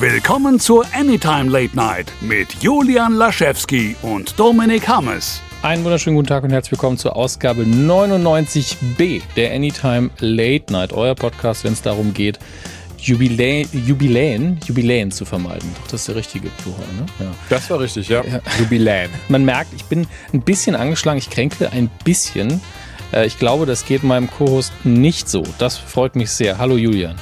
Willkommen zur Anytime Late Night mit Julian Laschewski und Dominik Hammes. Einen wunderschönen guten Tag und herzlich willkommen zur Ausgabe 99b der Anytime Late Night, euer Podcast, wenn es darum geht, Jubilä Jubiläen, Jubiläen zu vermeiden. Doch, das ist der richtige Plural, ne? Ja. Das war richtig, ja. ja. Jubiläen. Man merkt, ich bin ein bisschen angeschlagen, ich kränke ein bisschen. Äh, ich glaube, das geht meinem Co-Host nicht so. Das freut mich sehr. Hallo Julian.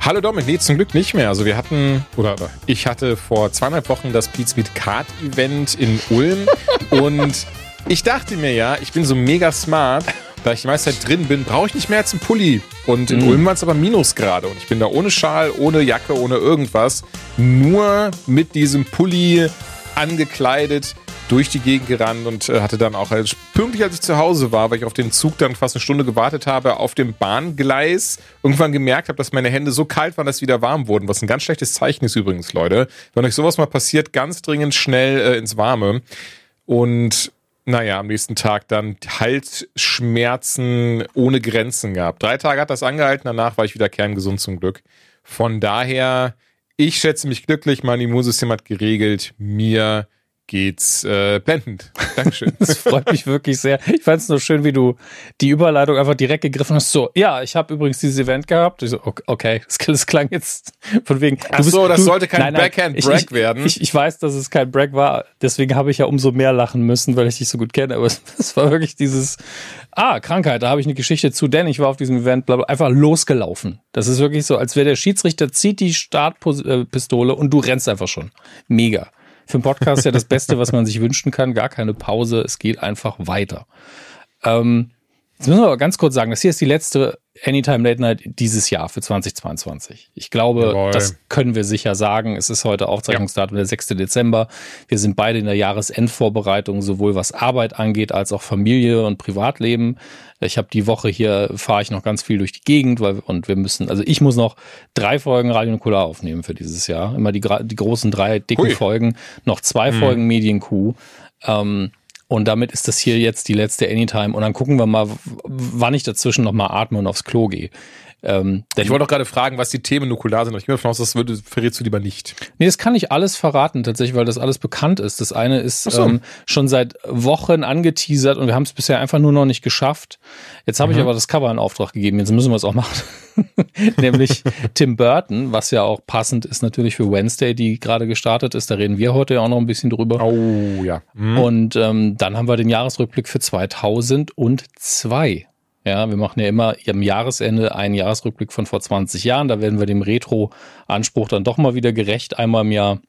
Hallo Dominik, nee, zum Glück nicht mehr. Also wir hatten, oder ich hatte vor zweieinhalb Wochen das Beats Meet Card Event in Ulm und ich dachte mir ja, ich bin so mega smart, da ich die meiste Zeit drin bin, brauche ich nicht mehr als einen Pulli. Und in mhm. Ulm waren es aber Minusgrade und ich bin da ohne Schal, ohne Jacke, ohne irgendwas, nur mit diesem Pulli angekleidet durch die Gegend gerannt und äh, hatte dann auch als, pünktlich, als ich zu Hause war, weil ich auf den Zug dann fast eine Stunde gewartet habe, auf dem Bahngleis irgendwann gemerkt habe, dass meine Hände so kalt waren, dass sie wieder warm wurden. Was ein ganz schlechtes Zeichen ist übrigens, Leute. Wenn euch sowas mal passiert, ganz dringend schnell äh, ins Warme. Und naja, am nächsten Tag dann Halsschmerzen ohne Grenzen gehabt. Drei Tage hat das angehalten, danach war ich wieder kerngesund zum Glück. Von daher, ich schätze mich glücklich, mein Immunsystem hat geregelt, mir geht's äh, blendend. Dankeschön. das freut mich wirklich sehr. Ich fand es nur schön, wie du die Überleitung einfach direkt gegriffen hast. So, ja, ich habe übrigens dieses Event gehabt. Ich so, okay, das, das klang jetzt von wegen. Ach so, bist, das du, sollte kein Backhand-Brag werden. Ich, ich, weiß, dass es kein Brag war. Deswegen habe ich ja umso mehr lachen müssen, weil ich dich so gut kenne. Aber es war wirklich dieses, ah, Krankheit, da habe ich eine Geschichte zu, denn ich war auf diesem Event bla, bla, einfach losgelaufen. Das ist wirklich so, als wäre der Schiedsrichter zieht die Startpistole und du rennst einfach schon. Mega für einen Podcast ja das Beste, was man sich wünschen kann. Gar keine Pause. Es geht einfach weiter. Ähm, jetzt müssen wir aber ganz kurz sagen, das hier ist die letzte Anytime Late Night dieses Jahr für 2022. Ich glaube, Jawohl. das können wir sicher sagen. Es ist heute Aufzeichnungsdatum ja. der 6. Dezember. Wir sind beide in der Jahresendvorbereitung, sowohl was Arbeit angeht, als auch Familie und Privatleben. Ich habe die Woche hier, fahre ich noch ganz viel durch die Gegend, weil, und wir müssen, also ich muss noch drei Folgen Radio Nukular aufnehmen für dieses Jahr. Immer die, die großen drei dicken Hui. Folgen, noch zwei mhm. Folgen Medienkuh. Ähm, und damit ist das hier jetzt die letzte Anytime. Und dann gucken wir mal, wann ich dazwischen nochmal atme und aufs Klo gehe. Ähm, ich wollte auch gerade fragen, was die Themen nukular sind. Ich gehe davon aus, das würde, verrätst du lieber nicht. Nee, das kann ich alles verraten, tatsächlich, weil das alles bekannt ist. Das eine ist so. ähm, schon seit Wochen angeteasert und wir haben es bisher einfach nur noch nicht geschafft. Jetzt habe mhm. ich aber das Cover in Auftrag gegeben, jetzt müssen wir es auch machen. Nämlich Tim Burton, was ja auch passend ist natürlich für Wednesday, die gerade gestartet ist. Da reden wir heute ja auch noch ein bisschen drüber. Oh ja. Mhm. Und ähm, dann haben wir den Jahresrückblick für 2002. Ja, wir machen ja immer am Jahresende einen Jahresrückblick von vor 20 Jahren. Da werden wir dem Retro-Anspruch dann doch mal wieder gerecht, einmal im Jahr.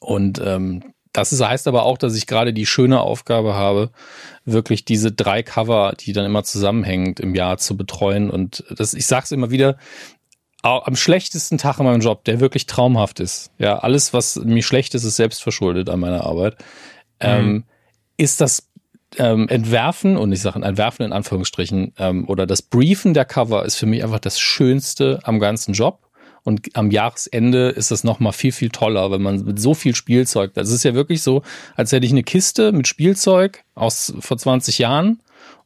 Und ähm, das ist, heißt aber auch, dass ich gerade die schöne Aufgabe habe, wirklich diese drei Cover, die dann immer zusammenhängend im Jahr zu betreuen. Und das, ich sage es immer wieder, am schlechtesten Tag in meinem Job, der wirklich traumhaft ist. Ja, alles, was mir schlecht ist, ist selbst verschuldet an meiner Arbeit. Ähm, mhm. Ähm, ist das ähm, Entwerfen, und ich sage Entwerfen in Anführungsstrichen, ähm, oder das Briefen der Cover ist für mich einfach das Schönste am ganzen Job. Und am Jahresende ist das nochmal viel, viel toller, wenn man mit so viel Spielzeug, das ist ja wirklich so, als hätte ich eine Kiste mit Spielzeug aus vor 20 Jahren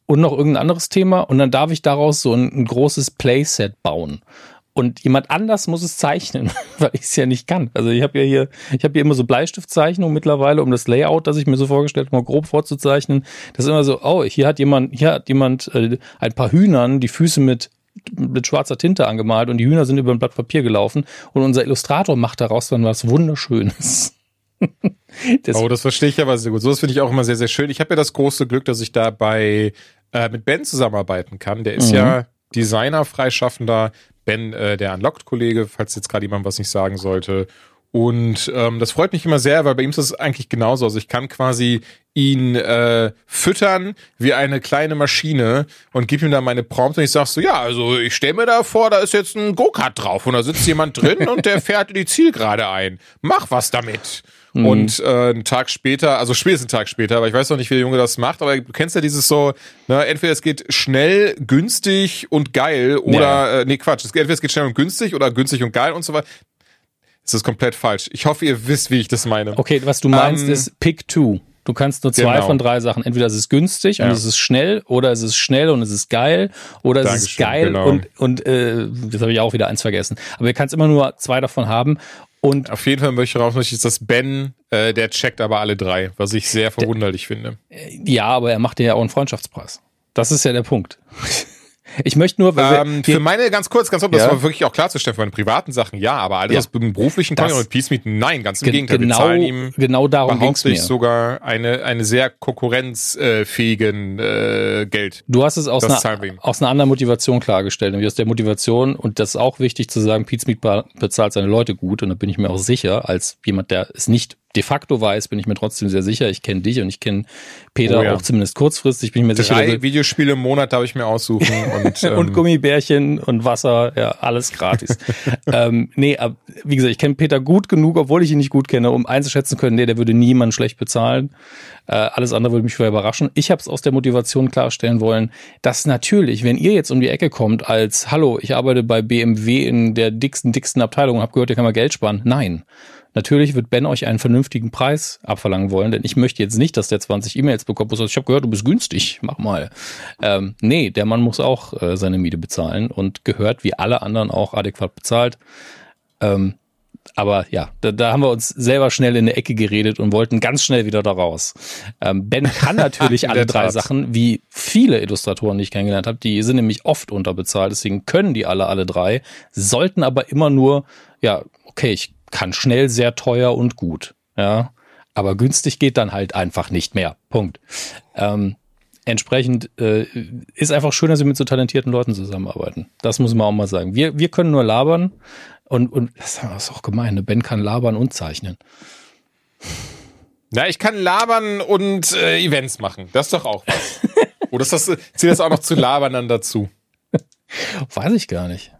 und noch irgendein anderes Thema und dann darf ich daraus so ein, ein großes Playset bauen und jemand anders muss es zeichnen, weil ich es ja nicht kann. Also ich habe ja hier, ich habe hier immer so Bleistiftzeichnungen mittlerweile, um das Layout, das ich mir so vorgestellt habe, mal grob vorzuzeichnen. Das ist immer so, oh, hier hat jemand, hier hat jemand äh, ein paar Hühnern die Füße mit mit schwarzer Tinte angemalt und die Hühner sind über ein Blatt Papier gelaufen und unser Illustrator macht daraus dann was Wunderschönes. das oh, das verstehe ich aber sehr gut. So das finde ich auch immer sehr, sehr schön. Ich habe ja das große Glück, dass ich dabei äh, mit Ben zusammenarbeiten kann. Der ist mhm. ja Designer, Freischaffender, Ben, äh, der Unlocked-Kollege, falls jetzt gerade jemand was nicht sagen sollte. Und ähm, das freut mich immer sehr, weil bei ihm ist das eigentlich genauso. Also ich kann quasi ihn äh, füttern wie eine kleine Maschine und gebe ihm dann meine Prompt und ich sag so, ja, also ich stelle mir da vor, da ist jetzt ein Go-Kart drauf und da sitzt jemand drin und der fährt in die Zielgerade ein. Mach was damit. Mhm. Und äh, einen Tag später, also spätestens einen Tag später, aber ich weiß noch nicht, wie der Junge das macht, aber du kennst ja dieses so, ne, entweder es geht schnell, günstig und geil oder, ja. äh, nee, Quatsch, entweder es geht schnell und günstig oder günstig und geil und so weiter. Es ist komplett falsch. Ich hoffe, ihr wisst, wie ich das meine. Okay, was du meinst, ähm, ist Pick Two. Du kannst nur zwei genau. von drei Sachen. Entweder es ist günstig ja. und es ist schnell, oder es ist schnell und es ist geil, oder es Dankeschön, ist geil genau. und, und äh, das habe ich auch wieder eins vergessen. Aber du kannst immer nur zwei davon haben Und auf jeden Fall möchte ich raus, dass Ben, äh, der checkt aber alle drei, was ich sehr verwunderlich der, finde. Ja, aber er macht ja auch einen Freundschaftspreis. Das ist ja der Punkt. Ich möchte nur, weil ähm, für meine ganz kurz, ganz kurz, das war wirklich auch klarzustellen, für meine privaten Sachen ja, aber alles ja. aus dem beruflichen Content und Peace Meet, nein, ganz im Gegenteil. Genau, wir zahlen ihm genau darum ging's mir. sogar eine, eine sehr konkurrenzfähigen äh, Geld. Du hast es aus einer, aus einer anderen Motivation klargestellt, nämlich aus der Motivation, und das ist auch wichtig zu sagen, Peace Meet bezahlt seine Leute gut, und da bin ich mir auch sicher, als jemand, der es nicht de facto weiß, bin ich mir trotzdem sehr sicher. Ich kenne dich und ich kenne Peter oh ja. auch zumindest kurzfristig. Bin ich mir Drei sicher. Videospiele im Monat darf ich mir aussuchen und, ähm, und Gummibärchen und Wasser, ja, alles gratis. ähm, nee, aber, wie gesagt, ich kenne Peter gut genug, obwohl ich ihn nicht gut kenne, um einzuschätzen können, nee, der würde niemand schlecht bezahlen. Äh, alles andere würde mich vorher überraschen. Ich habe es aus der Motivation klarstellen wollen, dass natürlich, wenn ihr jetzt um die Ecke kommt als, hallo, ich arbeite bei BMW in der dicksten, dicksten Abteilung und habe gehört, ihr kann mal Geld sparen. Nein. Natürlich wird Ben euch einen vernünftigen Preis abverlangen wollen, denn ich möchte jetzt nicht, dass der 20 E-Mails bekommt, wo sagt, ich habe gehört, du bist günstig, mach mal. Ähm, nee, der Mann muss auch äh, seine Miete bezahlen und gehört wie alle anderen auch adäquat bezahlt. Ähm, aber ja, da, da haben wir uns selber schnell in eine Ecke geredet und wollten ganz schnell wieder da raus. Ähm, ben kann natürlich alle drei Sachen, wie viele Illustratoren, die ich kennengelernt habe. Die sind nämlich oft unterbezahlt, deswegen können die alle alle drei, sollten aber immer nur, ja, okay, ich kann schnell sehr teuer und gut. Ja, aber günstig geht dann halt einfach nicht mehr. Punkt. Ähm, entsprechend äh, ist einfach schön, dass wir mit so talentierten Leuten zusammenarbeiten. Das muss man auch mal sagen. Wir, wir können nur labern und, und das ist auch gemein. Ne? Ben kann labern und zeichnen. Ja, ich kann labern und äh, Events machen. Das ist doch auch was. Oder ist das, zählt das auch noch zu labern dann dazu? Weiß ich gar nicht.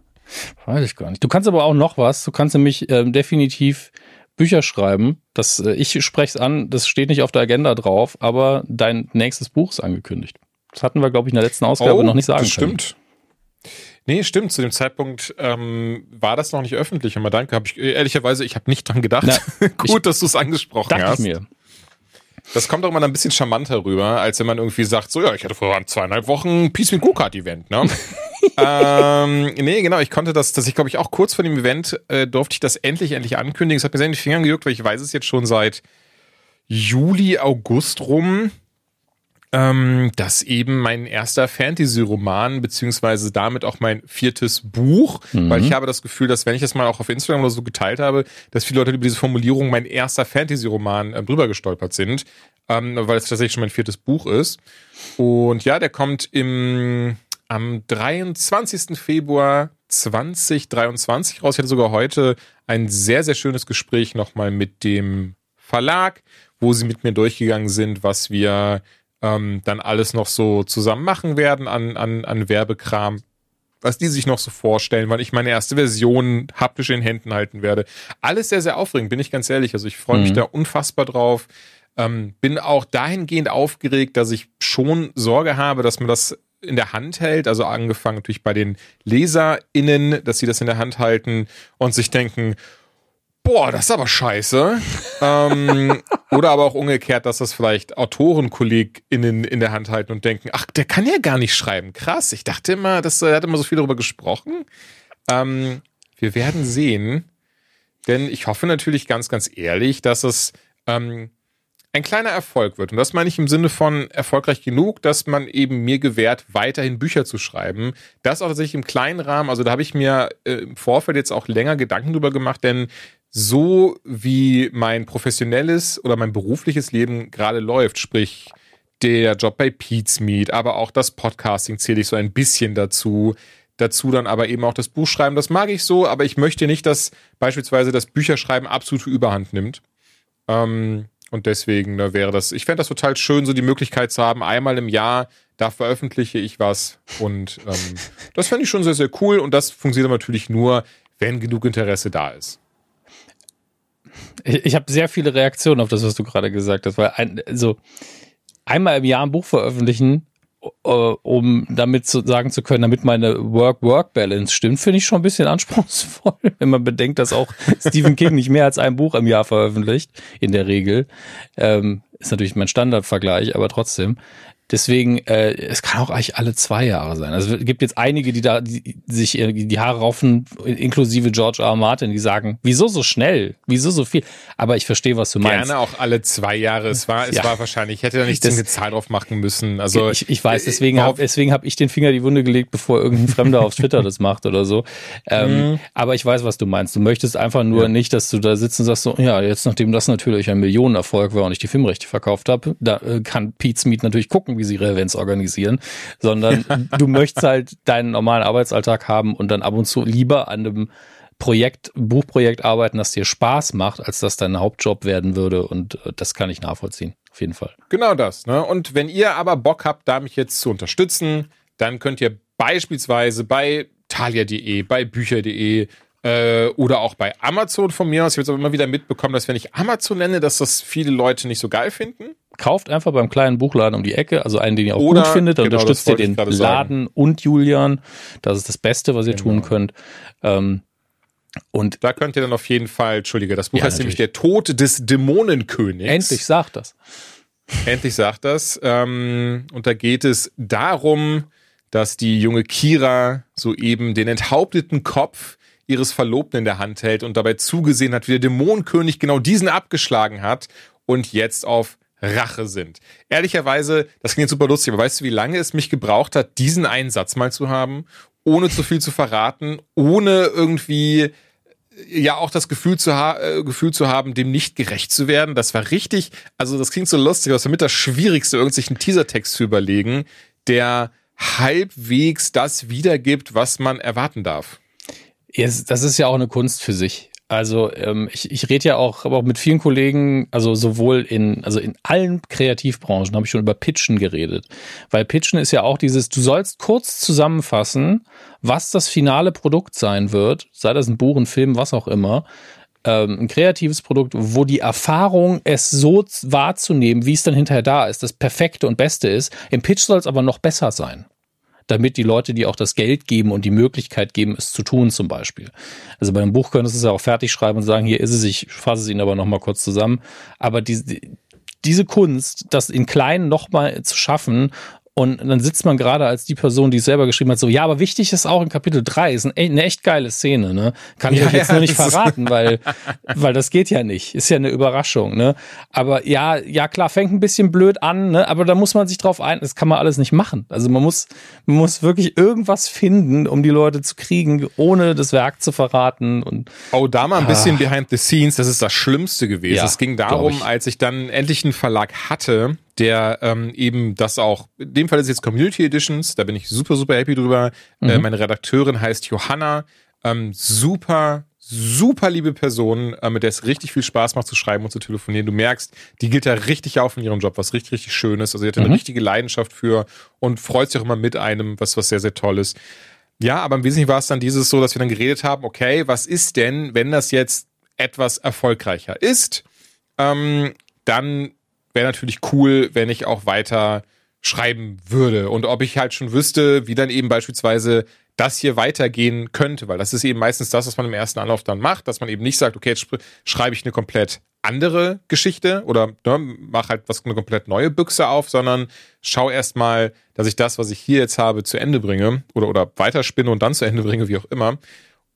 Weiß ich gar nicht. Du kannst aber auch noch was. Du kannst nämlich ähm, definitiv Bücher schreiben. Das, äh, ich spreche es an, das steht nicht auf der Agenda drauf, aber dein nächstes Buch ist angekündigt. Das hatten wir, glaube ich, in der letzten Ausgabe oh, noch nicht sagen das können. Stimmt. Nee, stimmt. Zu dem Zeitpunkt ähm, war das noch nicht öffentlich. Aber danke, habe ich ehrlicherweise, ich habe nicht dran gedacht. Na, Gut, dass du es angesprochen dachte hast. Ich mir. Das kommt auch mal ein bisschen charmanter rüber, als wenn man irgendwie sagt, so ja, ich hatte vor zweieinhalb Wochen Peace with Go-Kart Event, ne? ähm, nee, genau, ich konnte das, dass ich glaube ich auch kurz vor dem Event äh, durfte ich das endlich, endlich ankündigen. Es hat mir sehr in die Finger gejuckt, weil ich weiß es jetzt schon seit Juli, August rum ähm, dass eben mein erster Fantasy-Roman, beziehungsweise damit auch mein viertes Buch, mhm. weil ich habe das Gefühl, dass wenn ich das mal auch auf Instagram oder so geteilt habe, dass viele Leute über diese Formulierung mein erster Fantasy-Roman äh, drüber gestolpert sind, ähm, weil es tatsächlich schon mein viertes Buch ist. Und ja, der kommt im am 23. Februar 2023 raus. Ich hatte sogar heute ein sehr, sehr schönes Gespräch nochmal mit dem Verlag, wo sie mit mir durchgegangen sind, was wir ähm, dann alles noch so zusammen machen werden an, an, an Werbekram, was die sich noch so vorstellen, weil ich meine erste Version haptisch in Händen halten werde. Alles sehr, sehr aufregend, bin ich ganz ehrlich. Also ich freue mich mhm. da unfassbar drauf. Ähm, bin auch dahingehend aufgeregt, dass ich schon Sorge habe, dass man das in der Hand hält, also angefangen natürlich bei den LeserInnen, dass sie das in der Hand halten und sich denken, boah, das ist aber scheiße. ähm, oder aber auch umgekehrt, dass das vielleicht AutorenkollegInnen in der Hand halten und denken, ach, der kann ja gar nicht schreiben. Krass. Ich dachte immer, dass er hat immer so viel darüber gesprochen. Ähm, wir werden sehen. Denn ich hoffe natürlich ganz, ganz ehrlich, dass es ähm, ein kleiner Erfolg wird. Und das meine ich im Sinne von erfolgreich genug, dass man eben mir gewährt, weiterhin Bücher zu schreiben. Das auch tatsächlich im kleinen Rahmen. Also da habe ich mir äh, im Vorfeld jetzt auch länger Gedanken drüber gemacht, denn so wie mein professionelles oder mein berufliches Leben gerade läuft, sprich der Job bei Pete's Meet, aber auch das Podcasting zähle ich so ein bisschen dazu. Dazu dann aber eben auch das Buchschreiben, das mag ich so, aber ich möchte nicht, dass beispielsweise das Bücherschreiben absolute Überhand nimmt. Ähm, und deswegen ne, wäre das, ich fände das total schön, so die Möglichkeit zu haben, einmal im Jahr, da veröffentliche ich was. Und ähm, das fände ich schon sehr, sehr cool. Und das funktioniert natürlich nur, wenn genug Interesse da ist. Ich, ich habe sehr viele Reaktionen auf das, was du gerade gesagt hast, weil ein, also einmal im Jahr ein Buch veröffentlichen, äh, um damit zu sagen zu können, damit meine Work-Work-Balance stimmt, finde ich schon ein bisschen anspruchsvoll, wenn man bedenkt, dass auch Stephen King nicht mehr als ein Buch im Jahr veröffentlicht, in der Regel. Ähm, ist natürlich mein Standardvergleich, aber trotzdem. Deswegen, äh, es kann auch eigentlich alle zwei Jahre sein. Also es gibt jetzt einige, die da die, sich die Haare raufen, inklusive George R. R. Martin, die sagen, wieso so schnell? Wieso so viel? Aber ich verstehe, was du meinst. Gerne auch alle zwei Jahre. Es war, es ja. war wahrscheinlich, ich hätte da nicht das, eine Zahl drauf machen müssen. Also ich, ich weiß, deswegen habe deswegen hab ich den Finger die Wunde gelegt, bevor irgendein Fremder auf Twitter das macht oder so. Ähm, mhm. Aber ich weiß, was du meinst. Du möchtest einfach nur ja. nicht, dass du da sitzt und sagst so, ja, jetzt nachdem das natürlich ein Millionenerfolg war und ich die Filmrechte verkauft habe, da äh, kann Pete Smith natürlich gucken, wie sie ihre Events organisieren, sondern du möchtest halt deinen normalen Arbeitsalltag haben und dann ab und zu lieber an einem Projekt, Buchprojekt arbeiten, das dir Spaß macht, als das dein Hauptjob werden würde. Und äh, das kann ich nachvollziehen. Auf jeden Fall. Genau das. Ne? Und wenn ihr aber Bock habt, da mich jetzt zu unterstützen, dann könnt ihr beispielsweise bei talia.de, bei bücher.de äh, oder auch bei Amazon von mir aus. Ich habe jetzt aber immer wieder mitbekommen, dass wenn ich Amazon nenne, dass das viele Leute nicht so geil finden kauft einfach beim kleinen Buchladen um die Ecke, also einen, den ihr auch Oder, gut findet, dann genau, unterstützt ihr den Laden sagen. und Julian. Das ist das Beste, was ihr genau. tun könnt. Ähm, und da könnt ihr dann auf jeden Fall, Entschuldige, das Buch ja, heißt natürlich. nämlich Der Tod des Dämonenkönigs. Endlich sagt das. Endlich sagt das. Ähm, und da geht es darum, dass die junge Kira soeben den enthaupteten Kopf ihres Verlobten in der Hand hält und dabei zugesehen hat, wie der Dämonenkönig genau diesen abgeschlagen hat und jetzt auf Rache sind. Ehrlicherweise, das klingt super lustig, aber weißt du, wie lange es mich gebraucht hat, diesen einen Satz mal zu haben, ohne zu viel zu verraten, ohne irgendwie äh, ja auch das Gefühl zu, ha äh, Gefühl zu haben, dem nicht gerecht zu werden. Das war richtig, also das klingt so lustig, aber das war mit das Schwierigste, irgendwie einen Teasertext zu überlegen, der halbwegs das wiedergibt, was man erwarten darf. Das ist ja auch eine Kunst für sich. Also ähm, ich, ich rede ja auch, aber auch mit vielen Kollegen, also sowohl in, also in allen Kreativbranchen habe ich schon über Pitchen geredet. Weil Pitchen ist ja auch dieses, du sollst kurz zusammenfassen, was das finale Produkt sein wird, sei das ein Buch, ein Film, was auch immer. Ähm, ein kreatives Produkt, wo die Erfahrung, es so wahrzunehmen, wie es dann hinterher da ist, das Perfekte und Beste ist. Im Pitch soll es aber noch besser sein damit die Leute dir auch das Geld geben und die Möglichkeit geben, es zu tun zum Beispiel. Also bei einem Buch könntest du es ja auch fertig schreiben und sagen, hier ist es, ich fasse es Ihnen aber nochmal kurz zusammen. Aber die, diese Kunst, das in kleinen nochmal zu schaffen und dann sitzt man gerade als die Person, die es selber geschrieben hat, so, ja, aber wichtig ist auch in Kapitel 3, ist eine echt geile Szene, ne? Kann ich ja, euch jetzt ja, nur nicht verraten, weil, weil das geht ja nicht. Ist ja eine Überraschung, ne? Aber ja, ja klar, fängt ein bisschen blöd an, ne? Aber da muss man sich drauf ein, das kann man alles nicht machen. Also man muss, man muss wirklich irgendwas finden, um die Leute zu kriegen, ohne das Werk zu verraten und. Oh, da mal ein bisschen ah. behind the scenes, das ist das Schlimmste gewesen. Ja, es ging darum, als ich dann endlich einen Verlag hatte, der ähm, eben das auch, in dem Fall ist jetzt Community Editions, da bin ich super, super happy drüber. Äh, mhm. Äh, meine Redakteurin heißt Johanna, ähm, super, super liebe Person, äh, mit der es richtig viel Spaß macht zu schreiben und zu telefonieren. Du merkst, die gilt da richtig auf in ihrem Job, was richtig, richtig schön ist. Also sie hat eine mhm. richtige Leidenschaft für und freut sich auch immer mit einem, was, was sehr, sehr toll ist. Ja, aber im Wesentlichen war es dann dieses so, dass wir dann geredet haben, okay, was ist denn, wenn das jetzt etwas erfolgreicher ist? Ähm, dann wäre natürlich cool, wenn ich auch weiter schreiben würde und ob ich halt schon wüsste, wie dann eben beispielsweise das hier weitergehen könnte, weil das ist eben meistens das, was man im ersten Anlauf dann macht, dass man eben nicht sagt, okay, jetzt schreibe ich eine komplett andere Geschichte oder ne, mach halt was eine komplett neue Büchse auf, sondern schau erstmal, dass ich das, was ich hier jetzt habe, zu Ende bringe oder oder weiterspinne und dann zu Ende bringe, wie auch immer.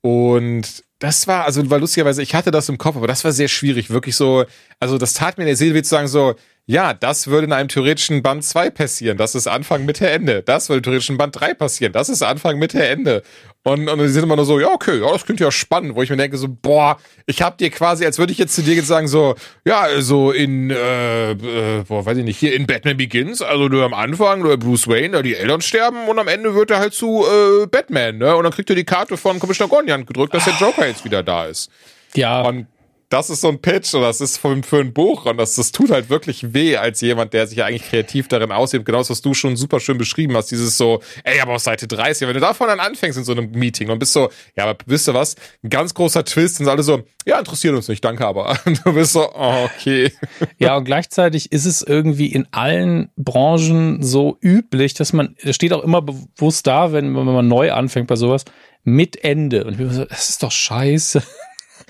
Und das war, also weil lustigerweise, ich hatte das im Kopf, aber das war sehr schwierig, wirklich so, also das tat mir in der Seele weh zu sagen so, ja, das würde in einem theoretischen Band 2 passieren. Das ist Anfang, Mitte, Ende. Das würde im theoretischen Band 3 passieren. Das ist Anfang, Mitte, Ende. Und, und die sind immer nur so, ja, okay, ja, das klingt ja spannend, wo ich mir denke, so, boah, ich hab dir quasi, als würde ich jetzt zu dir jetzt sagen, so, ja, also in, äh, äh, boah, weiß ich nicht, hier in Batman Begins, also nur am Anfang, nur Bruce Wayne, da die Eltern sterben und am Ende wird er halt zu äh, Batman, ne? Und dann kriegt er die Karte von Commissioner Gordon gedrückt, dass der Joker jetzt wieder da ist. Ja. Und das ist so ein Pitch und das ist für, für ein Buch und das, das tut halt wirklich weh als jemand, der sich ja eigentlich kreativ darin aussieht. Genau das, was du schon super schön beschrieben hast. Dieses so, ey, aber auf Seite 30, wenn du davon dann anfängst in so einem Meeting und bist so, ja, aber wisst ihr was? Ein ganz großer Twist sind alle so, ja, interessiert uns nicht, danke aber. Und du bist so, oh, okay. Ja, und gleichzeitig ist es irgendwie in allen Branchen so üblich, dass man, das steht auch immer bewusst da, wenn, wenn man neu anfängt bei sowas, mit Ende. Und ich bin so, das ist doch scheiße.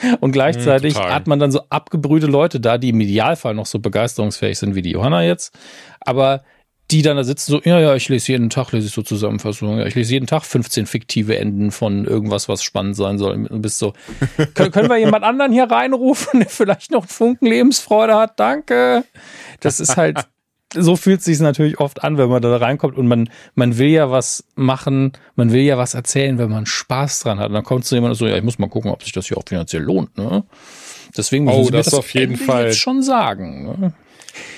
Und gleichzeitig mhm, hat man dann so abgebrühte Leute da, die im Idealfall noch so begeisterungsfähig sind wie die Johanna jetzt. Aber die dann da sitzen so, ja, ja, ich lese jeden Tag, lese ich so Zusammenfassungen, ja, ich lese jeden Tag 15 fiktive Enden von irgendwas, was spannend sein soll. Du bist so, können, können wir jemand anderen hier reinrufen, der vielleicht noch einen Funken Lebensfreude hat? Danke. Das ist halt, so fühlt sich natürlich oft an, wenn man da reinkommt und man, man will ja was machen, man will ja was erzählen, wenn man Spaß dran hat. Und dann kommt zu jemand so, ja, ich muss mal gucken, ob sich das hier auch finanziell lohnt, ne? Deswegen oh, Sie das, das auf jeden Fall schon sagen. Ne?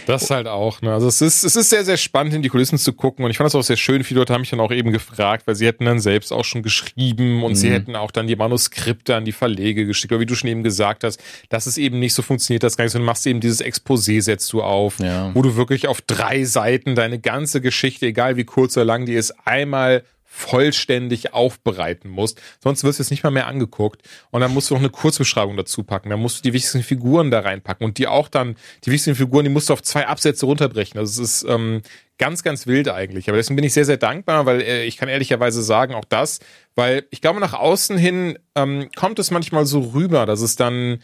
Das halt auch, ne? Also es ist, es ist sehr, sehr spannend, in die Kulissen zu gucken. Und ich fand das auch sehr schön. Viele Leute haben mich dann auch eben gefragt, weil sie hätten dann selbst auch schon geschrieben und mhm. sie hätten auch dann die Manuskripte an die Verlege geschickt. Aber wie du schon eben gesagt hast, dass es eben nicht so funktioniert, das Ganze. Du machst eben dieses Exposé, setzt du auf, ja. wo du wirklich auf drei Seiten deine ganze Geschichte, egal wie kurz oder lang die ist, einmal vollständig aufbereiten musst. Sonst wirst du es nicht mal mehr angeguckt. Und dann musst du noch eine Kurzbeschreibung dazu packen. Dann musst du die wichtigsten Figuren da reinpacken. Und die auch dann, die wichtigsten Figuren, die musst du auf zwei Absätze runterbrechen. Also es ist ähm, ganz, ganz wild eigentlich. Aber deswegen bin ich sehr, sehr dankbar, weil äh, ich kann ehrlicherweise sagen, auch das, weil ich glaube, nach außen hin ähm, kommt es manchmal so rüber, dass es dann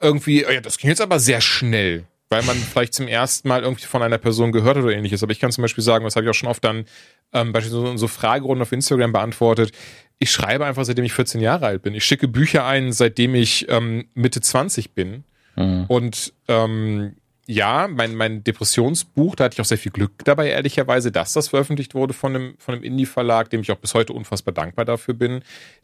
irgendwie, oh ja, das ging jetzt aber sehr schnell weil man vielleicht zum ersten Mal irgendwie von einer Person gehört oder ähnliches. Aber ich kann zum Beispiel sagen, das habe ich auch schon oft dann ähm, beispielsweise so Fragerunden auf Instagram beantwortet. Ich schreibe einfach, seitdem ich 14 Jahre alt bin. Ich schicke Bücher ein, seitdem ich ähm, Mitte 20 bin. Mhm. Und ähm, ja, mein, mein Depressionsbuch, da hatte ich auch sehr viel Glück dabei, ehrlicherweise, dass das veröffentlicht wurde von einem, von einem Indie-Verlag, dem ich auch bis heute unfassbar dankbar dafür bin.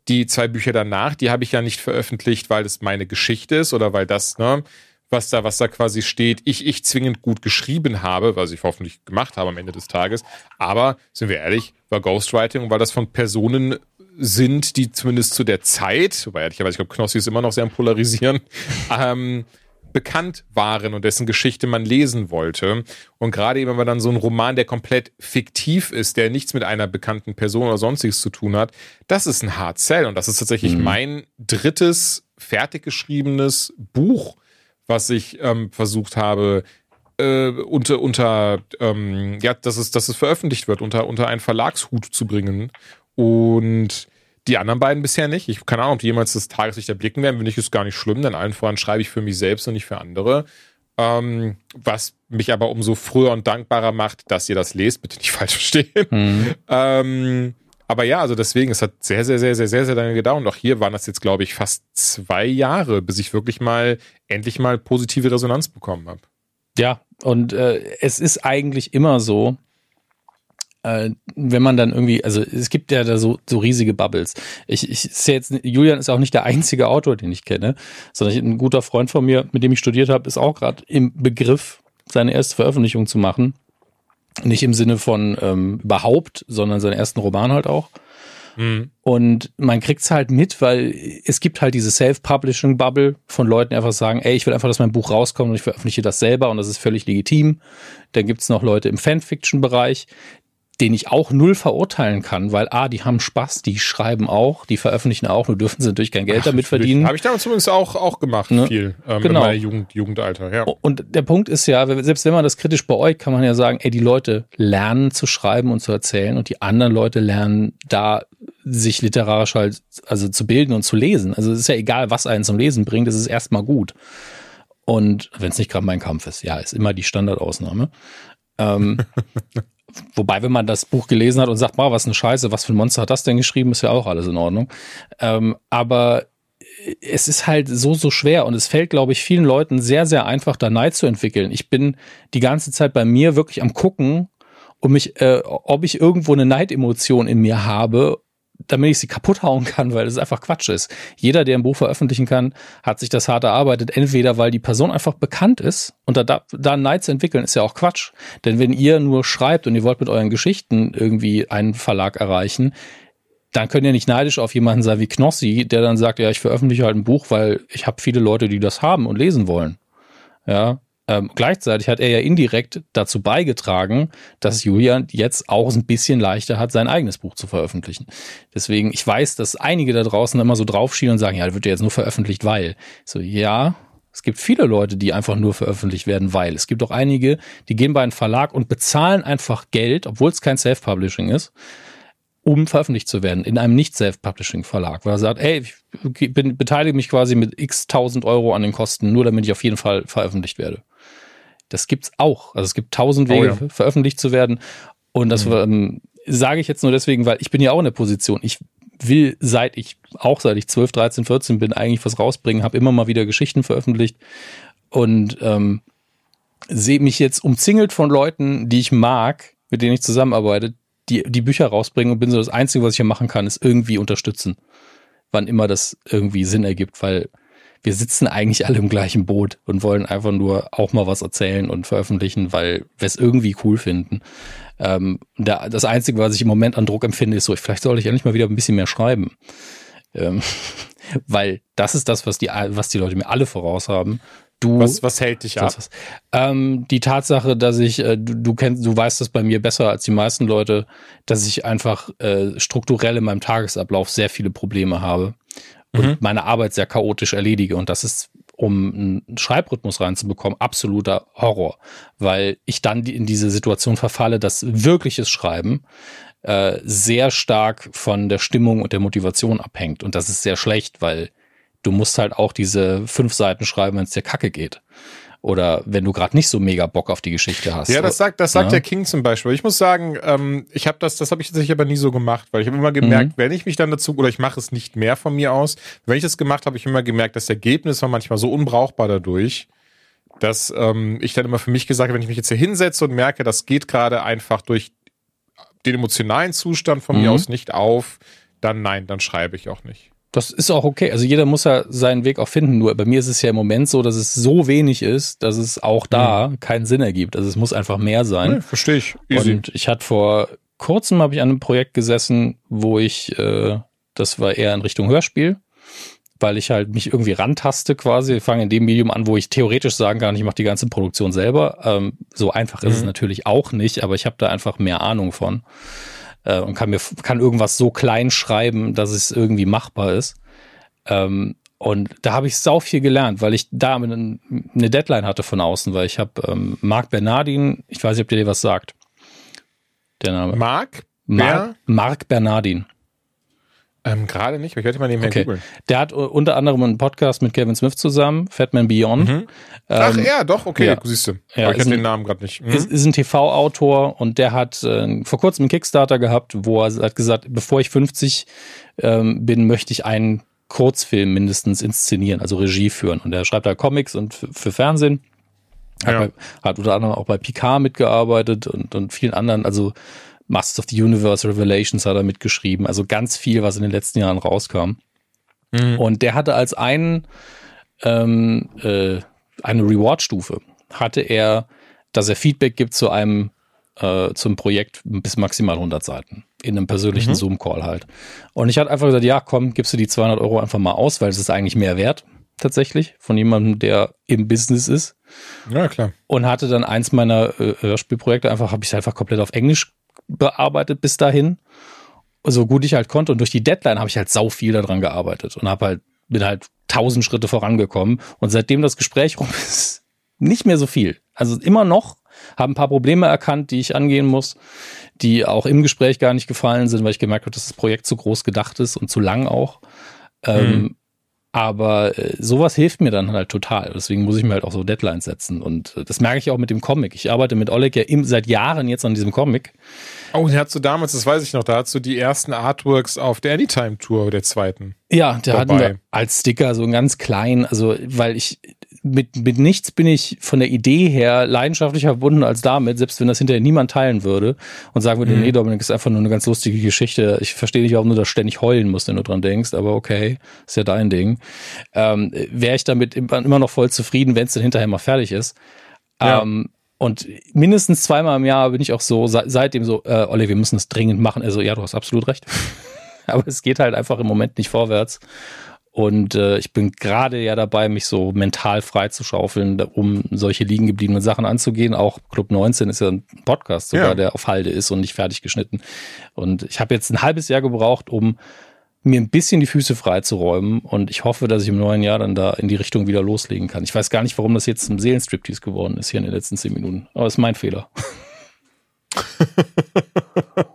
Die zwei Bücher danach, die habe ich ja nicht veröffentlicht, weil das meine Geschichte ist oder weil das, ne, was da, was da quasi steht, ich, ich zwingend gut geschrieben habe, was ich hoffentlich gemacht habe am Ende des Tages. Aber, sind wir ehrlich, war Ghostwriting und weil das von Personen sind, die zumindest zu der Zeit, wobei ehrlicherweise, ich glaube, Knossi ist immer noch sehr am Polarisieren, ähm, bekannt waren und dessen Geschichte man lesen wollte. Und gerade eben, wenn man dann so einen Roman, der komplett fiktiv ist, der nichts mit einer bekannten Person oder sonstiges zu tun hat, das ist ein Hard Sell. Und das ist tatsächlich mhm. mein drittes fertig geschriebenes Buch, was ich ähm, versucht habe, äh, unter, unter ähm, ja, dass es, dass es veröffentlicht wird, unter, unter einen Verlagshut zu bringen. Und die anderen beiden bisher nicht. Ich keine Ahnung, ob die jemals das Tageslicht erblicken werden. Finde ich, ist gar nicht schlimm, denn allen voran schreibe ich für mich selbst und nicht für andere. Ähm, was mich aber umso früher und dankbarer macht, dass ihr das lest. Bitte nicht falsch verstehen. Mhm. Ähm, aber ja, also deswegen, es hat sehr, sehr, sehr, sehr, sehr, sehr lange gedauert. Und auch hier waren das jetzt, glaube ich, fast zwei Jahre, bis ich wirklich mal, endlich mal positive Resonanz bekommen habe. Ja, und äh, es ist eigentlich immer so, äh, wenn man dann irgendwie, also es gibt ja da so, so riesige Bubbles. Ich, ich sehe jetzt, Julian ist auch nicht der einzige Autor, den ich kenne, sondern ein guter Freund von mir, mit dem ich studiert habe, ist auch gerade im Begriff, seine erste Veröffentlichung zu machen. Nicht im Sinne von ähm, überhaupt, sondern seinen ersten Roman halt auch. Mhm. Und man kriegt's halt mit, weil es gibt halt diese Self-Publishing-Bubble von Leuten, die einfach sagen, ey, ich will einfach, dass mein Buch rauskommt und ich veröffentliche das selber und das ist völlig legitim. Dann gibt's noch Leute im Fanfiction-Bereich, den ich auch null verurteilen kann, weil A, die haben Spaß, die schreiben auch, die veröffentlichen auch, nur dürfen sie natürlich kein Geld Ach, damit verdienen. Habe ich damals übrigens auch, auch gemacht, ne? viel, ähm, genau. in meinem Jugend, Jugendalter, ja. Und der Punkt ist ja, selbst wenn man das kritisch beäugt, kann man ja sagen, ey, die Leute lernen zu schreiben und zu erzählen und die anderen Leute lernen da sich literarisch halt, also zu bilden und zu lesen. Also es ist ja egal, was einen zum Lesen bringt, es ist erstmal gut. Und wenn es nicht gerade mein Kampf ist, ja, ist immer die Standardausnahme. Ähm, Wobei, wenn man das Buch gelesen hat und sagt, wow, was eine Scheiße, was für ein Monster hat das denn geschrieben, ist ja auch alles in Ordnung. Ähm, aber es ist halt so, so schwer und es fällt, glaube ich, vielen Leuten sehr, sehr einfach, da Neid zu entwickeln. Ich bin die ganze Zeit bei mir wirklich am gucken, um mich, äh, ob ich irgendwo eine Neidemotion in mir habe damit ich sie kaputt hauen kann, weil es einfach Quatsch ist. Jeder, der ein Buch veröffentlichen kann, hat sich das hart erarbeitet. Entweder weil die Person einfach bekannt ist und da, da Neid zu entwickeln, ist ja auch Quatsch. Denn wenn ihr nur schreibt und ihr wollt mit euren Geschichten irgendwie einen Verlag erreichen, dann könnt ihr nicht neidisch auf jemanden sein wie Knossi, der dann sagt, ja, ich veröffentliche halt ein Buch, weil ich habe viele Leute, die das haben und lesen wollen. Ja, ähm, gleichzeitig hat er ja indirekt dazu beigetragen, dass Julian jetzt auch ein bisschen leichter hat, sein eigenes Buch zu veröffentlichen. Deswegen, ich weiß, dass einige da draußen immer so draufschielen und sagen, ja, das wird ja jetzt nur veröffentlicht, weil. So, ja, es gibt viele Leute, die einfach nur veröffentlicht werden, weil. Es gibt auch einige, die gehen bei einem Verlag und bezahlen einfach Geld, obwohl es kein Self-Publishing ist, um veröffentlicht zu werden in einem nicht Self-Publishing-Verlag, weil er sagt, ey, ich bin, beteilige mich quasi mit x tausend Euro an den Kosten, nur damit ich auf jeden Fall veröffentlicht werde Das gibt's auch. Also es gibt tausend oh Wege, oh ja. veröffentlicht zu werden. Und das mhm. ähm, sage ich jetzt nur deswegen, weil ich bin ja auch in der Position. Ich will seit ich, auch seit ich 12, 13, 14 bin, eigentlich was rausbringen, habe immer mal wieder Geschichten veröffentlicht und ähm, sehe mich jetzt umzingelt von Leuten, die ich mag, mit denen ich zusammenarbeite, die die Bücher rausbringen und bin so das Einzige, was ich hier machen kann, ist irgendwie unterstützen, wann immer das irgendwie Sinn ergibt, weil wir sitzen eigentlich alle im gleichen Boot und wollen einfach nur auch mal was erzählen und veröffentlichen, weil wir es irgendwie cool finden. Ähm, da, das Einzige, was ich im Moment an Druck empfinde, ist so, vielleicht sollte ich endlich mal wieder ein bisschen mehr schreiben. Ähm, weil das ist das, was die, was die Leute mir alle voraus haben. Du, was, was hält dich ab? Ähm, die Tatsache, dass ich, äh, du, du kennst, du weißt das bei mir besser als die meisten Leute, dass ich einfach äh, strukturell in meinem Tagesablauf sehr viele Probleme habe und mhm. meine Arbeit sehr chaotisch erledige. Und das ist, um einen Schreibrhythmus reinzubekommen, absoluter Horror, weil ich dann in diese Situation verfalle, dass wirkliches Schreiben äh, sehr stark von der Stimmung und der Motivation abhängt. Und das ist sehr schlecht, weil du musst halt auch diese fünf Seiten schreiben, wenn es dir kacke geht. Oder wenn du gerade nicht so mega Bock auf die Geschichte hast. Ja, das sagt, das sagt ja? der King zum Beispiel. Ich muss sagen, ähm, ich habe das, das habe ich tatsächlich aber nie so gemacht, weil ich habe immer gemerkt, mhm. wenn ich mich dann dazu, oder ich mache es nicht mehr von mir aus, wenn ich das gemacht habe, ich immer gemerkt, das Ergebnis war manchmal so unbrauchbar dadurch, dass ähm, ich dann immer für mich gesagt habe, wenn ich mich jetzt hier hinsetze und merke, das geht gerade einfach durch den emotionalen Zustand von mhm. mir aus nicht auf, dann nein, dann schreibe ich auch nicht. Das ist auch okay. Also jeder muss ja seinen Weg auch finden. Nur bei mir ist es ja im Moment so, dass es so wenig ist, dass es auch da mhm. keinen Sinn ergibt. Also es muss einfach mehr sein. Nee, verstehe ich. Easy. Und ich hatte vor kurzem habe ich an einem Projekt gesessen, wo ich, äh, das war eher in Richtung Hörspiel, weil ich halt mich irgendwie rantaste quasi. Ich fange in dem Medium an, wo ich theoretisch sagen kann, ich mache die ganze Produktion selber. Ähm, so einfach mhm. ist es mhm. natürlich auch nicht, aber ich habe da einfach mehr Ahnung von äh, und kann mir kann irgendwas so klein schreiben, dass es irgendwie machbar ist. Ähm, und da habe ich sau viel gelernt, weil ich da eine, Deadline hatte von außen, weil ich habe ähm, Marc Bernardin, ich weiß nicht, ob der dir was sagt. Der Name. Marc? Mar Marc Bernardin. Ähm, Gerade nicht, aber ich werde mal nebenher okay. googeln. Der hat unter anderem einen Podcast mit Kevin Smith zusammen, Fatman Beyond. Mhm. Ach ähm, ja, doch, okay, ja. siehst du. Ja, ich habe den Namen gerade nicht. Mhm. Ist, ist ein TV-Autor und der hat äh, vor kurzem einen Kickstarter gehabt, wo er hat gesagt, bevor ich 50 ähm, bin, möchte ich einen Kurzfilm mindestens inszenieren, also Regie führen. Und er schreibt da Comics und für Fernsehen. Hat, ja. bei, hat unter anderem auch bei Picard mitgearbeitet und, und vielen anderen, also Masters of the Universe Revelations hat er mitgeschrieben. Also ganz viel, was in den letzten Jahren rauskam. Mhm. Und der hatte als einen, ähm, äh, eine Reward-Stufe, hatte er, dass er Feedback gibt zu einem, äh, zum Projekt bis maximal 100 Seiten. In einem persönlichen mhm. Zoom-Call halt. Und ich hatte einfach gesagt, ja, komm, gibst du die 200 Euro einfach mal aus, weil es ist eigentlich mehr wert, tatsächlich, von jemandem, der im Business ist. Ja, klar. Und hatte dann eins meiner äh, Hörspielprojekte einfach, habe ich einfach komplett auf Englisch bearbeitet bis dahin, so gut ich halt konnte. Und durch die Deadline habe ich halt sau viel daran gearbeitet und habe halt, bin halt tausend Schritte vorangekommen. Und seitdem das Gespräch rum ist, nicht mehr so viel. Also immer noch, habe ein paar Probleme erkannt, die ich angehen muss, die auch im Gespräch gar nicht gefallen sind, weil ich gemerkt habe, dass das Projekt zu groß gedacht ist und zu lang auch. Ähm, mhm. Ähm, aber äh, sowas hilft mir dann halt total. Deswegen muss ich mir halt auch so Deadlines setzen. Und äh, das merke ich auch mit dem Comic. Ich arbeite mit Oleg ja im, seit Jahren jetzt an diesem Comic. Oh, und hast du damals, das weiß ich noch, da hast du die ersten Artworks auf der Anytime Tour der zweiten. Ja, der hatten wir als Sticker so ganz klein, also weil ich mit, mit nichts bin ich von der Idee her leidenschaftlicher verbunden als damit, selbst wenn das hinterher niemand teilen würde und sagen würde, mhm. nee, Dominik, ist einfach nur eine ganz lustige Geschichte. Ich verstehe nicht, warum du da ständig heulen musst, wenn du dran denkst, aber okay, ist ja dein Ding. Ähm, Wäre ich damit immer noch voll zufrieden, wenn es dann hinterher mal fertig ist. Ja. Ähm, und mindestens zweimal im Jahr bin ich auch so, seitdem so, äh, Olli, wir müssen es dringend machen. Also ja, du hast absolut recht. aber es geht halt einfach im Moment nicht vorwärts. Und äh, ich bin gerade ja dabei, mich so mental frei zu schaufeln, um solche liegen gebliebenen Sachen anzugehen. Auch Club 19 ist ja ein Podcast sogar, ja. der auf Halde ist und nicht fertig geschnitten. Und ich habe jetzt ein halbes Jahr gebraucht, um mir ein bisschen die Füße frei zu räumen. Und ich hoffe, dass ich im neuen Jahr dann da in die Richtung wieder loslegen kann. Ich weiß gar nicht, warum das jetzt zum Seelenstriptease geworden ist hier in den letzten zehn Minuten. Aber es ist mein Fehler.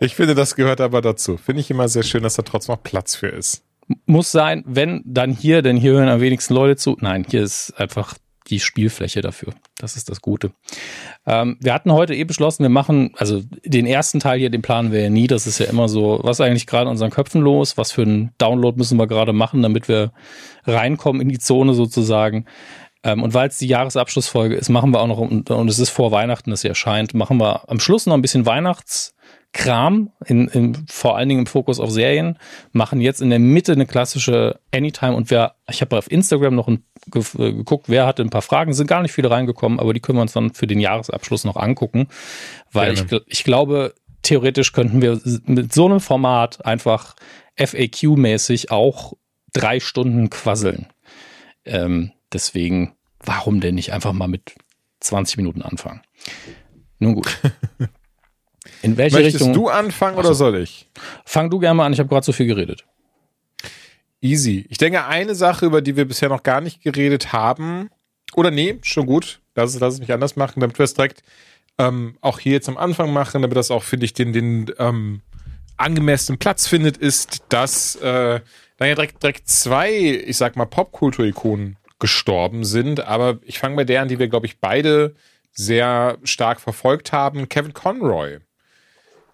ich finde, das gehört aber dazu. Finde ich immer sehr schön, dass da trotzdem noch Platz für ist muss sein, wenn, dann hier, denn hier hören am wenigsten Leute zu. Nein, hier ist einfach die Spielfläche dafür. Das ist das Gute. Ähm, wir hatten heute eh beschlossen, wir machen, also den ersten Teil hier, den planen wir ja nie. Das ist ja immer so, was eigentlich gerade in unseren Köpfen los? Was für einen Download müssen wir gerade machen, damit wir reinkommen in die Zone sozusagen? Ähm, und weil es die Jahresabschlussfolge ist, machen wir auch noch, und, und es ist vor Weihnachten, das sie erscheint, machen wir am Schluss noch ein bisschen Weihnachts- Kram, in, in, vor allen Dingen im Fokus auf Serien, machen jetzt in der Mitte eine klassische Anytime und wer, ich habe auf Instagram noch ein, äh, geguckt, wer hatte ein paar Fragen, sind gar nicht viele reingekommen, aber die können wir uns dann für den Jahresabschluss noch angucken, weil ich, ich glaube, theoretisch könnten wir mit so einem Format einfach FAQ-mäßig auch drei Stunden quasseln. Ähm, deswegen, warum denn nicht einfach mal mit 20 Minuten anfangen? Nun gut. In welche Möchtest Richtung? du anfangen oder soll ich? Fang du gerne mal an, ich habe gerade so viel geredet. Easy. Ich denke, eine Sache, über die wir bisher noch gar nicht geredet haben, oder nee, schon gut, lass es, lass es mich anders machen, damit wir es direkt ähm, auch hier jetzt am Anfang machen, damit das auch, finde ich, den, den ähm, angemessenen Platz findet, ist, dass äh, dann ja direkt, direkt zwei, ich sag mal, Popkultur-Ikonen gestorben sind. Aber ich fange bei der an, die wir, glaube ich, beide sehr stark verfolgt haben. Kevin Conroy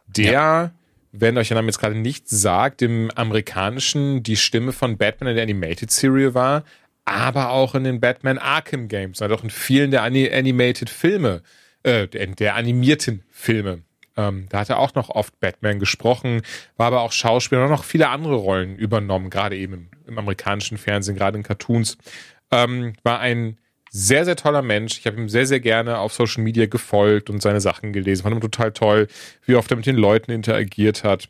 der, ja. wenn euch der Name jetzt gerade nicht sagt, im amerikanischen die Stimme von Batman in der Animated Serie war, aber auch in den Batman Arkham Games, also auch in vielen der Animated Filme, äh, der animierten Filme. Ähm, da hat er auch noch oft Batman gesprochen, war aber auch Schauspieler und noch viele andere Rollen übernommen, gerade eben im, im amerikanischen Fernsehen, gerade in Cartoons. Ähm, war ein sehr, sehr toller Mensch. Ich habe ihm sehr, sehr gerne auf Social Media gefolgt und seine Sachen gelesen. Fand ihn total toll, wie oft er mit den Leuten interagiert hat.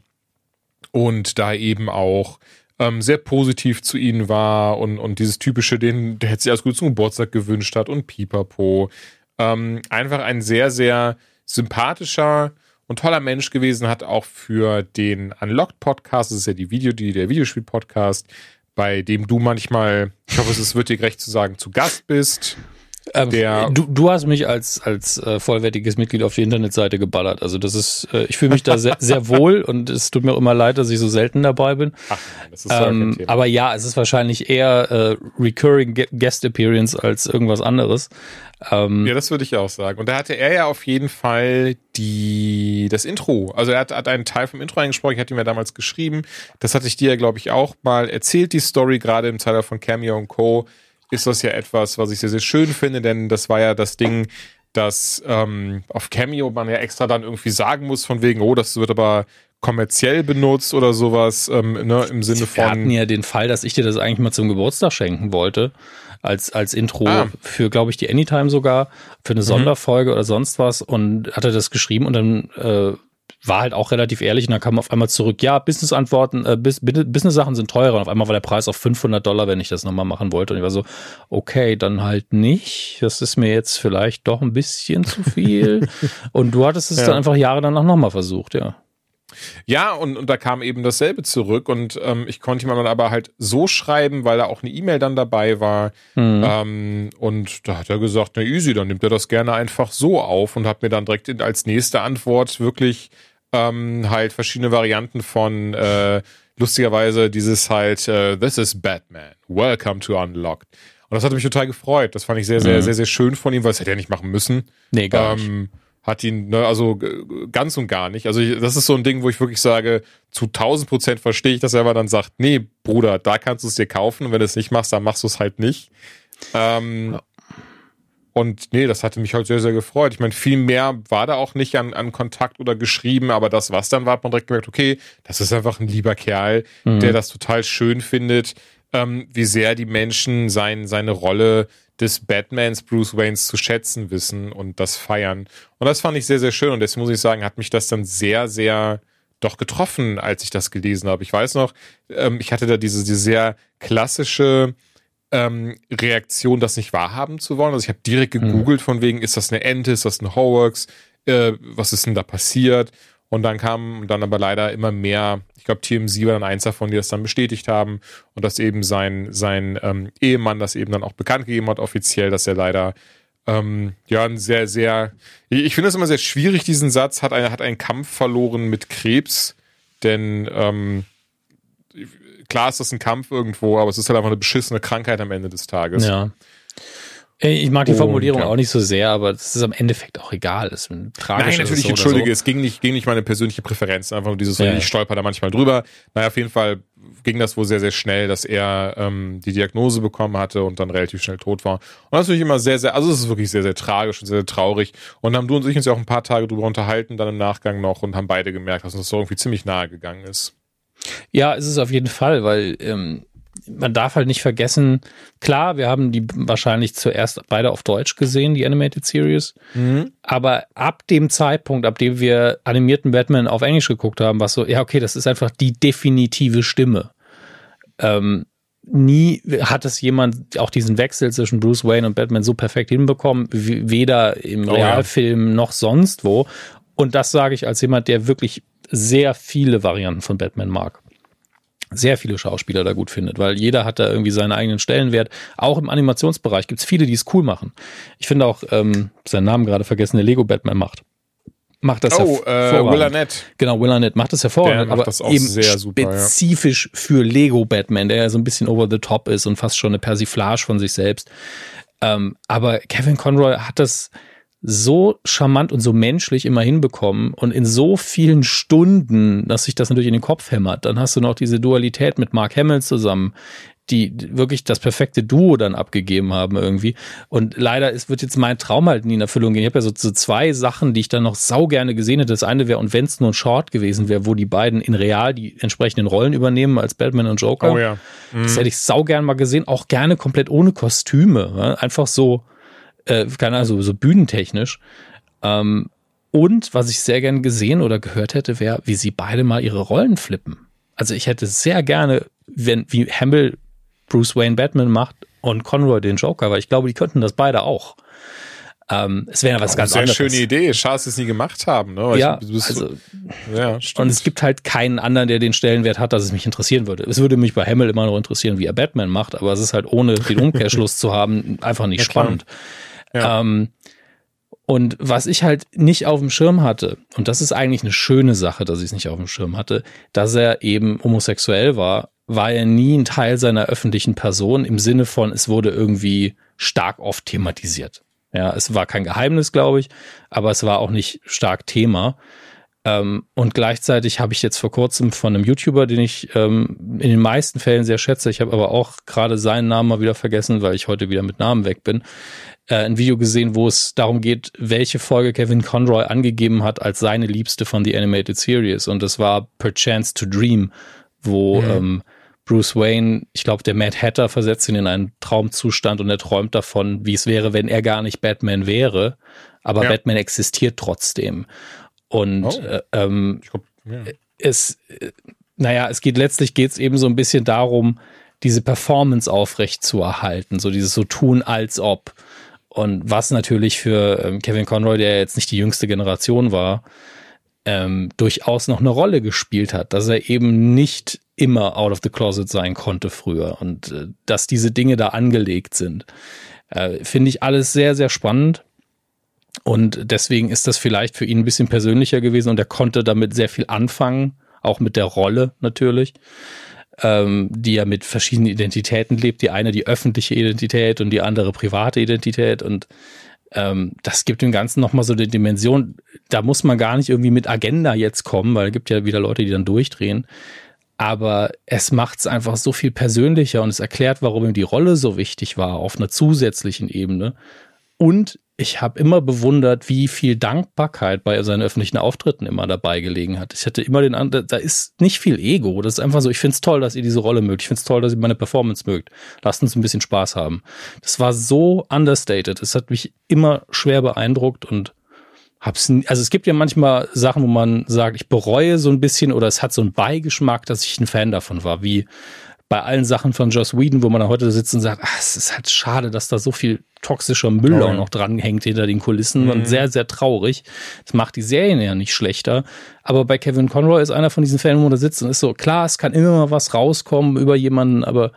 Und da eben auch ähm, sehr positiv zu ihnen war und, und dieses typische, den, der hätte sich alles gut zum Geburtstag gewünscht hat und pipapo. Ähm, einfach ein sehr, sehr sympathischer und toller Mensch gewesen, hat auch für den Unlocked Podcast, das ist ja die Video, die, der Videospiel-Podcast, bei dem du manchmal, ich hoffe, es wird dir gerecht zu sagen, zu Gast bist. Ähm, der du, du hast mich als, als äh, vollwertiges Mitglied auf die Internetseite geballert. Also das ist, äh, ich fühle mich da sehr, sehr wohl und es tut mir auch immer leid, dass ich so selten dabei bin. Ach, das ist ähm, aber ja, es ist wahrscheinlich eher äh, Recurring Guest Appearance als irgendwas anderes. Ähm, ja, das würde ich auch sagen. Und da hatte er ja auf jeden Fall die, das Intro. Also er hat, hat einen Teil vom Intro eingesprochen, ich hatte ihm ja damals geschrieben. Das hatte ich dir ja, glaube ich, auch mal erzählt, die Story, gerade im Zeitalter von Cameo und Co. ist das ja etwas, was ich sehr, sehr schön finde, denn das war ja das Ding, dass ähm, auf Cameo man ja extra dann irgendwie sagen muss, von wegen, oh, das wird aber kommerziell benutzt oder sowas, ähm, ne, im Sinne von. Wir hatten ja den Fall, dass ich dir das eigentlich mal zum Geburtstag schenken wollte als, als Intro ah. für, glaube ich, die Anytime sogar, für eine mhm. Sonderfolge oder sonst was und hatte das geschrieben und dann äh, war halt auch relativ ehrlich und dann kam auf einmal zurück, ja, Business-Antworten, äh, Business-Sachen sind teurer und auf einmal war der Preis auf 500 Dollar, wenn ich das nochmal machen wollte und ich war so, okay, dann halt nicht, das ist mir jetzt vielleicht doch ein bisschen zu viel und du hattest es ja. dann einfach Jahre danach nochmal versucht, ja. Ja, und, und da kam eben dasselbe zurück und ähm, ich konnte ihm dann aber halt so schreiben, weil da auch eine E-Mail dann dabei war. Mhm. Ähm, und da hat er gesagt, na easy, dann nimmt er das gerne einfach so auf und hat mir dann direkt als nächste Antwort wirklich ähm, halt verschiedene Varianten von äh, lustigerweise dieses halt äh, This is Batman, Welcome to Unlocked. Und das hat mich total gefreut. Das fand ich sehr, sehr, mhm. sehr, sehr schön von ihm, weil es hätte er nicht machen müssen. Nee, gar nicht ähm, hat ihn, ne, also ganz und gar nicht. Also ich, das ist so ein Ding, wo ich wirklich sage, zu 1000 Prozent verstehe ich, dass er aber dann sagt, nee, Bruder, da kannst du es dir kaufen und wenn du es nicht machst, dann machst du es halt nicht. Ähm, ja. Und nee, das hatte mich halt sehr, sehr gefreut. Ich meine, viel mehr war da auch nicht an, an Kontakt oder geschrieben, aber das, was dann war, hat man direkt gemerkt, okay, das ist einfach ein lieber Kerl, mhm. der das total schön findet, ähm, wie sehr die Menschen sein, seine Rolle des Batmans Bruce Waynes zu schätzen wissen und das feiern. Und das fand ich sehr, sehr schön. Und deswegen muss ich sagen, hat mich das dann sehr, sehr doch getroffen, als ich das gelesen habe. Ich weiß noch, ähm, ich hatte da diese, diese sehr klassische ähm, Reaktion, das nicht wahrhaben zu wollen. Also ich habe direkt mhm. gegoogelt von wegen, ist das eine Ente, ist das eine Hoax, äh, was ist denn da passiert? Und dann kam dann aber leider immer mehr, ich glaube, TMZ war dann eins davon, die das dann bestätigt haben und dass eben sein, sein ähm, Ehemann das eben dann auch bekannt gegeben hat, offiziell, dass er leider ähm, ja, ein sehr, sehr, ich, ich finde es immer sehr schwierig, diesen Satz, hat, eine, hat einen Kampf verloren mit Krebs, denn ähm, klar ist das ein Kampf irgendwo, aber es ist halt einfach eine beschissene Krankheit am Ende des Tages. Ja. Ich mag die Formulierung ja. auch nicht so sehr, aber das ist am Endeffekt auch egal. Das ist Nein, natürlich, so entschuldige, so. es ging nicht, ging nicht meine persönliche Präferenz, einfach nur dieses, ja. ich stolper da manchmal drüber. Naja, auf jeden Fall ging das wohl sehr, sehr schnell, dass er ähm, die Diagnose bekommen hatte und dann relativ schnell tot war. Und das ist natürlich immer sehr, sehr, also es ist wirklich sehr, sehr tragisch und sehr, sehr traurig. Und haben du und ich uns ja auch ein paar Tage drüber unterhalten, dann im Nachgang noch und haben beide gemerkt, dass uns das so irgendwie ziemlich nahe gegangen ist. Ja, es ist auf jeden Fall, weil ähm, man darf halt nicht vergessen, klar, wir haben die wahrscheinlich zuerst beide auf Deutsch gesehen, die Animated Series. Mhm. Aber ab dem Zeitpunkt, ab dem wir animierten Batman auf Englisch geguckt haben, war so, ja, okay, das ist einfach die definitive Stimme. Ähm, nie hat es jemand auch diesen Wechsel zwischen Bruce Wayne und Batman so perfekt hinbekommen, weder im oh, Realfilm ja. noch sonst wo. Und das sage ich als jemand, der wirklich sehr viele Varianten von Batman mag sehr viele Schauspieler da gut findet, weil jeder hat da irgendwie seinen eigenen Stellenwert. Auch im Animationsbereich gibt es viele, die es cool machen. Ich finde auch, ähm, seinen Namen gerade vergessen, der Lego Batman macht. Macht das oh, äh, Will Arnett. Genau, Will Arnett macht das hervorragend, macht aber das eben super, spezifisch ja. für Lego Batman, der ja so ein bisschen over the top ist und fast schon eine Persiflage von sich selbst. Ähm, aber Kevin Conroy hat das, so charmant und so menschlich immer hinbekommen und in so vielen Stunden, dass sich das natürlich in den Kopf hämmert. Dann hast du noch diese Dualität mit Mark Hamill zusammen, die wirklich das perfekte Duo dann abgegeben haben irgendwie. Und leider ist, wird jetzt mein Traum halt nie in Erfüllung gehen. Ich habe ja so, so zwei Sachen, die ich dann noch sau gerne gesehen hätte. Das eine wäre, und wenn es nur ein Short gewesen wäre, wo die beiden in real die entsprechenden Rollen übernehmen als Batman und Joker. Oh ja. Mhm. Das hätte ich sau gern mal gesehen. Auch gerne komplett ohne Kostüme. Einfach so äh, keine Ahnung, so, so bühnentechnisch. Ähm, und was ich sehr gern gesehen oder gehört hätte, wäre, wie sie beide mal ihre Rollen flippen. Also ich hätte sehr gerne, wenn, wie Hamill Bruce Wayne Batman macht und Conroy den Joker, weil ich glaube, die könnten das beide auch. Ähm, es wäre was ganz sehr anderes. Sehr schöne Idee. Schade, dass sie es nie gemacht haben. Ne? ja, ich, also, ja und es gibt halt keinen anderen, der den Stellenwert hat, dass es mich interessieren würde. Es würde mich bei Hamill immer noch interessieren, wie er Batman macht, aber es ist halt ohne den Umkehrschluss zu haben einfach nicht ja, spannend. Klar. Ja. Ähm, und was ich halt nicht auf dem Schirm hatte, und das ist eigentlich eine schöne Sache, dass ich es nicht auf dem Schirm hatte, dass er eben homosexuell war, war er nie ein Teil seiner öffentlichen Person im Sinne von, es wurde irgendwie stark oft thematisiert. Ja, es war kein Geheimnis, glaube ich, aber es war auch nicht stark Thema. Ähm, und gleichzeitig habe ich jetzt vor kurzem von einem YouTuber, den ich ähm, in den meisten Fällen sehr schätze, ich habe aber auch gerade seinen Namen mal wieder vergessen, weil ich heute wieder mit Namen weg bin, äh, ein Video gesehen, wo es darum geht, welche Folge Kevin Conroy angegeben hat als seine liebste von The Animated Series. Und das war Per Chance to Dream, wo mhm. ähm, Bruce Wayne, ich glaube, der Mad Hatter versetzt ihn in einen Traumzustand und er träumt davon, wie es wäre, wenn er gar nicht Batman wäre. Aber ja. Batman existiert trotzdem. Und oh. äh, ähm, glaub, ja. es, äh, naja, es geht letztlich geht es eben so ein bisschen darum, diese Performance aufrecht zu erhalten, so dieses so tun als ob. Und was natürlich für ähm, Kevin Conroy, der jetzt nicht die jüngste Generation war, ähm, durchaus noch eine Rolle gespielt hat, dass er eben nicht immer out of the closet sein konnte früher und äh, dass diese Dinge da angelegt sind. Äh, Finde ich alles sehr, sehr spannend. Und deswegen ist das vielleicht für ihn ein bisschen persönlicher gewesen und er konnte damit sehr viel anfangen, auch mit der Rolle natürlich ähm, die ja mit verschiedenen Identitäten lebt. Die eine die öffentliche Identität und die andere private Identität. Und ähm, das gibt dem Ganzen nochmal so eine Dimension. Da muss man gar nicht irgendwie mit Agenda jetzt kommen, weil es gibt ja wieder Leute, die dann durchdrehen. Aber es macht es einfach so viel persönlicher und es erklärt, warum ihm die Rolle so wichtig war auf einer zusätzlichen Ebene. Und ich habe immer bewundert, wie viel Dankbarkeit bei seinen öffentlichen Auftritten immer dabei gelegen hat. Ich hatte immer den Eindruck, da ist nicht viel Ego. Das ist einfach so, ich finde es toll, dass ihr diese Rolle mögt. Ich finde es toll, dass ihr meine Performance mögt. Lasst uns ein bisschen Spaß haben. Das war so understated. Es hat mich immer schwer beeindruckt und hab's, also es gibt ja manchmal Sachen, wo man sagt, ich bereue so ein bisschen oder es hat so einen Beigeschmack, dass ich ein Fan davon war, wie bei allen Sachen von Joss Whedon, wo man dann heute sitzt und sagt, ach, es ist halt schade, dass da so viel toxischer Müll oh, auch noch dran hängt hinter den Kulissen mhm. und sehr, sehr traurig. Das macht die Serien ja nicht schlechter. Aber bei Kevin Conroy ist einer von diesen Fällen, wo er sitzt und ist so, klar, es kann immer mal was rauskommen über jemanden, aber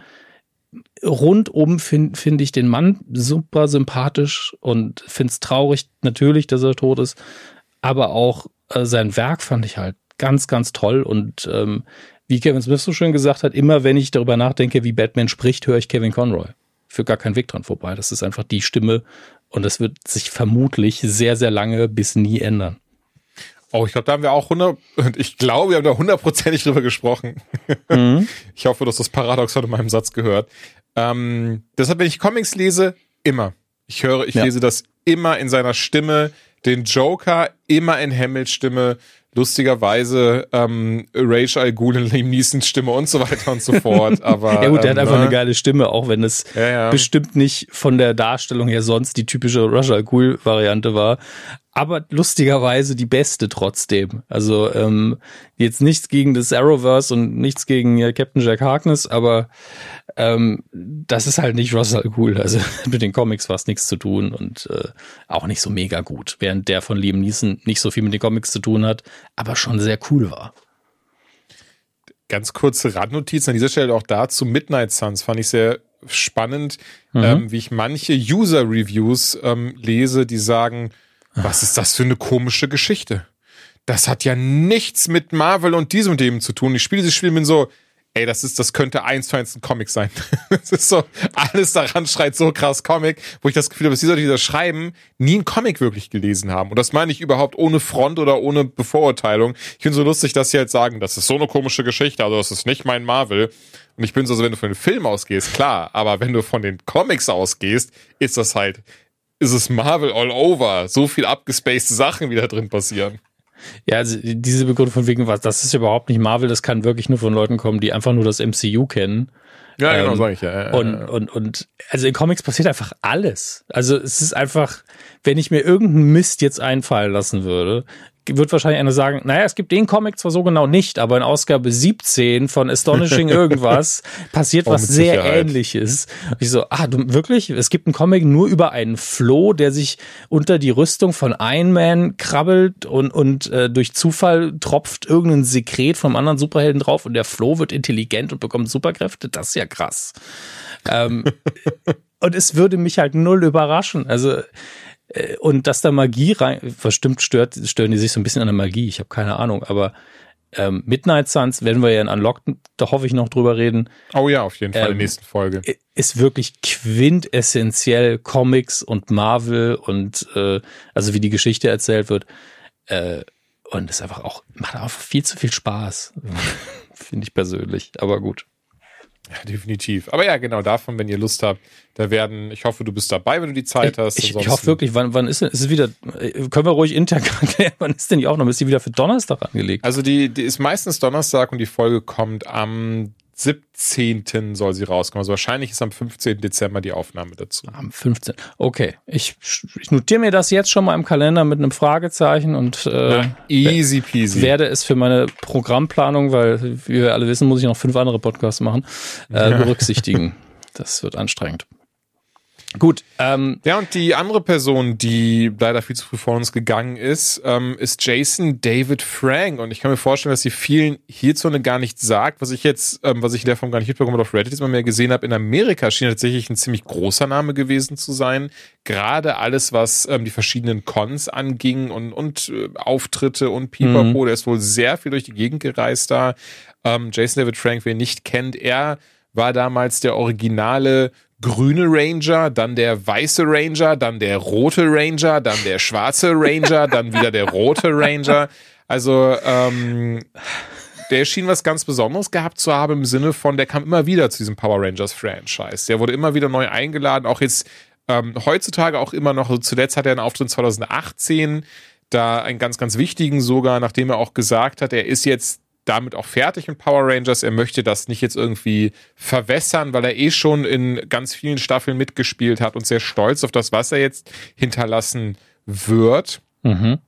rundum finde find ich den Mann super sympathisch und finde es traurig natürlich, dass er tot ist. Aber auch äh, sein Werk fand ich halt ganz, ganz toll und ähm, wie Kevin Smith so schön gesagt hat, immer wenn ich darüber nachdenke, wie Batman spricht, höre ich Kevin Conroy. führt gar kein Weg dran vorbei. Das ist einfach die Stimme und das wird sich vermutlich sehr, sehr lange bis nie ändern. Oh, ich glaube, da haben wir auch 100, ich glaube, wir haben da hundertprozentig drüber gesprochen. Mhm. Ich hoffe, du hast das Paradoxon in meinem Satz gehört. Ähm, deshalb, wenn ich Comics lese, immer. Ich höre, ich ja. lese das immer in seiner Stimme, den Joker immer in Hamills Stimme, lustigerweise ähm, Rage Al Ghul in Liam Neesons Stimme und so weiter und so fort. Aber ja gut, der ähm, hat einfach ne? eine geile Stimme, auch wenn es ja, ja. bestimmt nicht von der Darstellung her sonst die typische Rush Al Ghul Variante war aber lustigerweise die beste trotzdem. Also ähm, jetzt nichts gegen das Arrowverse und nichts gegen äh, Captain Jack Harkness, aber ähm, das ist halt nicht Russell Cool. Also mit den Comics fast nichts zu tun und äh, auch nicht so mega gut. Während der von Liam Neeson nicht so viel mit den Comics zu tun hat, aber schon sehr cool war. Ganz kurze Randnotiz an dieser Stelle auch dazu. Midnight Suns fand ich sehr spannend, mhm. ähm, wie ich manche User-Reviews ähm, lese, die sagen, was ist das für eine komische Geschichte? Das hat ja nichts mit Marvel und diesem und dem zu tun. Ich spiele dieses Spiel bin so, ey, das ist, das könnte eins zu eins ein Comic sein. das ist so, alles daran schreit so krass Comic, wo ich das Gefühl habe, dass die Leute, die das schreiben, nie ein Comic wirklich gelesen haben. Und das meine ich überhaupt ohne Front oder ohne Bevorurteilung. Ich finde so lustig, dass sie halt sagen, das ist so eine komische Geschichte, also das ist nicht mein Marvel. Und ich bin so, wenn du von den Film ausgehst, klar, aber wenn du von den Comics ausgehst, ist das halt ist es Marvel all over. So viel abgespacede Sachen wieder drin passieren. Ja, also diese Begründung von wegen was, das ist überhaupt nicht Marvel, das kann wirklich nur von Leuten kommen, die einfach nur das MCU kennen. Ja, genau, ähm, sag ich ja. und, ja. und, und, also in Comics passiert einfach alles. Also es ist einfach, wenn ich mir irgendeinen Mist jetzt einfallen lassen würde, wird wahrscheinlich einer sagen, naja, es gibt den Comic zwar so genau nicht, aber in Ausgabe 17 von Astonishing irgendwas passiert oh, was sehr Sicherheit. ähnliches. Und ich so, ah, du, wirklich? Es gibt einen Comic nur über einen Floh, der sich unter die Rüstung von Iron Man krabbelt und, und äh, durch Zufall tropft irgendein Sekret vom anderen Superhelden drauf und der Floh wird intelligent und bekommt Superkräfte. Das ist ja krass. ähm, und es würde mich halt null überraschen. Also und dass da Magie rein, verstimmt stört, stören die sich so ein bisschen an der Magie, ich habe keine Ahnung, aber ähm, Midnight Suns werden wir ja in Unlocked, da hoffe ich noch drüber reden. Oh ja, auf jeden Fall ähm, in der nächsten Folge. Ist wirklich quintessentiell Comics und Marvel und äh, also wie die Geschichte erzählt wird. Äh, und ist einfach auch, macht einfach viel zu viel Spaß. Finde ich persönlich, aber gut. Ja, definitiv. Aber ja, genau davon, wenn ihr Lust habt, da werden, ich hoffe, du bist dabei, wenn du die Zeit hast. Ich, ich hoffe wirklich, wann, wann ist denn, ist es wieder, können wir ruhig intern wann ist denn die Aufnahme? Ist die wieder für Donnerstag angelegt? Also die, die ist meistens Donnerstag und die Folge kommt am 17. soll sie rauskommen. Also wahrscheinlich ist am 15. Dezember die Aufnahme dazu. Am 15. Okay. Ich, ich notiere mir das jetzt schon mal im Kalender mit einem Fragezeichen und äh, Na, easy peasy. werde es für meine Programmplanung, weil wie wir alle wissen, muss ich noch fünf andere Podcasts machen, äh, berücksichtigen. das wird anstrengend. Gut. Ähm, ja, und die andere Person, die leider viel zu früh vor uns gegangen ist, ähm, ist Jason David Frank. Und ich kann mir vorstellen, dass sie vielen hierzulande gar nicht sagt, was ich jetzt, ähm, was ich in der Form gar nicht mitbekommen auf Reddit mal mehr gesehen habe. In Amerika schien tatsächlich ein ziemlich großer Name gewesen zu sein. Gerade alles, was ähm, die verschiedenen Cons anging und, und äh, Auftritte und Pipapo, mhm. der ist wohl sehr viel durch die Gegend gereist da. Ähm, Jason David Frank, wer ihn nicht kennt, er war damals der originale grüne Ranger, dann der weiße Ranger, dann der rote Ranger, dann der schwarze Ranger, dann wieder der rote Ranger. Also ähm, der schien was ganz Besonderes gehabt zu haben im Sinne von, der kam immer wieder zu diesem Power Rangers Franchise. Der wurde immer wieder neu eingeladen, auch jetzt ähm, heutzutage auch immer noch. Also zuletzt hat er einen Auftritt 2018, da einen ganz, ganz wichtigen sogar, nachdem er auch gesagt hat, er ist jetzt damit auch fertig mit Power Rangers. Er möchte das nicht jetzt irgendwie verwässern, weil er eh schon in ganz vielen Staffeln mitgespielt hat und sehr stolz auf das, was er jetzt hinterlassen wird. Mhm.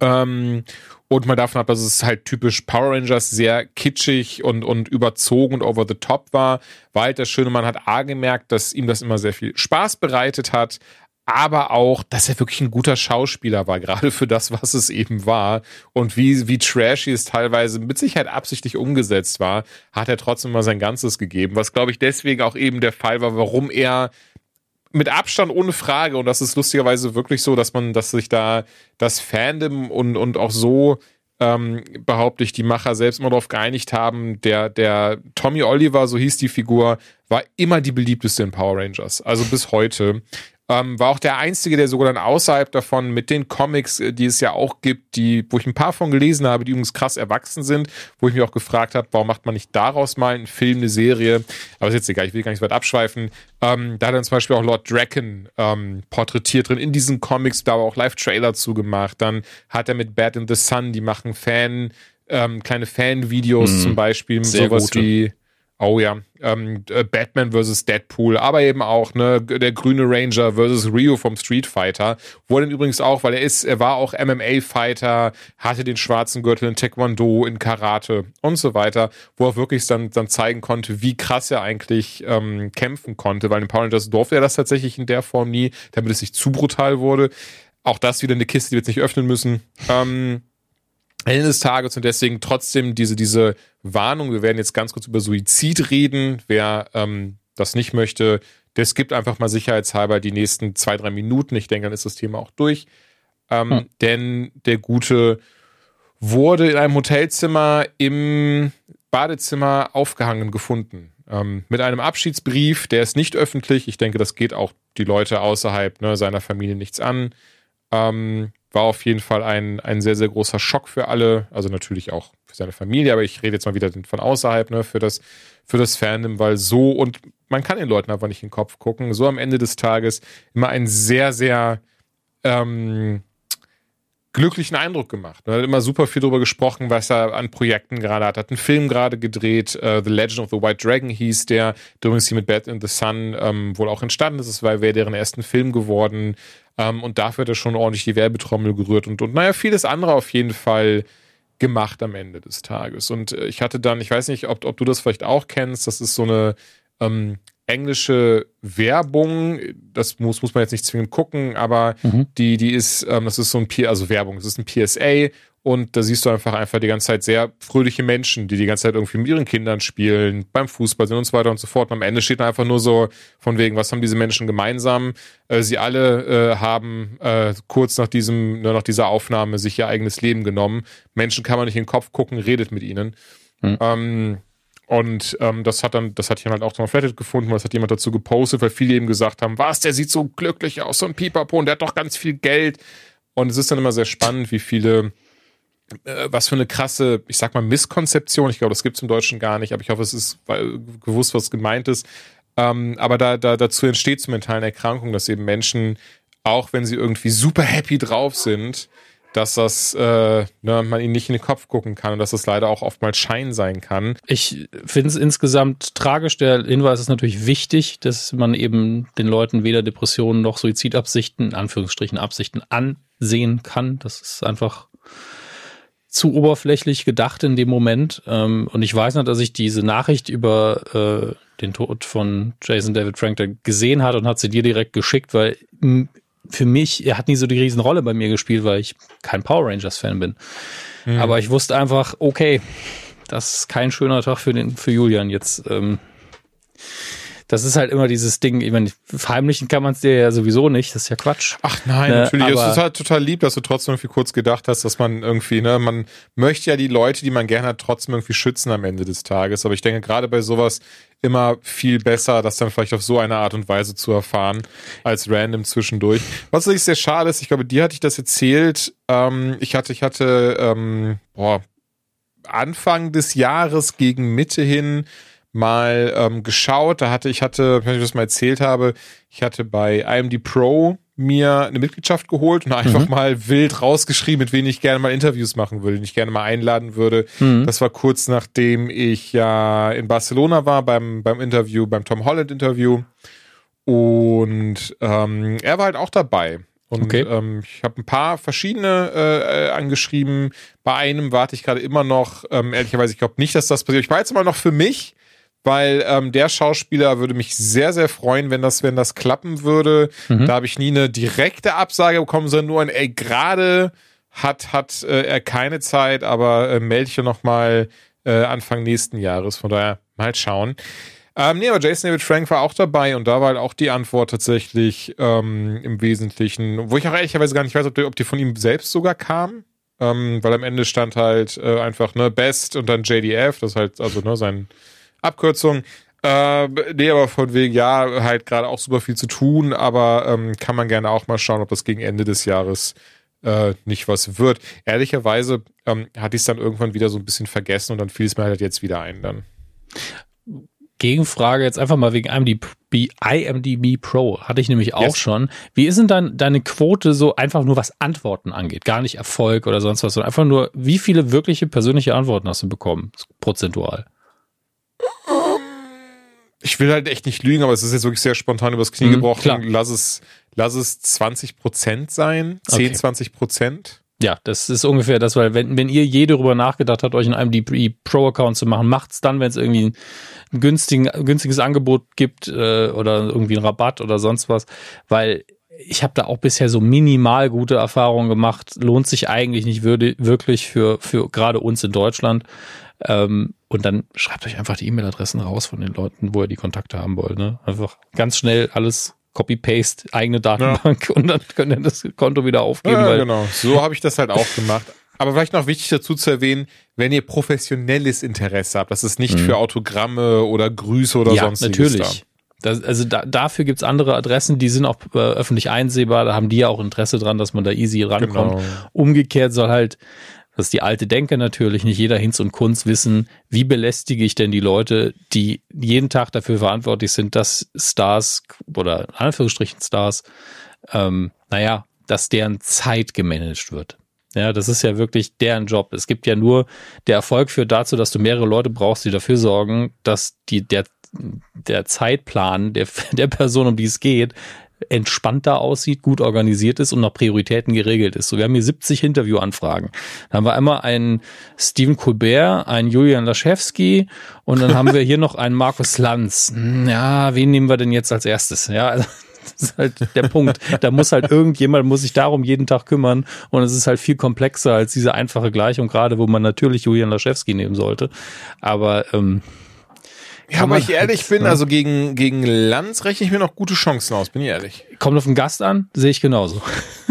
Ähm, und man davon ab, dass es halt typisch Power Rangers sehr kitschig und, und überzogen und over the top war. Walter Schönemann hat A gemerkt, dass ihm das immer sehr viel Spaß bereitet hat, aber auch, dass er wirklich ein guter Schauspieler war, gerade für das, was es eben war und wie, wie trashy es teilweise mit Sicherheit absichtlich umgesetzt war, hat er trotzdem mal sein Ganzes gegeben, was glaube ich deswegen auch eben der Fall war, warum er mit Abstand ohne Frage und das ist lustigerweise wirklich so, dass man, dass sich da das Fandom und, und auch so ähm, behaupte ich, die Macher selbst immer darauf geeinigt haben, der, der Tommy Oliver, so hieß die Figur, war immer die beliebteste in Power Rangers. Also bis heute. Ähm, war auch der einzige, der sogar dann außerhalb davon mit den Comics, äh, die es ja auch gibt, die, wo ich ein paar von gelesen habe, die übrigens krass erwachsen sind, wo ich mich auch gefragt habe, warum macht man nicht daraus mal einen Film, eine Serie? Aber ist jetzt egal, ich will gar nicht so weit abschweifen. Ähm, da hat dann zum Beispiel auch Lord Draken ähm, porträtiert drin in diesen Comics, da war auch Live-Trailer zugemacht. Dann hat er mit Bad in the Sun, die machen Fan, ähm, kleine Fan-Videos mhm. zum Beispiel, Sehr sowas gute. wie Oh ja, ähm, äh, Batman vs. Deadpool, aber eben auch ne, der grüne Ranger vs. Rio vom Street Fighter. Er dann übrigens auch, weil er ist, er war auch MMA-Fighter, hatte den schwarzen Gürtel in Taekwondo, in Karate und so weiter, wo er wirklich dann, dann zeigen konnte, wie krass er eigentlich ähm, kämpfen konnte, weil in Power Rangers durfte er das tatsächlich in der Form nie, damit es nicht zu brutal wurde. Auch das wieder eine Kiste, die wir jetzt nicht öffnen müssen. Ähm, Ende des Tages und deswegen trotzdem diese, diese Warnung, wir werden jetzt ganz kurz über Suizid reden, wer ähm, das nicht möchte, das gibt einfach mal sicherheitshalber die nächsten zwei, drei Minuten. Ich denke, dann ist das Thema auch durch. Ähm, hm. Denn der Gute wurde in einem Hotelzimmer im Badezimmer aufgehangen gefunden. Ähm, mit einem Abschiedsbrief, der ist nicht öffentlich. Ich denke, das geht auch die Leute außerhalb ne, seiner Familie nichts an. Ähm, war auf jeden Fall ein, ein sehr, sehr großer Schock für alle. Also natürlich auch für seine Familie, aber ich rede jetzt mal wieder von außerhalb, ne, für das, für das Fandom, weil so und man kann den Leuten einfach nicht in den Kopf gucken. So am Ende des Tages immer ein sehr, sehr ähm, glücklichen Eindruck gemacht. Er hat immer super viel darüber gesprochen, was er an Projekten gerade hat. Hat einen Film gerade gedreht, uh, The Legend of the White Dragon hieß der, der übrigens hier mit Bad in the Sun ähm, wohl auch entstanden ist. Es war wäre deren ersten Film geworden. Ähm, und dafür hat er schon ordentlich die Werbetrommel gerührt und, und naja, vieles andere auf jeden Fall gemacht am Ende des Tages. Und äh, ich hatte dann, ich weiß nicht, ob, ob du das vielleicht auch kennst, das ist so eine ähm, englische Werbung, das muss, muss man jetzt nicht zwingend gucken, aber mhm. die, die ist, ähm, das ist so ein P also Werbung, das ist ein PSA und da siehst du einfach einfach die ganze Zeit sehr fröhliche Menschen, die die ganze Zeit irgendwie mit ihren Kindern spielen, beim Fußball sind und so weiter und so fort. Und am Ende steht einfach nur so von wegen, was haben diese Menschen gemeinsam? Äh, sie alle äh, haben äh, kurz nach diesem, nach dieser Aufnahme sich ihr eigenes Leben genommen. Menschen kann man nicht in den Kopf gucken, redet mit ihnen. Mhm. Ähm, und ähm, das hat dann, das hat jemand auch auf Reddit gefunden, was hat jemand dazu gepostet, weil viele eben gesagt haben, was, der sieht so glücklich aus, so ein Pipapo und der hat doch ganz viel Geld. Und es ist dann immer sehr spannend, wie viele äh, was für eine krasse, ich sag mal, Misskonzeption. Ich glaube, das gibt es im Deutschen gar nicht, aber ich hoffe, es ist gewusst, was gemeint ist. Ähm, aber da, da, dazu entsteht zu mentalen Erkrankungen, dass eben Menschen, auch wenn sie irgendwie super happy drauf sind, dass das äh, ne, man ihnen nicht in den Kopf gucken kann und dass das leider auch oftmals Schein sein kann. Ich finde es insgesamt tragisch. Der Hinweis ist natürlich wichtig, dass man eben den Leuten weder Depressionen noch Suizidabsichten, in Anführungsstrichen Absichten, ansehen kann. Das ist einfach zu oberflächlich gedacht in dem Moment. Ähm, und ich weiß noch, dass ich diese Nachricht über äh, den Tod von Jason David Frank gesehen hat und hat sie dir direkt geschickt, weil für mich, er hat nie so die Riesenrolle bei mir gespielt, weil ich kein Power Rangers Fan bin. Mhm. Aber ich wusste einfach, okay, das ist kein schöner Tag für den, für Julian jetzt. Ähm, das ist halt immer dieses Ding, ich meine, verheimlichen kann man es dir ja sowieso nicht, das ist ja Quatsch. Ach nein, ne, natürlich. Es ist halt total lieb, dass du trotzdem irgendwie kurz gedacht hast, dass man irgendwie, ne, man möchte ja die Leute, die man gerne hat, trotzdem irgendwie schützen am Ende des Tages. Aber ich denke, gerade bei sowas immer viel besser, das dann vielleicht auf so eine Art und Weise zu erfahren, als random zwischendurch. Was natürlich sehr schade ist, ich glaube, dir hatte ich das erzählt. Ähm, ich hatte, ich hatte, ähm, boah, Anfang des Jahres gegen Mitte hin mal ähm, geschaut. Da hatte ich hatte, wenn ich das mal erzählt habe, ich hatte bei IMD Pro mir eine Mitgliedschaft geholt und einfach mhm. mal wild rausgeschrieben, mit wem ich gerne mal Interviews machen würde, den ich gerne mal einladen würde. Mhm. Das war kurz nachdem ich ja in Barcelona war beim, beim Interview, beim Tom Holland Interview. Und ähm, er war halt auch dabei. Und okay. ähm, ich habe ein paar verschiedene äh, angeschrieben. Bei einem warte ich gerade immer noch. Ähm, ehrlicherweise, ich glaube nicht, dass das passiert. Ich war jetzt immer noch für mich weil ähm, der Schauspieler würde mich sehr, sehr freuen, wenn das, wenn das klappen würde. Mhm. Da habe ich nie eine direkte Absage bekommen, sondern nur ein, ey, gerade hat, hat äh, er keine Zeit, aber äh, melde ich ja nochmal äh, Anfang nächsten Jahres. Von daher mal schauen. Ähm, nee, aber Jason David Frank war auch dabei und da war halt auch die Antwort tatsächlich ähm, im Wesentlichen, wo ich auch ehrlicherweise gar nicht weiß, ob die, ob die von ihm selbst sogar kam. ähm, weil am Ende stand halt äh, einfach ne Best und dann JDF, das ist halt also ne seine Abkürzung. Äh, nee, aber von wegen, ja, halt gerade auch super viel zu tun, aber ähm, kann man gerne auch mal schauen, ob das gegen Ende des Jahres äh, nicht was wird. Ehrlicherweise ähm, hatte ich es dann irgendwann wieder so ein bisschen vergessen und dann fiel es mir halt jetzt wieder ein dann. Gegenfrage jetzt einfach mal wegen IMDb, IMDb Pro. Hatte ich nämlich auch yes. schon. Wie ist denn dann deine Quote so einfach nur was Antworten angeht? Gar nicht Erfolg oder sonst was, sondern einfach nur, wie viele wirkliche persönliche Antworten hast du bekommen? Prozentual. Ich will halt echt nicht lügen, aber es ist jetzt wirklich sehr spontan übers Knie mhm, gebrochen. Klar. Lass es, lass es 20 Prozent sein. 10, okay. 20 Prozent. Ja, das ist ungefähr das, weil wenn, wenn ihr je darüber nachgedacht habt, euch einen IMDb Pro-Account zu machen, macht's dann, wenn es irgendwie ein günstigen, günstiges Angebot gibt äh, oder irgendwie einen Rabatt oder sonst was, weil ich habe da auch bisher so minimal gute Erfahrungen gemacht. Lohnt sich eigentlich nicht würde, wirklich für, für gerade uns in Deutschland. Ähm, und dann schreibt euch einfach die E-Mail-Adressen raus von den Leuten, wo ihr die Kontakte haben wollt. Ne? Einfach ganz schnell alles Copy-Paste, eigene Datenbank ja. und dann könnt ihr das Konto wieder aufgeben. Ja, genau. So habe ich das halt auch gemacht. Aber vielleicht noch wichtig dazu zu erwähnen, wenn ihr professionelles Interesse habt, das ist nicht mhm. für Autogramme oder Grüße oder ja, sonst natürlich. Da. Das, also da, dafür gibt's andere Adressen, die sind auch äh, öffentlich einsehbar, da haben die ja auch Interesse dran, dass man da easy rankommt. Genau. Umgekehrt soll halt das ist die alte Denke natürlich, nicht jeder Hinz und Kunz wissen, wie belästige ich denn die Leute, die jeden Tag dafür verantwortlich sind, dass Stars oder in Anführungsstrichen Stars, ähm, naja, dass deren Zeit gemanagt wird. Ja, das ist ja wirklich deren Job. Es gibt ja nur, der Erfolg führt dazu, dass du mehrere Leute brauchst, die dafür sorgen, dass die, der, der Zeitplan der, der Person, um die es geht, entspannter aussieht, gut organisiert ist und nach Prioritäten geregelt ist. So, wir haben hier 70 Interviewanfragen. Da haben wir einmal einen Stephen Colbert, einen Julian Laschewski und dann haben wir hier noch einen Markus Lanz. Hm, ja, wen nehmen wir denn jetzt als erstes? Ja, also das ist halt der Punkt. Da muss halt irgendjemand muss sich darum jeden Tag kümmern und es ist halt viel komplexer als diese einfache Gleichung, gerade wo man natürlich Julian Laschewski nehmen sollte. Aber ähm, ja, aber ich ehrlich bin, ne? also gegen, gegen Lanz rechne ich mir noch gute Chancen aus, bin ich ehrlich. Kommt auf den Gast an, sehe ich genauso.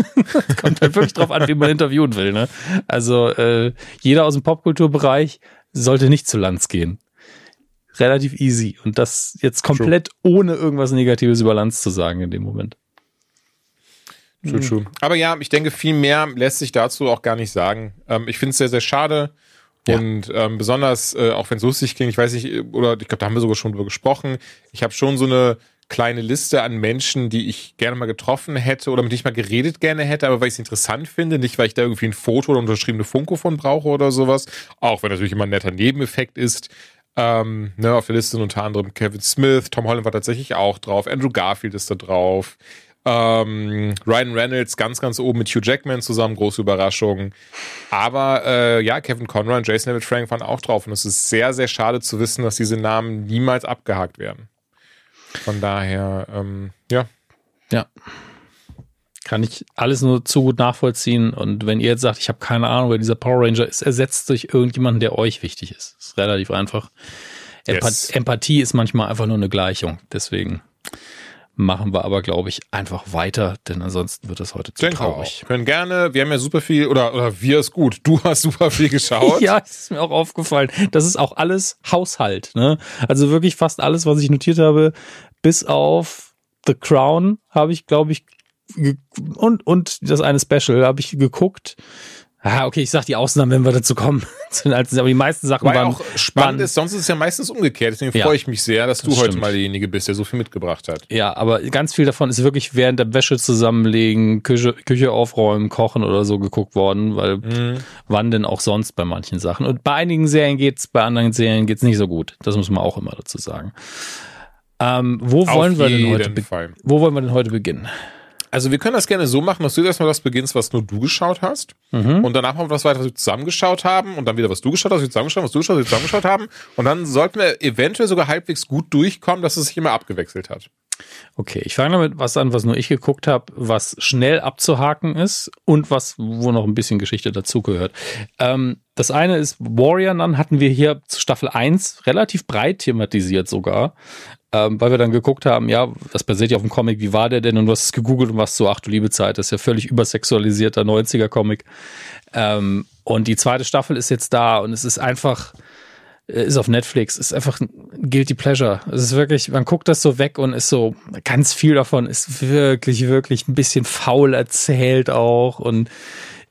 Kommt halt wirklich drauf an, wie man interviewen will. Ne? Also äh, jeder aus dem Popkulturbereich sollte nicht zu Lanz gehen. Relativ easy. Und das jetzt komplett True. ohne irgendwas Negatives über Lanz zu sagen in dem Moment. True, true. Aber ja, ich denke, viel mehr lässt sich dazu auch gar nicht sagen. Ähm, ich finde es sehr, sehr schade Und ähm, besonders, äh, auch wenn es lustig klingt, ich weiß nicht, oder ich glaube, da haben wir sogar schon drüber gesprochen. Ich habe schon so eine kleine Liste an Menschen, die ich gerne mal getroffen hätte oder mit denen ich mal geredet gerne hätte, aber weil ich es interessant finde, nicht weil ich da irgendwie ein Foto oder unterschriebene Funko von brauche oder sowas. Auch wenn natürlich immer ein netter Nebeneffekt ist. Ähm, ne, auf der Liste sind unter anderem Kevin Smith, Tom Holland war tatsächlich auch drauf, Andrew Garfield ist da drauf, ähm, Ryan Reynolds ganz, ganz oben mit Hugh Jackman zusammen, große Überraschung. Aber äh, ja, Kevin Conroy und Jason David Frank waren auch drauf. Und es ist sehr, sehr schade zu wissen, dass diese Namen niemals abgehakt werden. Von daher, ähm, ja. Ja. Kann ich alles nur zu gut nachvollziehen. Und wenn ihr jetzt sagt, ich habe keine Ahnung, wer dieser Power Ranger ist, ersetzt durch irgendjemanden, der euch wichtig ist. Das ist relativ einfach. Yes. Empathie ist manchmal einfach nur eine Gleichung. Deswegen machen wir aber, glaube ich, einfach weiter, denn ansonsten wird es heute zu Denke traurig. Auch. Können gerne, wir haben ja super viel, oder, oder wir ist gut, du hast super viel geschaut. ja, ist mir auch aufgefallen. Das ist auch alles Haushalt, ne? Also wirklich fast alles, was ich notiert habe, bis auf The Crown habe ich, glaube ich, und, und das eine Special habe ich geguckt. Ah, okay, ich sag die Ausnahmen, wenn wir dazu kommen. Aber die meisten Sachen Weil waren auch spannend waren, ist. Sonst ist es ja meistens umgekehrt. Deswegen ja, freue ich mich sehr, dass du das heute mal derjenige bist, der so viel mitgebracht hat. Ja, aber ganz viel davon ist wirklich während der Wäsche zusammenlegen, Küche, Küche aufräumen, kochen oder so geguckt worden, weil mhm. wann denn auch sonst bei manchen Sachen. Und bei einigen Serien geht's, bei anderen Serien geht's nicht so gut. Das muss man auch immer dazu sagen. Ähm, wo Auf wollen wir denn heute? Wo wollen wir denn heute beginnen? Also wir können das gerne so machen, dass du erstmal das beginnst, was nur du geschaut hast. Mhm. Und danach machen wir was weiter, was wir zusammengeschaut haben. Und dann wieder, was du geschaut hast, was wir zusammengeschaut haben, was du geschaut hast, was wir zusammengeschaut haben. Und dann sollten wir eventuell sogar halbwegs gut durchkommen, dass es sich immer abgewechselt hat. Okay, ich fange damit was an, was nur ich geguckt habe, was schnell abzuhaken ist und was, wo noch ein bisschen Geschichte dazugehört. Ähm, das eine ist Warrior Nun hatten wir hier zu Staffel 1 relativ breit thematisiert sogar ähm, weil wir dann geguckt haben, ja, das basiert ja auf dem Comic, wie war der denn? Und du hast es gegoogelt und warst so, ach du liebe Zeit, das ist ja völlig übersexualisierter 90er-Comic. Ähm, und die zweite Staffel ist jetzt da und es ist einfach, äh, ist auf Netflix, ist einfach ein Guilty Pleasure. Es ist wirklich, man guckt das so weg und ist so, ganz viel davon ist wirklich, wirklich ein bisschen faul erzählt auch und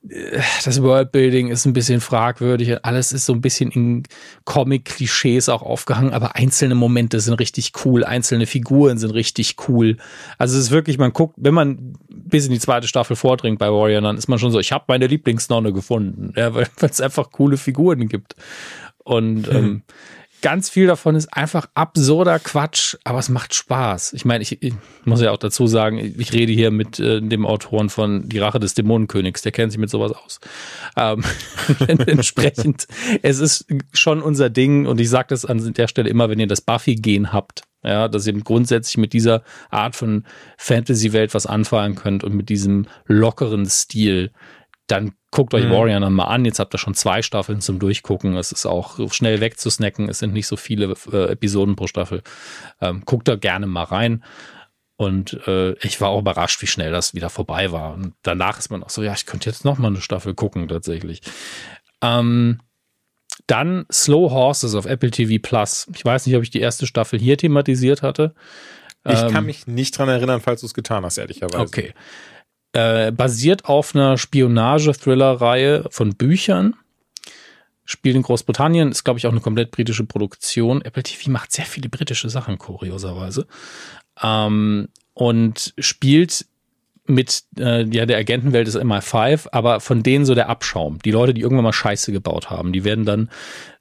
das Worldbuilding ist ein bisschen fragwürdig. Alles ist so ein bisschen in Comic-Klischees auch aufgehangen, aber einzelne Momente sind richtig cool, einzelne Figuren sind richtig cool. Also es ist wirklich, man guckt, wenn man bis in die zweite Staffel vordringt bei Warrior, dann ist man schon so, ich habe meine Lieblingsnonne gefunden, ja, weil es einfach coole Figuren gibt. Und ähm, ganz viel davon ist einfach absurder Quatsch, aber es macht Spaß. Ich meine, ich, ich muss ja auch dazu sagen, ich rede hier mit äh, dem Autoren von Die Rache des Dämonenkönigs, der kennt sich mit sowas aus. Ähm, entsprechend, es ist schon unser Ding und ich sage das an der Stelle immer, wenn ihr das Buffy-Gen habt, ja, dass ihr grundsätzlich mit dieser Art von Fantasy-Welt was anfallen könnt und mit diesem lockeren Stil, dann guckt euch mhm. Warrior dann mal an. Jetzt habt ihr schon zwei Staffeln zum Durchgucken. Es ist auch schnell wegzusnacken. Es sind nicht so viele äh, Episoden pro Staffel. Ähm, guckt da gerne mal rein. Und äh, ich war auch überrascht, wie schnell das wieder vorbei war. Und danach ist man auch so, ja, ich könnte jetzt noch mal eine Staffel gucken, tatsächlich. Ähm, dann Slow Horses auf Apple TV Plus. Ich weiß nicht, ob ich die erste Staffel hier thematisiert hatte. Ich ähm, kann mich nicht dran erinnern, falls du es getan hast, ehrlicherweise. Okay. Äh, basiert auf einer Spionage-Thriller-Reihe von Büchern. Spielt in Großbritannien, ist, glaube ich, auch eine komplett britische Produktion. Apple TV macht sehr viele britische Sachen, kurioserweise. Ähm, und spielt mit äh, ja, der Agentenwelt des MI5, aber von denen so der Abschaum. Die Leute, die irgendwann mal Scheiße gebaut haben, die werden dann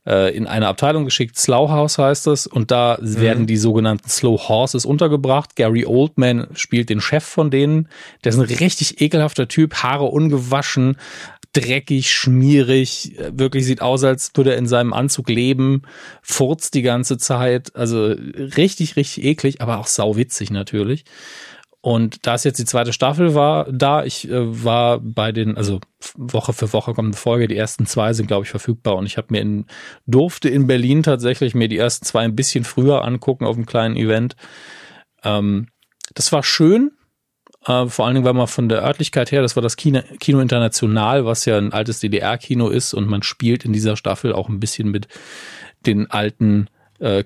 äh, in eine Abteilung geschickt, Slow House heißt es, und da mhm. werden die sogenannten Slow Horses untergebracht. Gary Oldman spielt den Chef von denen. Der ist ein richtig ekelhafter Typ, Haare ungewaschen, dreckig, schmierig, wirklich sieht aus, als würde er in seinem Anzug leben, furzt die ganze Zeit, also richtig, richtig eklig, aber auch sauwitzig natürlich. Und da es jetzt die zweite Staffel war, da ich äh, war bei den, also Woche für Woche kommt eine Folge, die ersten zwei sind, glaube ich, verfügbar. Und ich habe mir in, durfte in Berlin tatsächlich mir die ersten zwei ein bisschen früher angucken auf einem kleinen Event. Ähm, das war schön, äh, vor allen Dingen, weil man von der Örtlichkeit her, das war das Kino, Kino International, was ja ein altes DDR-Kino ist und man spielt in dieser Staffel auch ein bisschen mit den alten äh,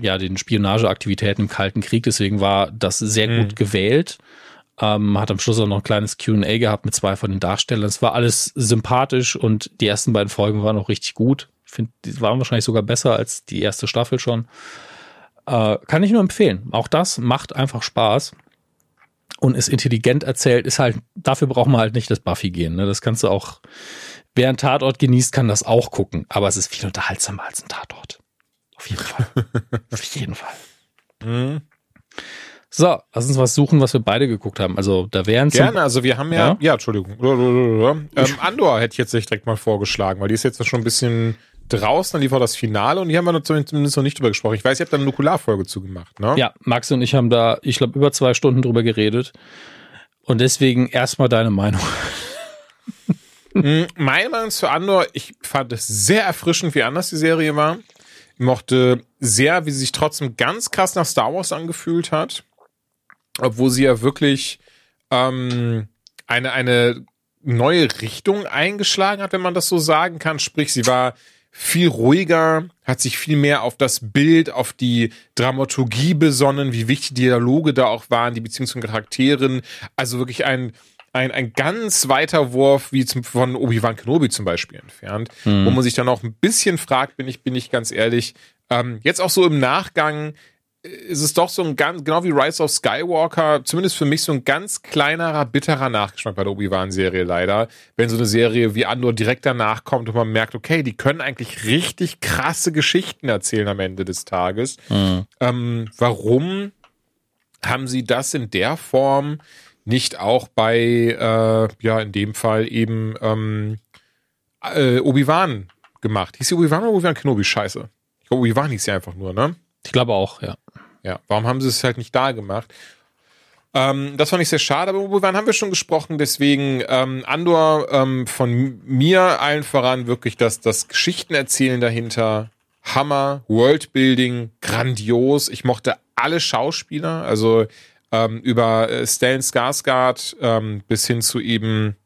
ja, den Spionageaktivitäten im Kalten Krieg. Deswegen war das sehr mhm. gut gewählt. Ähm, hat am Schluss auch noch ein kleines QA gehabt mit zwei von den Darstellern. Es war alles sympathisch und die ersten beiden Folgen waren auch richtig gut. Ich finde, die waren wahrscheinlich sogar besser als die erste Staffel schon. Äh, kann ich nur empfehlen. Auch das macht einfach Spaß und ist intelligent erzählt. Ist halt, dafür braucht man halt nicht das Buffy gehen. Ne? Das kannst du auch, wer einen Tatort genießt, kann das auch gucken. Aber es ist viel unterhaltsamer als ein Tatort. Auf jeden Fall. Auf jeden Fall. Mhm. So, lass uns was suchen, was wir beide geguckt haben. Also da wären Gerne, also wir haben ja, ja, ja Entschuldigung. Ähm, Andor hätte ich jetzt direkt mal vorgeschlagen, weil die ist jetzt schon ein bisschen draußen, dann lief auch das Finale und die haben wir zumindest noch nicht drüber gesprochen. Ich weiß, ihr habt da eine Nukularfolge zugemacht, ne? Ja, Max und ich haben da, ich glaube, über zwei Stunden drüber geredet. Und deswegen erstmal deine Meinung. Hm, meine Meinung zu Andor, ich fand es sehr erfrischend, wie anders die Serie war mochte sehr, wie sie sich trotzdem ganz krass nach Star Wars angefühlt hat, obwohl sie ja wirklich ähm, eine, eine neue Richtung eingeschlagen hat, wenn man das so sagen kann. Sprich, sie war viel ruhiger, hat sich viel mehr auf das Bild, auf die Dramaturgie besonnen, wie wichtig die Dialoge da auch waren, die Beziehungen zu Charakteren. Also wirklich ein ein, ein ganz weiter Wurf wie zum, von Obi-Wan Kenobi zum Beispiel entfernt, mhm. wo man sich dann auch ein bisschen fragt, bin ich, bin ich ganz ehrlich, ähm, jetzt auch so im Nachgang äh, ist es doch so ein ganz, genau wie Rise of Skywalker, zumindest für mich so ein ganz kleinerer, bitterer Nachgeschmack bei der Obi-Wan-Serie leider. Wenn so eine Serie wie Andor direkt danach kommt und man merkt, okay, die können eigentlich richtig krasse Geschichten erzählen am Ende des Tages. Mhm. Ähm, warum haben sie das in der Form nicht auch bei, äh, ja, in dem Fall eben ähm, äh, Obi-Wan gemacht. Hieß sie Obi-Wan oder Obi-Wan Kenobi? Scheiße. Ich glaube, Obi-Wan hieß sie einfach nur, ne? Ich glaube auch, ja. Ja, warum haben sie es halt nicht da gemacht? Ähm, das fand ich sehr schade, aber über wann haben wir schon gesprochen? Deswegen ähm, Andor ähm, von mir allen voran wirklich das, das Geschichtenerzählen dahinter. Hammer, Worldbuilding, grandios. Ich mochte alle Schauspieler, also ähm, über äh, Stellan Skarsgård ähm, bis hin zu eben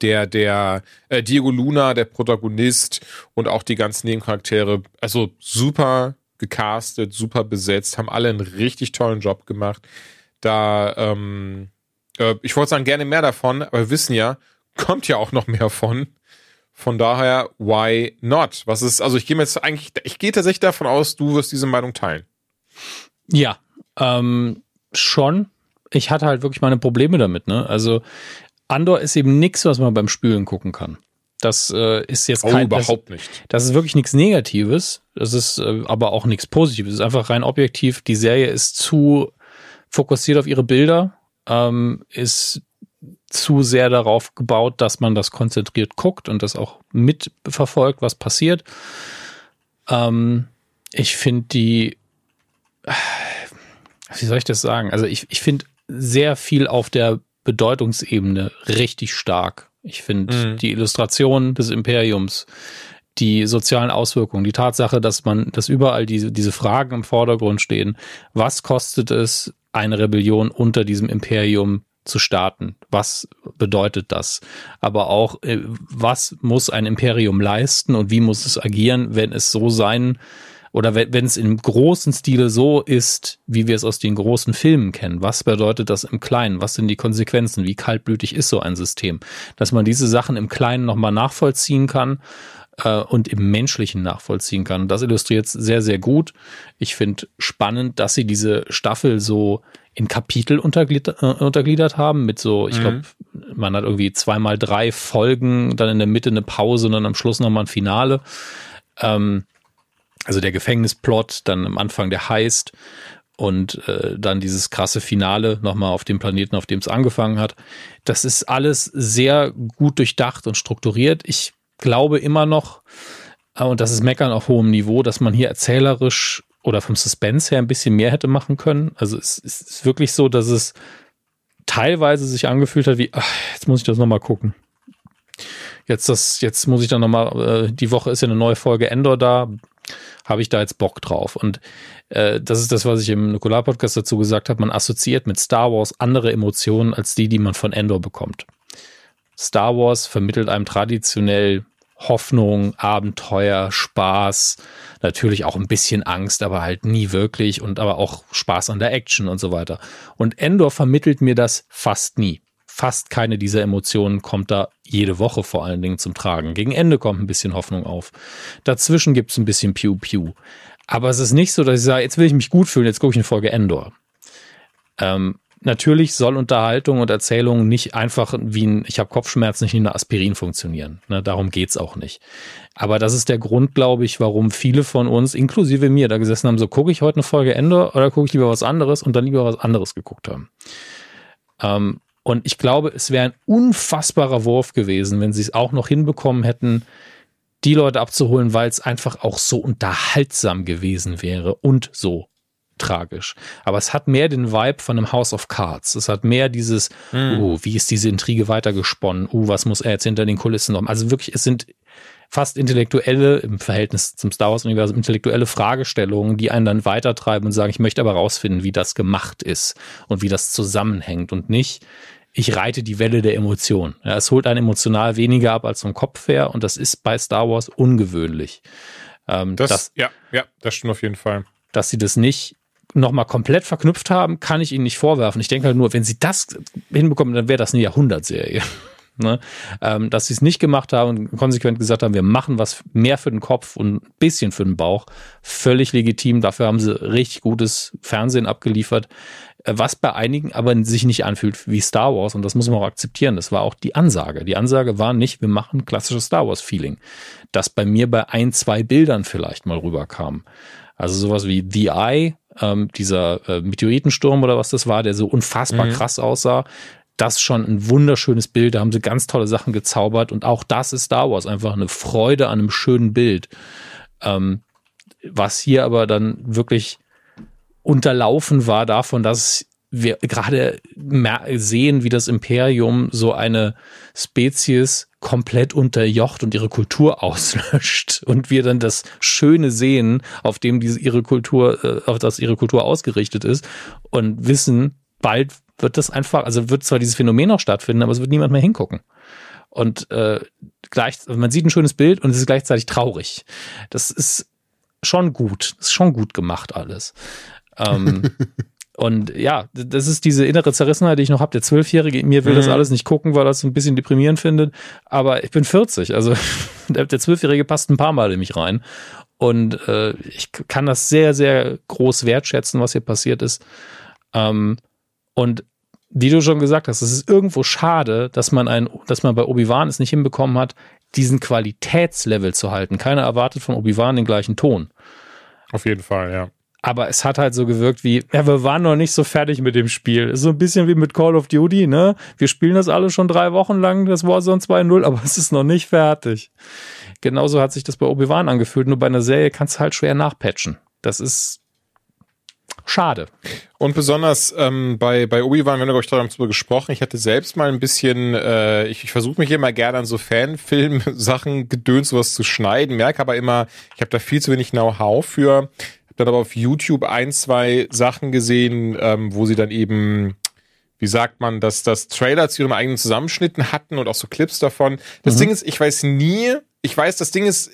der der äh, Diego Luna, der Protagonist und auch die ganzen Nebencharaktere, also super gecastet, super besetzt, haben alle einen richtig tollen Job gemacht. Da, ähm, äh, ich wollte sagen, gerne mehr davon, aber wir wissen ja, kommt ja auch noch mehr von. Von daher, why not? Was ist, also ich gehe jetzt eigentlich, ich gehe tatsächlich davon aus, du wirst diese Meinung teilen. Ja, ähm, schon. Ich hatte halt wirklich meine Probleme damit, ne? Also Andor ist eben nichts, was man beim Spülen gucken kann. Das äh, ist jetzt oh, kein, überhaupt das, nicht. Das ist wirklich nichts Negatives. Das ist äh, aber auch nichts Positives. Es ist einfach rein objektiv. Die Serie ist zu fokussiert auf ihre Bilder, ähm, ist zu sehr darauf gebaut, dass man das konzentriert guckt und das auch mitverfolgt, was passiert. Ähm, ich finde die, wie soll ich das sagen? Also ich, ich finde sehr viel auf der Bedeutungsebene richtig stark. Ich finde mhm. die Illustration des Imperiums, die sozialen Auswirkungen, die Tatsache, dass man, dass überall diese, diese Fragen im Vordergrund stehen. Was kostet es, eine Rebellion unter diesem Imperium zu starten? Was bedeutet das? Aber auch, äh, was muss ein Imperium leisten und wie muss es agieren, wenn es so sein oder wenn es im großen Stile so ist, wie wir es aus den großen Filmen kennen, was bedeutet das im Kleinen? Was sind die Konsequenzen? Wie kaltblütig ist so ein System? Dass man diese Sachen im Kleinen nochmal nachvollziehen kann äh, und im Menschlichen nachvollziehen kann. Das illustriert es sehr, sehr gut. Ich finde spannend, dass sie diese Staffel so in Kapitel untergliedert, äh, untergliedert haben, mit so, ich mhm. glaube, man hat irgendwie zweimal drei Folgen, dann in der Mitte eine Pause und dann am Schluss nochmal ein Finale. Ähm, also der Gefängnisplot, dann am Anfang der Heist und äh, dann dieses krasse Finale nochmal auf dem Planeten, auf dem es angefangen hat. Das ist alles sehr gut durchdacht und strukturiert. Ich glaube immer noch, äh, und das ist Meckern auf hohem Niveau, dass man hier erzählerisch oder vom Suspense her ein bisschen mehr hätte machen können. Also es, es ist wirklich so, dass es teilweise sich angefühlt hat wie, ach, jetzt muss ich das nochmal gucken. Jetzt das, jetzt muss ich dann nochmal, äh, die Woche ist ja eine neue Folge Endor da, habe ich da jetzt Bock drauf. Und äh, das ist das, was ich im Nukular-Podcast dazu gesagt habe, man assoziiert mit Star Wars andere Emotionen als die, die man von Endor bekommt. Star Wars vermittelt einem traditionell Hoffnung, Abenteuer, Spaß, natürlich auch ein bisschen Angst, aber halt nie wirklich und aber auch Spaß an der Action und so weiter. Und Endor vermittelt mir das fast nie. Fast keine dieser Emotionen kommt da jede Woche vor allen Dingen zum Tragen. Gegen Ende kommt ein bisschen Hoffnung auf. Dazwischen gibt es ein bisschen Pew Pew. Aber es ist nicht so, dass ich sage, jetzt will ich mich gut fühlen, jetzt gucke ich eine Folge Endor. Ähm, natürlich soll Unterhaltung und Erzählung nicht einfach wie ein, ich habe Kopfschmerzen, nicht wie eine Aspirin funktionieren. Ne, darum geht's auch nicht. Aber das ist der Grund, glaube ich, warum viele von uns, inklusive mir, da gesessen haben, so gucke ich heute eine Folge Ende oder gucke ich lieber was anderes und dann lieber was anderes geguckt haben. Ähm, und ich glaube, es wäre ein unfassbarer Wurf gewesen, wenn sie es auch noch hinbekommen hätten, die Leute abzuholen, weil es einfach auch so unterhaltsam gewesen wäre und so tragisch. Aber es hat mehr den Vibe von einem House of Cards. Es hat mehr dieses, mhm. uh, wie ist diese Intrige weitergesponnen? Uh, was muss er jetzt hinter den Kulissen noch? Also wirklich, es sind fast intellektuelle, im Verhältnis zum Star Wars-Universum, intellektuelle Fragestellungen, die einen dann weitertreiben und sagen, ich möchte aber rausfinden, wie das gemacht ist und wie das zusammenhängt und nicht, ich reite die Welle der Emotionen. Ja, es holt einen emotional weniger ab als vom Kopf her und das ist bei Star Wars ungewöhnlich. Ähm, das, dass, ja, ja, das stimmt auf jeden Fall. Dass sie das nicht nochmal komplett verknüpft haben, kann ich ihnen nicht vorwerfen. Ich denke halt nur, wenn sie das hinbekommen, dann wäre das eine Jahrhundertserie. Ne? ähm, dass sie es nicht gemacht haben und konsequent gesagt haben, wir machen was mehr für den Kopf und ein bisschen für den Bauch. Völlig legitim. Dafür haben sie richtig gutes Fernsehen abgeliefert. Äh, was bei einigen aber sich nicht anfühlt wie Star Wars und das muss man auch akzeptieren. Das war auch die Ansage. Die Ansage war nicht, wir machen klassisches Star Wars Feeling. Das bei mir bei ein, zwei Bildern vielleicht mal rüberkam. Also sowas wie The Eye ähm, dieser äh, Meteoritensturm oder was das war, der so unfassbar mhm. krass aussah. Das schon ein wunderschönes Bild, da haben sie ganz tolle Sachen gezaubert. Und auch das ist Star Wars, einfach eine Freude an einem schönen Bild. Ähm, was hier aber dann wirklich unterlaufen war davon, dass wir gerade sehen, wie das Imperium so eine Spezies komplett unterjocht und ihre Kultur auslöscht. Und wir dann das Schöne sehen, auf dem diese ihre Kultur, äh, auf das ihre Kultur ausgerichtet ist und wissen, bald wird das einfach, also wird zwar dieses Phänomen noch stattfinden, aber es wird niemand mehr hingucken. Und äh, gleich, man sieht ein schönes Bild und es ist gleichzeitig traurig. Das ist schon gut, das ist schon gut gemacht alles. Ähm, Und ja, das ist diese innere Zerrissenheit, die ich noch habe. Der Zwölfjährige mir will mhm. das alles nicht gucken, weil er es ein bisschen deprimierend findet. Aber ich bin 40, also der Zwölfjährige passt ein paar Mal in mich rein. Und äh, ich kann das sehr, sehr groß wertschätzen, was hier passiert ist. Ähm, und wie du schon gesagt hast, es ist irgendwo schade, dass man ein, dass man bei Obi-Wan es nicht hinbekommen hat, diesen Qualitätslevel zu halten. Keiner erwartet von Obi-Wan den gleichen Ton. Auf jeden Fall, ja aber es hat halt so gewirkt wie, ja, wir waren noch nicht so fertig mit dem Spiel. So ein bisschen wie mit Call of Duty, ne? Wir spielen das alle schon drei Wochen lang, das Warzone 2.0, aber es ist noch nicht fertig. Genauso hat sich das bei Obi-Wan angefühlt, nur bei einer Serie kannst du halt schwer nachpatchen. Das ist schade. Und besonders ähm, bei, bei Obi-Wan, wir haben, glaube ich, darüber gesprochen, ich hatte selbst mal ein bisschen, äh, ich, ich versuche mich immer gerne an so Fanfilm-Sachen gedönt, sowas zu schneiden, merke aber immer, ich habe da viel zu wenig Know-how für dann aber auf YouTube ein, zwei Sachen gesehen, ähm, wo sie dann eben, wie sagt man, dass das Trailer zu ihrem eigenen Zusammenschnitten hatten und auch so Clips davon. Das mhm. Ding ist, ich weiß nie, ich weiß, das Ding ist,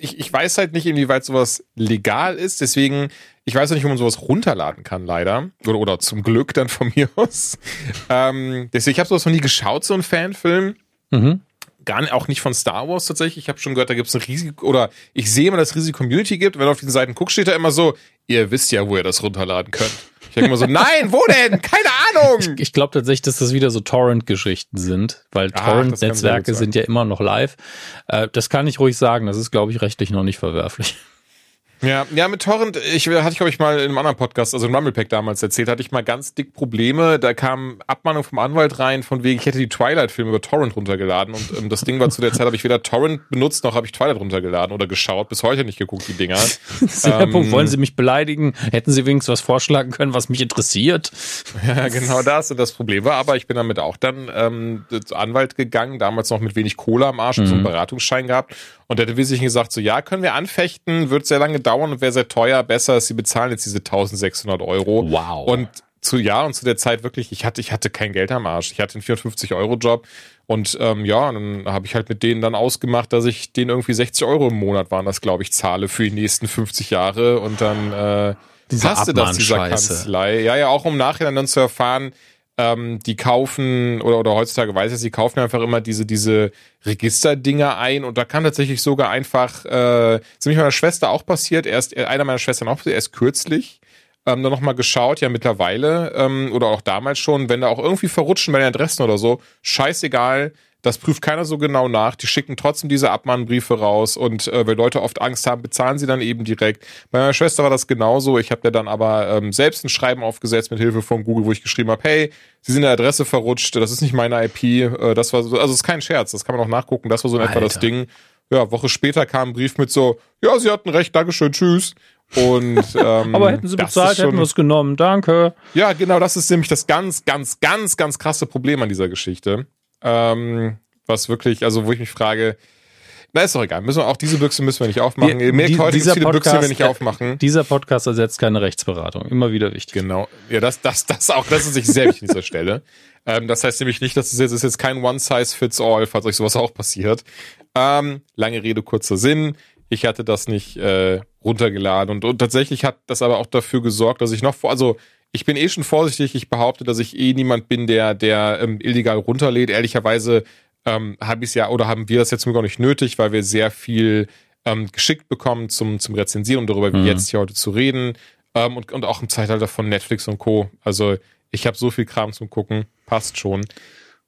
ich, ich weiß halt nicht, inwieweit sowas legal ist, deswegen, ich weiß auch nicht, wo man sowas runterladen kann, leider. Oder, oder zum Glück dann von mir aus. ähm, deswegen, ich habe sowas noch nie geschaut, so ein Fanfilm. Mhm gar nicht, auch nicht von Star Wars tatsächlich. Ich habe schon gehört, da gibt es ein riesig oder ich sehe immer, dass es riesige Community gibt. Wenn du auf diesen Seiten guckst, steht da immer so, ihr wisst ja, wo ihr das runterladen könnt. Ich denke immer so, nein, wo denn? Keine Ahnung. Ich, ich glaube tatsächlich, dass das wieder so Torrent-Geschichten sind, weil Torrent-Netzwerke sind ja immer noch live. Äh, das kann ich ruhig sagen. Das ist, glaube ich, rechtlich noch nicht verwerflich. Ja, ja, mit Torrent, ich hatte ich glaube ich mal in einem anderen Podcast, also im Rumblepack damals erzählt, hatte ich mal ganz dick Probleme. Da kam Abmahnung vom Anwalt rein, von wegen, ich hätte die Twilight-Filme über Torrent runtergeladen und ähm, das Ding war zu der Zeit, habe ich weder Torrent benutzt, noch habe ich Twilight runtergeladen oder geschaut. Bis heute nicht geguckt, die Dinger. Sehr ähm, Punkt. Wollen Sie mich beleidigen? Hätten Sie wenigstens was vorschlagen können, was mich interessiert? Ja, genau das. Und das Problem war aber, ich bin damit auch dann ähm, zum Anwalt gegangen, damals noch mit wenig Kohle am Arsch, mhm. so einen Beratungsschein gehabt. Und der wesentlich gesagt, so ja, können wir anfechten, wird sehr lange dauern und wäre sehr teuer. Besser ist, sie bezahlen jetzt diese 1600 Euro. Wow. Und zu ja und zu der Zeit wirklich, ich hatte, ich hatte kein Geld am Arsch. Ich hatte einen 450 Euro Job und ähm, ja, dann habe ich halt mit denen dann ausgemacht, dass ich denen irgendwie 60 Euro im Monat waren, das glaube ich zahle für die nächsten 50 Jahre und dann äh, Diese passte das dieser Kanzlei. Ja, ja, auch um nachher dann zu erfahren, ähm, die kaufen, oder, oder heutzutage weiß ich, sie kaufen einfach immer diese, diese Registerdinger ein. Und da kann tatsächlich sogar einfach, äh, ist nämlich meiner Schwester auch passiert, erst, einer meiner Schwestern auch, erst kürzlich, ähm, dann nochmal geschaut, ja mittlerweile, ähm, oder auch damals schon, wenn da auch irgendwie verrutschen bei den Adressen oder so, scheißegal, das prüft keiner so genau nach. Die schicken trotzdem diese Abmahnbriefe raus und äh, weil Leute oft Angst haben, bezahlen sie dann eben direkt. Bei meiner Schwester war das genauso. Ich habe ja dann aber ähm, selbst ein Schreiben aufgesetzt mit Hilfe von Google, wo ich geschrieben habe, hey, Sie sind der Adresse verrutscht, das ist nicht meine IP. Äh, das war so, also es ist kein Scherz, das kann man auch nachgucken. Das war so in etwa das Ding. Ja, Woche später kam ein Brief mit so, ja, Sie hatten recht, Dankeschön, tschüss. Und ähm, aber hätten sie bezahlt, schon, hätten wir es genommen. Danke. Ja, genau, das ist nämlich das ganz, ganz, ganz, ganz krasse Problem an dieser Geschichte. Ähm, was wirklich, also wo ich mich frage, na, ist doch egal. Müssen wir auch diese Büchse müssen wir nicht aufmachen. Ihr merkt heute diese viele Büchse, wir nicht aufmachen. Dieser Podcast ersetzt keine Rechtsberatung. Immer wieder wichtig. Genau. Ja, das, das, das auch, das ist sich sehr wichtig an dieser Stelle. Ähm, das heißt nämlich nicht, dass es jetzt, ist jetzt kein One Size Fits All, falls euch sowas auch passiert. Ähm, lange Rede, kurzer Sinn. Ich hatte das nicht äh, runtergeladen und, und tatsächlich hat das aber auch dafür gesorgt, dass ich noch vor, also ich bin eh schon vorsichtig. Ich behaupte, dass ich eh niemand bin, der, der ähm, illegal runterlädt. Ehrlicherweise ähm, habe ich es ja oder haben wir das jetzt auch nicht nötig, weil wir sehr viel ähm, geschickt bekommen zum, zum Rezensieren und darüber, wie mhm. jetzt hier heute zu reden. Ähm, und, und auch im Zeitalter von Netflix und Co. Also ich habe so viel Kram zum Gucken, passt schon.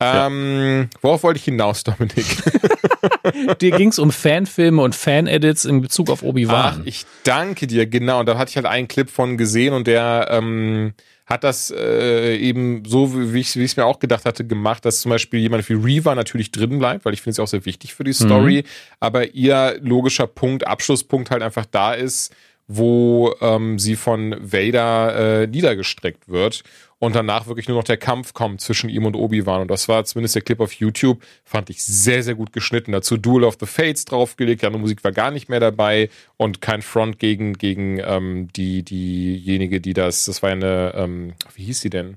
Ähm, ja. Worauf wollte ich hinaus, Dominik? dir ging es um Fanfilme und Fan-Edits in Bezug auf Obi-Wan. Ach, ich danke dir, genau. Und da hatte ich halt einen Clip von gesehen und der ähm, hat das äh, eben so, wie ich es mir auch gedacht hatte, gemacht, dass zum Beispiel jemand wie Reaver natürlich drin bleibt, weil ich finde es auch sehr wichtig für die Story, mhm. aber ihr logischer Punkt, Abschlusspunkt halt einfach da ist, wo ähm, sie von Vader äh, niedergestreckt wird. Und danach wirklich nur noch der Kampf kommt zwischen ihm und Obi-Wan. Und das war zumindest der Clip auf YouTube, fand ich sehr, sehr gut geschnitten. Dazu Duel of the Fates draufgelegt, die andere Musik war gar nicht mehr dabei und kein Front gegen, gegen ähm, die, diejenige, die das, das war eine, ähm, wie hieß sie denn?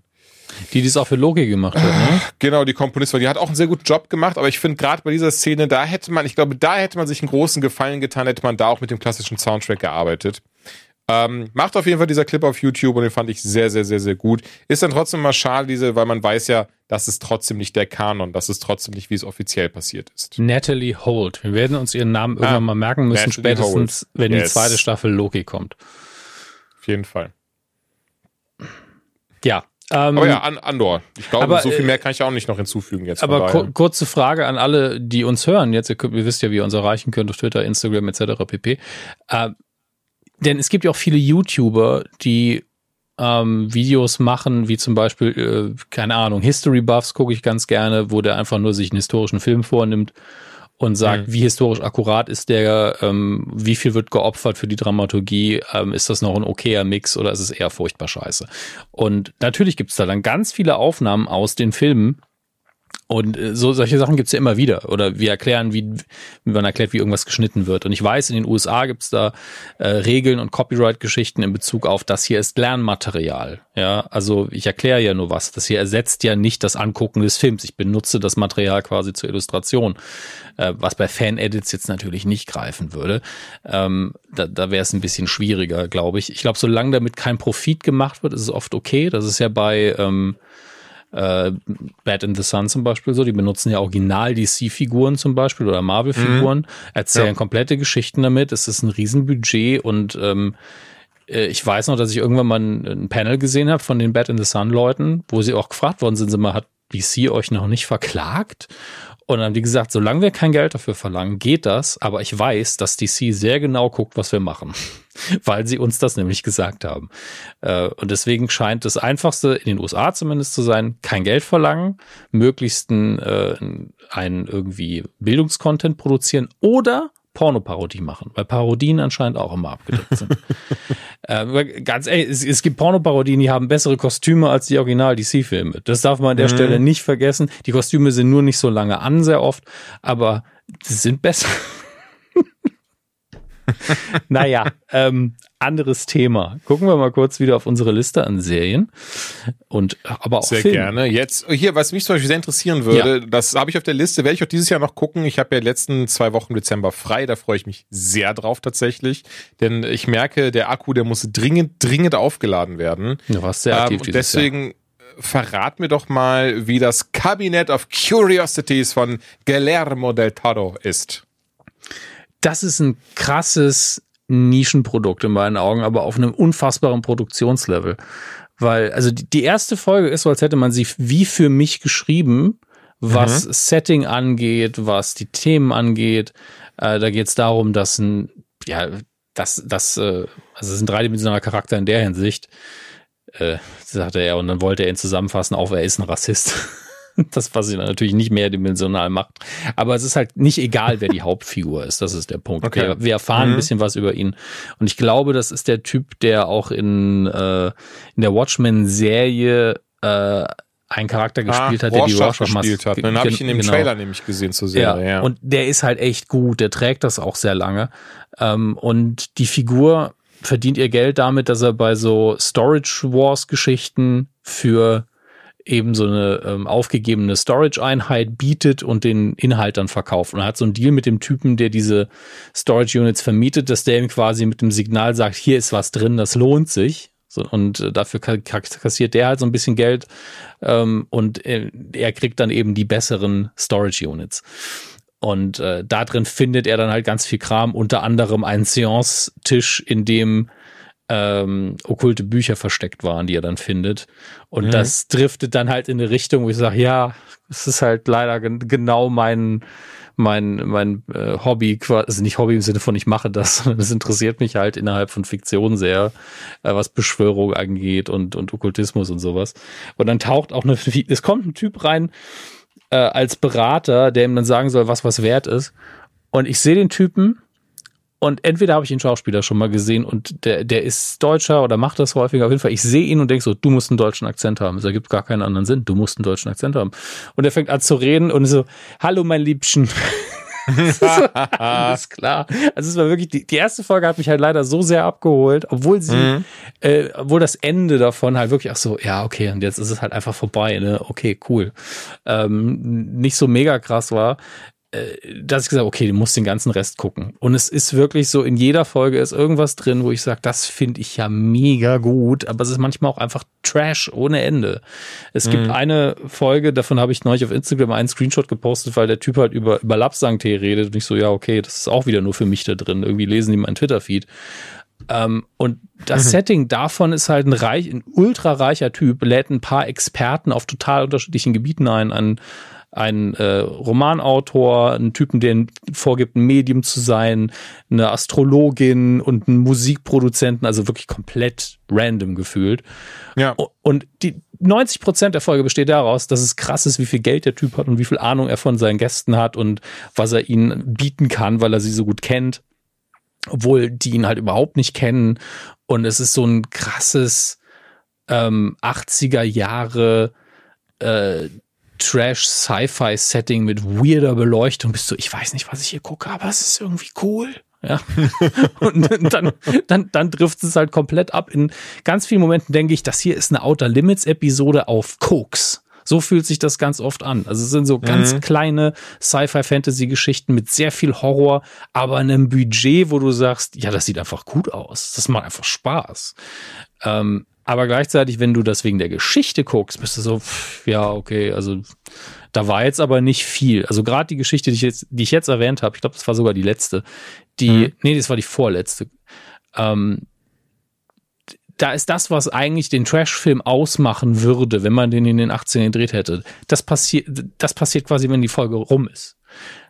Die, die es auch für Loki gemacht hat, ne? Genau, die Komponistin, die hat auch einen sehr guten Job gemacht, aber ich finde gerade bei dieser Szene, da hätte man, ich glaube, da hätte man sich einen großen Gefallen getan, hätte man da auch mit dem klassischen Soundtrack gearbeitet. Ähm, macht auf jeden Fall dieser Clip auf YouTube und den fand ich sehr, sehr, sehr, sehr gut. Ist dann trotzdem mal schade, diese, weil man weiß ja, das ist trotzdem nicht der Kanon, das ist trotzdem nicht, wie es offiziell passiert ist. Natalie Holt. Wir werden uns ihren Namen irgendwann ah, mal merken müssen, Natalie spätestens, Holt. wenn yes. die zweite Staffel Loki kommt. Auf jeden Fall. Ja, ähm, aber ja, an, Andor. Ich glaube, aber, so viel mehr kann ich auch nicht noch hinzufügen jetzt. Aber kurze Frage an alle, die uns hören. Jetzt, ihr, könnt, ihr wisst ja, wie ihr uns erreichen könnt auf Twitter, Instagram etc. pp. Äh, denn es gibt ja auch viele YouTuber, die ähm, Videos machen, wie zum Beispiel, äh, keine Ahnung, History Buffs gucke ich ganz gerne, wo der einfach nur sich einen historischen Film vornimmt und sagt, mhm. wie historisch akkurat ist der, ähm, wie viel wird geopfert für die Dramaturgie, ähm, ist das noch ein okayer Mix oder ist es eher furchtbar scheiße? Und natürlich gibt es da dann ganz viele Aufnahmen aus den Filmen, und äh, so solche Sachen gibt's ja immer wieder. Oder wir erklären, wie, wie man erklärt, wie irgendwas geschnitten wird. Und ich weiß, in den USA gibt's da äh, Regeln und Copyright-Geschichten in Bezug auf das hier ist Lernmaterial. Ja, also ich erkläre ja nur was. Das hier ersetzt ja nicht das Angucken des Films. Ich benutze das Material quasi zur Illustration, äh, was bei Fan-Edits jetzt natürlich nicht greifen würde. Ähm, da da wäre es ein bisschen schwieriger, glaube ich. Ich glaube, solange damit kein Profit gemacht wird, ist es oft okay. Das ist ja bei ähm, äh, Bad in the Sun zum Beispiel so, die benutzen ja original DC-Figuren zum Beispiel oder Marvel-Figuren, mhm. erzählen ja. komplette Geschichten damit. Es ist ein Riesenbudget und ähm, äh, ich weiß noch, dass ich irgendwann mal ein, ein Panel gesehen habe von den Bad in the Sun Leuten, wo sie auch gefragt worden sind, sind mal, hat DC euch noch nicht verklagt? Und dann haben die gesagt, solange wir kein Geld dafür verlangen, geht das. Aber ich weiß, dass DC sehr genau guckt, was wir machen. Weil sie uns das nämlich gesagt haben. Äh, und deswegen scheint das Einfachste in den USA zumindest zu sein, kein Geld verlangen, möglichst einen, äh, einen irgendwie Bildungskontent produzieren oder Pornoparodie machen, weil Parodien anscheinend auch immer abgedeckt sind. äh, ganz ehrlich, es, es gibt Pornoparodien, die haben bessere Kostüme als die Original-DC-Filme. Das darf man an der mhm. Stelle nicht vergessen. Die Kostüme sind nur nicht so lange an, sehr oft, aber sie sind besser. naja, ähm, anderes Thema. Gucken wir mal kurz wieder auf unsere Liste an Serien und aber auch sehr Filme. gerne. Jetzt hier, was mich zum Beispiel sehr interessieren würde, ja. das habe ich auf der Liste, werde ich auch dieses Jahr noch gucken. Ich habe ja letzten zwei Wochen Dezember frei, da freue ich mich sehr drauf tatsächlich, denn ich merke, der Akku, der muss dringend, dringend aufgeladen werden. Du warst sehr aktiv ähm, deswegen Jahr. verrat mir doch mal, wie das Cabinet of Curiosities von Guillermo del Toro ist das ist ein krasses Nischenprodukt in meinen Augen, aber auf einem unfassbaren Produktionslevel. Weil, also die, die erste Folge ist so, als hätte man sie wie für mich geschrieben, was mhm. Setting angeht, was die Themen angeht. Äh, da geht es darum, dass ein, ja, das, das, äh, also es ist ein dreidimensionaler Charakter in der Hinsicht, äh, sagte er, und dann wollte er ihn zusammenfassen auf, er ist ein Rassist. Das, was sie natürlich nicht mehrdimensional macht. Aber es ist halt nicht egal, wer die Hauptfigur ist. Das ist der Punkt. Okay. Wir, wir erfahren mhm. ein bisschen was über ihn. Und ich glaube, das ist der Typ, der auch in, äh, in der Watchmen-Serie äh, einen Charakter gespielt ah, hat, der die Rorschach gespielt hat. Dann habe ich ihn im genau. Trailer nämlich gesehen zu sehen. Ja. ja. Und der ist halt echt gut. Der trägt das auch sehr lange. Ähm, und die Figur verdient ihr Geld damit, dass er bei so Storage Wars Geschichten für eben so eine ähm, aufgegebene Storage-Einheit bietet und den Inhalt dann verkauft. Und er hat so einen Deal mit dem Typen, der diese Storage-Units vermietet, dass der ihm quasi mit dem Signal sagt, hier ist was drin, das lohnt sich. So, und äh, dafür kassiert der halt so ein bisschen Geld ähm, und äh, er kriegt dann eben die besseren Storage-Units. Und äh, da drin findet er dann halt ganz viel Kram, unter anderem einen Seance-Tisch, in dem ähm, okkulte Bücher versteckt waren, die er dann findet. Und mhm. das driftet dann halt in eine Richtung, wo ich sage, ja, es ist halt leider genau mein mein mein äh, Hobby, also nicht Hobby im Sinne von ich mache das, sondern es interessiert mich halt innerhalb von Fiktion sehr, äh, was Beschwörung angeht und und Okkultismus und sowas. Und dann taucht auch eine, es kommt ein Typ rein äh, als Berater, der ihm dann sagen soll, was was wert ist. Und ich sehe den Typen Und entweder habe ich den Schauspieler schon mal gesehen und der, der ist Deutscher oder macht das häufiger. Auf jeden Fall, ich sehe ihn und denke so, du musst einen deutschen Akzent haben. Es ergibt gar keinen anderen Sinn. Du musst einen deutschen Akzent haben. Und er fängt an zu reden und so, hallo mein Liebchen. alles klar. Also es war wirklich, die, die erste Folge hat mich halt leider so sehr abgeholt, obwohl sie, mhm. äh, obwohl das Ende davon halt wirklich auch so, ja, okay, und jetzt ist es halt einfach vorbei, ne? Okay, cool. Ähm, nicht so mega krass war. Äh, dass ich gesagt okay, du musst den ganzen Rest gucken. Und es ist wirklich so, in jeder Folge ist irgendwas drin, wo ich sage, das finde ich ja mega gut, aber es ist manchmal auch einfach Trash ohne Ende. Es mhm. gibt eine Folge, davon habe ich neulich auf Instagram einen Screenshot gepostet, weil der Typ halt über, über Lapsang-Tee redet und ich so, ja, okay, das ist auch wieder nur für mich da drin. Irgendwie lesen die meinen Twitter-Feed. Ähm, und das mhm. Setting davon ist halt ein reich, ein ultra reicher Typ, lädt ein paar Experten auf total unterschiedlichen Gebieten ein, an ein äh, Romanautor, einen Typen, der vorgibt, ein Medium zu sein, eine Astrologin und einen Musikproduzenten, also wirklich komplett random gefühlt. Ja. Und die 90 Prozent der Folge besteht daraus, dass es krass ist, wie viel Geld der Typ hat und wie viel Ahnung er von seinen Gästen hat und was er ihnen bieten kann, weil er sie so gut kennt, obwohl die ihn halt überhaupt nicht kennen. Und es ist so ein krasses ähm, 80er Jahre äh, Trash-Sci-Fi-Setting mit weirder Beleuchtung bist du, ich weiß nicht, was ich hier gucke, aber es ist irgendwie cool. Ja. und dann, dann, dann trifft es halt komplett ab. In ganz vielen Momenten denke ich, das hier ist eine Outer Limits Episode auf Koks. So fühlt sich das ganz oft an. Also es sind so ganz mhm. kleine Sci-Fi-Fantasy-Geschichten mit sehr viel Horror, aber einem Budget, wo du sagst, ja, das sieht einfach gut aus. Das macht einfach Spaß. Ähm, aber gleichzeitig, wenn du das wegen der Geschichte guckst, bist du so, pff, ja, okay, also da war jetzt aber nicht viel. Also gerade die Geschichte, die ich jetzt, die ich jetzt erwähnt habe, ich glaube, das war sogar die letzte. Die, mhm. nee, das war die vorletzte. Ähm, da ist das, was eigentlich den Trash-Film ausmachen würde, wenn man den in den 18 gedreht hätte. Das passiert, das passiert quasi, wenn die Folge rum ist.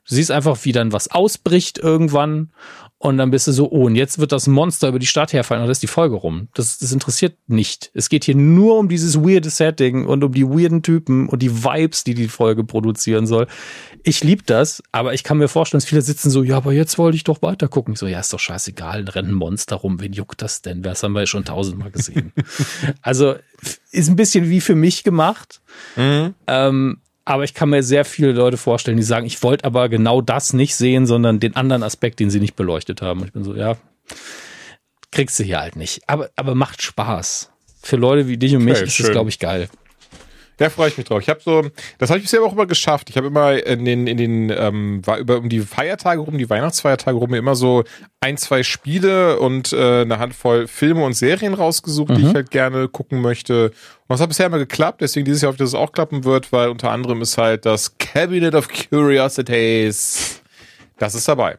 Du siehst einfach, wie dann was ausbricht irgendwann und dann bist du so, oh, und jetzt wird das Monster über die Stadt herfallen und dann ist die Folge rum. Das, das interessiert nicht. Es geht hier nur um dieses weirde Setting und um die weirden Typen und die Vibes, die die Folge produzieren soll. Ich lieb das, aber ich kann mir vorstellen, dass viele sitzen so, ja, aber jetzt wollte ich doch weiter gucken. Ich so, ja, ist doch scheißegal, rennt ein Monster rum. Wen juckt das denn? Das haben wir ja schon tausendmal gesehen. also, ist ein bisschen wie für mich gemacht. Mhm. Ähm, aber ich kann mir sehr viele Leute vorstellen, die sagen, ich wollte aber genau das nicht sehen, sondern den anderen Aspekt, den sie nicht beleuchtet haben. Und ich bin so, ja, kriegst du hier halt nicht. Aber, aber macht Spaß. Für Leute wie dich und mich okay, ist schön. das, glaube ich, geil. Da freue ich mich drauf. Ich habe so, das habe ich bisher auch immer geschafft. Ich habe immer in den, in den, ähm, war über um die Feiertage rum, die Weihnachtsfeiertage rum, immer so ein, zwei Spiele und äh, eine Handvoll Filme und Serien rausgesucht, mhm. die ich mhm. halt gerne gucken möchte. Und das hat bisher immer geklappt, deswegen dieses Jahr hoffe ich, dass es auch klappen wird, weil unter anderem ist halt das Cabinet of Curiosities. Das ist dabei.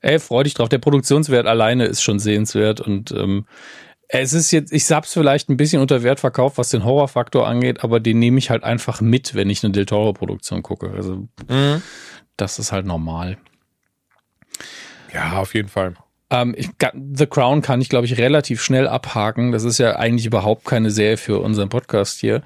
Ey, freu dich drauf. Der Produktionswert alleine ist schon sehenswert und ähm, es ist jetzt, ich hab's vielleicht ein bisschen unter Wert verkauft, was den Horrorfaktor angeht, aber den nehme ich halt einfach mit, wenn ich eine Del Toro-Produktion gucke. Also, mhm. das ist halt normal. Ja, auf jeden Fall. Ähm, ich, The Crown kann ich, glaube ich, relativ schnell abhaken. Das ist ja eigentlich überhaupt keine Serie für unseren Podcast hier.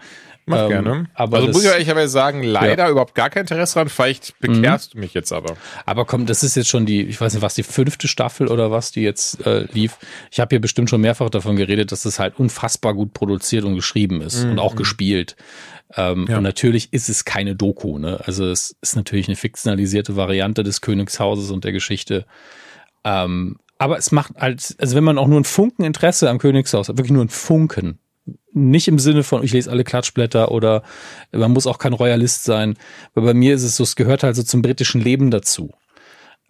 Mach ähm, gerne. Aber also das, muss ich ehrlicherweise sagen, leider ja. überhaupt gar kein Interesse dran. Vielleicht bekehrst mhm. du mich jetzt aber. Aber komm, das ist jetzt schon die, ich weiß nicht, was die fünfte Staffel oder was, die jetzt äh, lief. Ich habe hier bestimmt schon mehrfach davon geredet, dass das halt unfassbar gut produziert und geschrieben ist mhm. und auch gespielt. Ähm, ja. Und natürlich ist es keine Doku. Ne? Also es ist natürlich eine fiktionalisierte Variante des Königshauses und der Geschichte. Ähm, aber es macht halt, also wenn man auch nur ein Funken Interesse am Königshaus hat, wirklich nur ein Funken, nicht im Sinne von, ich lese alle Klatschblätter oder man muss auch kein Royalist sein. Weil bei mir ist es so, es gehört halt so zum britischen Leben dazu.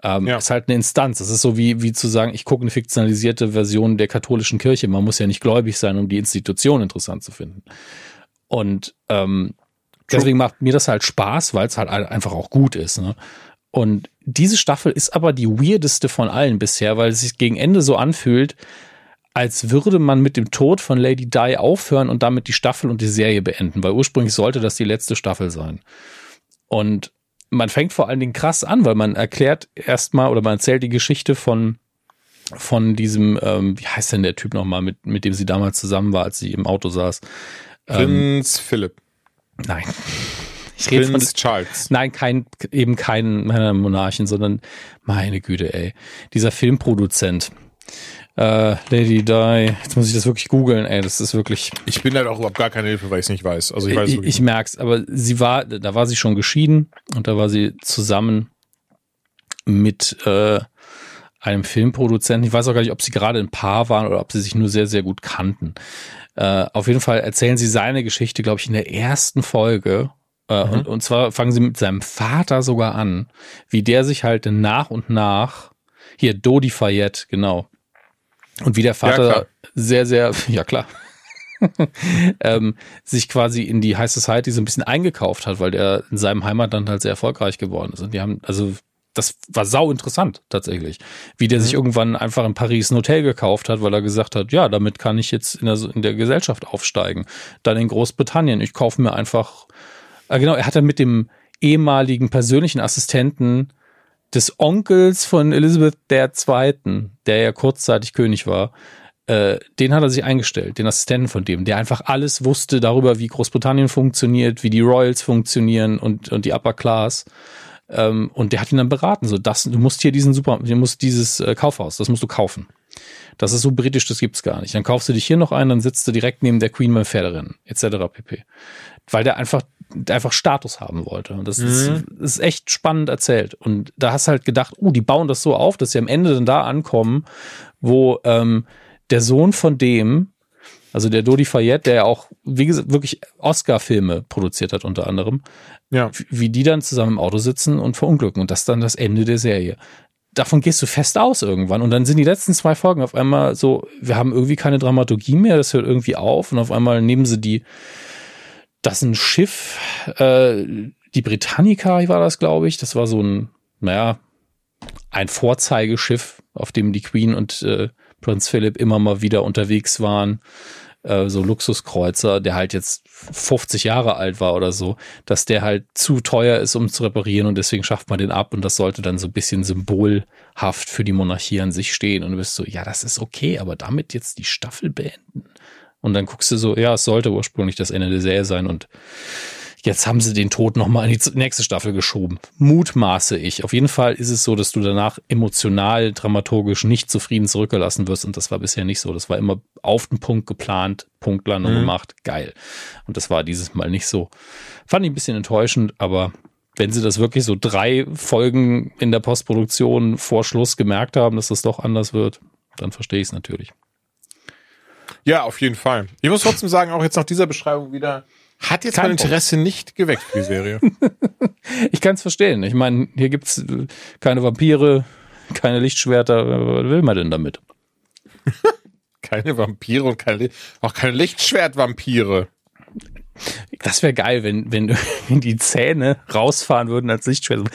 Ähm, ja. Ist halt eine Instanz. Es ist so wie, wie zu sagen, ich gucke eine fiktionalisierte Version der katholischen Kirche. Man muss ja nicht gläubig sein, um die Institution interessant zu finden. Und ähm, deswegen macht mir das halt Spaß, weil es halt einfach auch gut ist. Ne? Und diese Staffel ist aber die weirdeste von allen bisher, weil es sich gegen Ende so anfühlt, als würde man mit dem Tod von Lady Di aufhören und damit die Staffel und die Serie beenden, weil ursprünglich sollte das die letzte Staffel sein. Und man fängt vor allen Dingen krass an, weil man erklärt erstmal oder man erzählt die Geschichte von von diesem, ähm, wie heißt denn der Typ nochmal, mit, mit dem sie damals zusammen war, als sie im Auto saß? Prinz ähm, Philipp. Nein. ich rede von Charles. Nein, kein, eben kein Monarchen, sondern meine Güte, ey. Dieser Filmproduzent. Äh, Lady Di, jetzt muss ich das wirklich googeln, ey, das ist wirklich. Ich bin halt auch überhaupt gar keine Hilfe, weil ich es nicht weiß. Also ich weiß Ich, ich merk's, aber sie war, da war sie schon geschieden und da war sie zusammen mit äh, einem Filmproduzenten. Ich weiß auch gar nicht, ob sie gerade ein Paar waren oder ob sie sich nur sehr, sehr gut kannten. Äh, auf jeden Fall erzählen sie seine Geschichte, glaube ich, in der ersten Folge. Äh, mhm. und, und zwar fangen sie mit seinem Vater sogar an, wie der sich halt nach und nach, hier Dodi Fayette, genau. Und wie der Vater ja, sehr, sehr, ja klar, ähm, sich quasi in die High Society so ein bisschen eingekauft hat, weil der in seinem Heimatland halt sehr erfolgreich geworden ist. Und die haben, also das war sau interessant tatsächlich, wie der mhm. sich irgendwann einfach in Paris ein Hotel gekauft hat, weil er gesagt hat, ja, damit kann ich jetzt in der, in der Gesellschaft aufsteigen. Dann in Großbritannien, ich kaufe mir einfach, äh, genau, er hat dann mit dem ehemaligen persönlichen Assistenten des Onkels von Elizabeth II., der ja kurzzeitig König war, äh, den hat er sich eingestellt, den Assistenten von dem, der einfach alles wusste darüber, wie Großbritannien funktioniert, wie die Royals funktionieren und, und die Upper Class. Ähm, und der hat ihn dann beraten, so das, du musst hier diesen Super, du musst dieses äh, Kaufhaus, das musst du kaufen. Das ist so britisch, das gibt's gar nicht. Dann kaufst du dich hier noch ein, dann sitzt du direkt neben der Queen beim Pferderennen, etc. pp. Weil der einfach, einfach Status haben wollte. Und das mhm. ist, ist echt spannend erzählt. Und da hast du halt gedacht, uh, die bauen das so auf, dass sie am Ende dann da ankommen, wo ähm, der Sohn von dem, also der Dodi Fayette, der ja auch, wie gesagt, wirklich Oscar-Filme produziert hat unter anderem, ja. wie die dann zusammen im Auto sitzen und verunglücken. Und das ist dann das Ende der Serie. Davon gehst du fest aus irgendwann. Und dann sind die letzten zwei Folgen auf einmal so, wir haben irgendwie keine Dramaturgie mehr, das hört irgendwie auf. Und auf einmal nehmen sie die, das ist ein Schiff, äh, die Britannica war das, glaube ich. Das war so ein, naja, ein Vorzeigeschiff, auf dem die Queen und äh, Prinz Philipp immer mal wieder unterwegs waren. Äh, so Luxuskreuzer, der halt jetzt 50 Jahre alt war oder so, dass der halt zu teuer ist, um zu reparieren und deswegen schafft man den ab und das sollte dann so ein bisschen symbolhaft für die Monarchie an sich stehen und du bist so, ja, das ist okay, aber damit jetzt die Staffel beenden. Und dann guckst du so, ja, es sollte ursprünglich das Ende der Serie sein und Jetzt haben sie den Tod nochmal in die nächste Staffel geschoben. Mutmaße ich. Auf jeden Fall ist es so, dass du danach emotional, dramaturgisch nicht zufrieden zurückgelassen wirst. Und das war bisher nicht so. Das war immer auf den Punkt geplant, Punktlandung mhm. gemacht, geil. Und das war dieses Mal nicht so. Fand ich ein bisschen enttäuschend, aber wenn sie das wirklich so drei Folgen in der Postproduktion vor Schluss gemerkt haben, dass das doch anders wird, dann verstehe ich es natürlich. Ja, auf jeden Fall. Ich muss trotzdem sagen, auch jetzt nach dieser Beschreibung wieder, hat jetzt Kein mein Interesse Punkt. nicht geweckt die Serie. ich kann es verstehen. Ich meine, hier gibt's äh, keine Vampire, keine Lichtschwerter. Was will man denn damit? keine Vampire und keine, auch keine Lichtschwertvampire. Das wäre geil, wenn, wenn, wenn die Zähne rausfahren würden als Lichtschwert.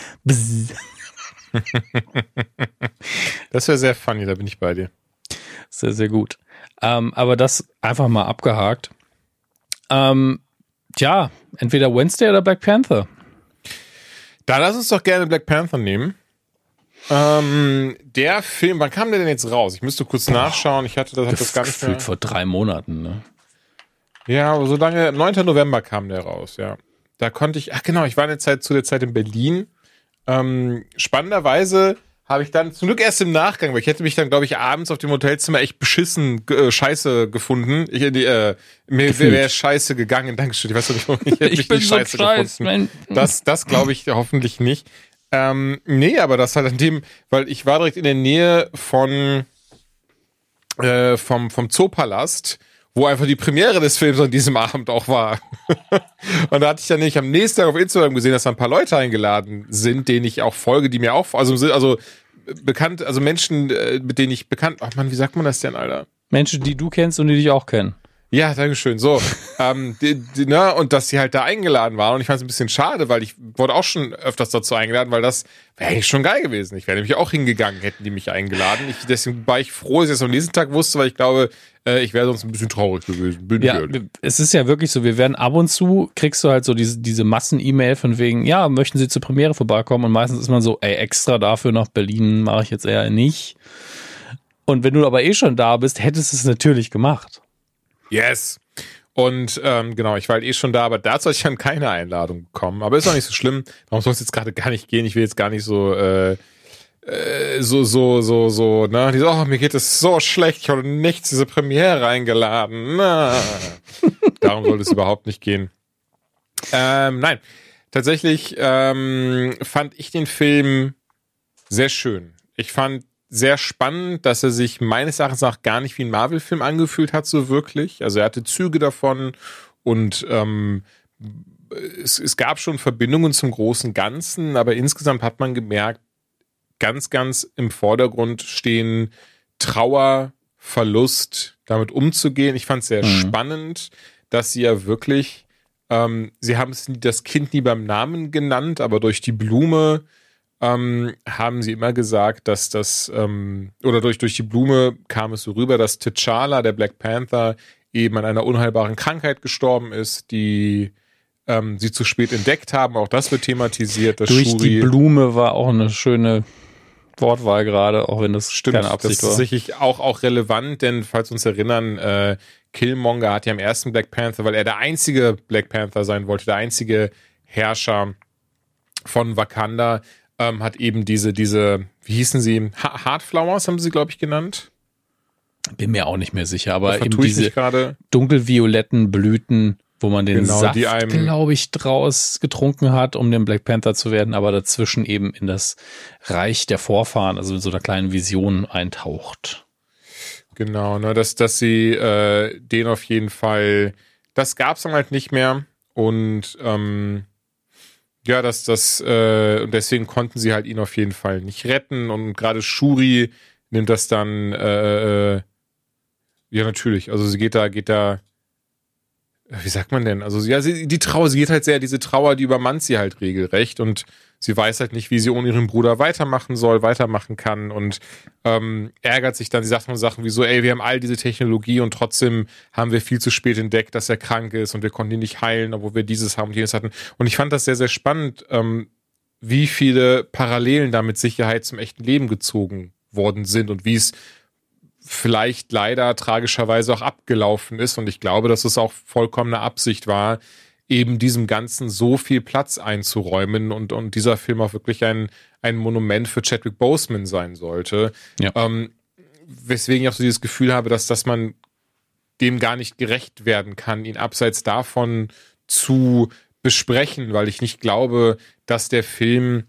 das wäre sehr funny, da bin ich bei dir. Sehr, sehr gut. Ähm, aber das einfach mal abgehakt. Ähm, Tja, entweder Wednesday oder Black Panther. Da lass uns doch gerne Black Panther nehmen. Ähm, der Film, wann kam der denn jetzt raus? Ich müsste kurz nachschauen. Ich hatte das, hat das gar nicht mehr. vor drei Monaten, ne? Ja, aber so lange, 9. November kam der raus, ja. Da konnte ich, ach genau, ich war eine Zeit, zu der Zeit in Berlin. Ähm, spannenderweise habe ich dann zum Glück erst im Nachgang, weil ich hätte mich dann, glaube ich, abends auf dem Hotelzimmer echt beschissen äh, scheiße gefunden. Ich, äh, mir wäre scheiße gegangen. Dankeschön. Ich weiß nicht, ich hätte mich nicht scheiße so gefunden. Mein das, das glaube ich hoffentlich nicht. Ähm, nee, aber das halt an dem, weil ich war direkt in der Nähe von äh, vom, vom Zoopalast wo einfach die Premiere des Films an diesem Abend auch war. und da hatte ich dann nicht am nächsten Tag auf Instagram gesehen, dass da ein paar Leute eingeladen sind, denen ich auch folge, die mir auch, also, also bekannt, also Menschen, äh, mit denen ich bekannt, ach man, wie sagt man das denn, Alter? Menschen, die du kennst und die dich auch kennen. Ja, dankeschön. So, ähm, die, die, ne, und dass sie halt da eingeladen waren. Und ich fand es ein bisschen schade, weil ich wurde auch schon öfters dazu eingeladen, weil das wäre eigentlich schon geil gewesen. Ich wäre nämlich auch hingegangen, hätten die mich eingeladen. Ich, deswegen war ich froh, dass ich es am nächsten Tag wusste, weil ich glaube, äh, ich wäre sonst ein bisschen traurig gewesen. Bin ja, es ist ja wirklich so, wir werden ab und zu, kriegst du halt so diese, diese Massen-E-Mail von wegen, ja, möchten Sie zur Premiere vorbeikommen? Und meistens ist man so, ey, extra dafür nach Berlin mache ich jetzt eher nicht. Und wenn du aber eh schon da bist, hättest du es natürlich gemacht. Yes. Und ähm, genau, ich war halt eh schon da, aber dazu hatte ich dann keine Einladung bekommen. Aber ist auch nicht so schlimm. Warum soll es jetzt gerade gar nicht gehen? Ich will jetzt gar nicht so äh, äh, so, so, so, so, ne? Die so, oh, mir geht es so schlecht, ich habe nichts diese Premiere eingeladen. Na. Darum sollte es überhaupt nicht gehen. Ähm, nein, tatsächlich ähm, fand ich den Film sehr schön. Ich fand sehr spannend, dass er sich meines Erachtens nach gar nicht wie ein Marvel-Film angefühlt hat, so wirklich. Also er hatte Züge davon und ähm, es, es gab schon Verbindungen zum großen Ganzen, aber insgesamt hat man gemerkt, ganz, ganz im Vordergrund stehen Trauer, Verlust, damit umzugehen. Ich fand es sehr mhm. spannend, dass sie ja wirklich, ähm, sie haben es das Kind nie beim Namen genannt, aber durch die Blume ähm, haben sie immer gesagt, dass das, ähm, oder durch, durch die Blume kam es so rüber, dass T'Challa, der Black Panther, eben an einer unheilbaren Krankheit gestorben ist, die ähm, sie zu spät entdeckt haben. Auch das wird thematisiert. durch Shuri die Blume war auch eine schöne Wortwahl gerade, auch wenn das Stimmt, keine Absicht das war. Ist sicherlich auch, auch relevant, denn falls wir uns erinnern, äh, Killmonger hat ja im ersten Black Panther, weil er der einzige Black Panther sein wollte, der einzige Herrscher von Wakanda, ähm, hat eben diese, diese, wie hießen sie, Heartflowers haben sie, glaube ich, genannt. Bin mir auch nicht mehr sicher, aber eben diese dunkelvioletten Blüten, wo man den genau, Saft, glaube ich, draus getrunken hat, um den Black Panther zu werden, aber dazwischen eben in das Reich der Vorfahren, also in so einer kleinen Vision eintaucht. Genau, ne, dass, dass sie äh, den auf jeden Fall, das gab's dann halt nicht mehr und ähm, ja, dass das äh, und deswegen konnten sie halt ihn auf jeden Fall nicht retten. Und gerade Shuri nimmt das dann äh, äh, ja natürlich, also sie geht da geht da wie sagt man denn? Also ja, sie, die Trauer, sie geht halt sehr, diese Trauer, die übermannt sie halt regelrecht und sie weiß halt nicht, wie sie ohne ihren Bruder weitermachen soll, weitermachen kann und ähm, ärgert sich dann. Sie sagt mal Sachen wie so, ey, wir haben all diese Technologie und trotzdem haben wir viel zu spät entdeckt, dass er krank ist und wir konnten ihn nicht heilen, obwohl wir dieses haben und jenes hatten. Und ich fand das sehr, sehr spannend, ähm, wie viele Parallelen da mit Sicherheit zum echten Leben gezogen worden sind und wie es vielleicht leider tragischerweise auch abgelaufen ist. Und ich glaube, dass es auch vollkommene Absicht war, eben diesem Ganzen so viel Platz einzuräumen und, und dieser Film auch wirklich ein, ein Monument für Chadwick Boseman sein sollte. Ja. Ähm, weswegen ich auch so dieses Gefühl habe, dass, dass man dem gar nicht gerecht werden kann, ihn abseits davon zu besprechen, weil ich nicht glaube, dass der Film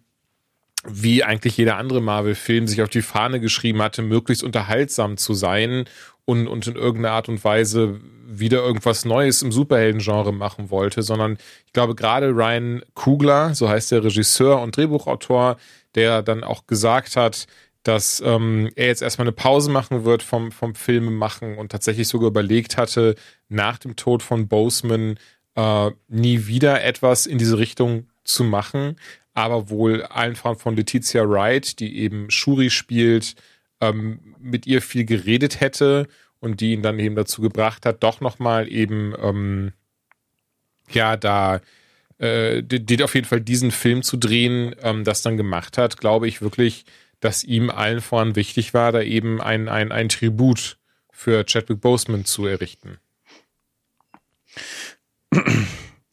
wie eigentlich jeder andere Marvel-Film sich auf die Fahne geschrieben hatte, möglichst unterhaltsam zu sein und, und in irgendeiner Art und Weise wieder irgendwas Neues im Superhelden-Genre machen wollte, sondern ich glaube gerade Ryan Kugler, so heißt der Regisseur und Drehbuchautor, der dann auch gesagt hat, dass ähm, er jetzt erstmal eine Pause machen wird vom, vom Filme machen und tatsächlich sogar überlegt hatte, nach dem Tod von Boseman äh, nie wieder etwas in diese Richtung zu machen, aber wohl allen voran von Letizia Wright, die eben Shuri spielt, ähm, mit ihr viel geredet hätte und die ihn dann eben dazu gebracht hat, doch nochmal eben, ähm, ja, da, äh, auf jeden Fall diesen Film zu drehen, ähm, das dann gemacht hat, glaube ich wirklich, dass ihm allen voran wichtig war, da eben ein, ein, ein Tribut für Chadwick Boseman zu errichten.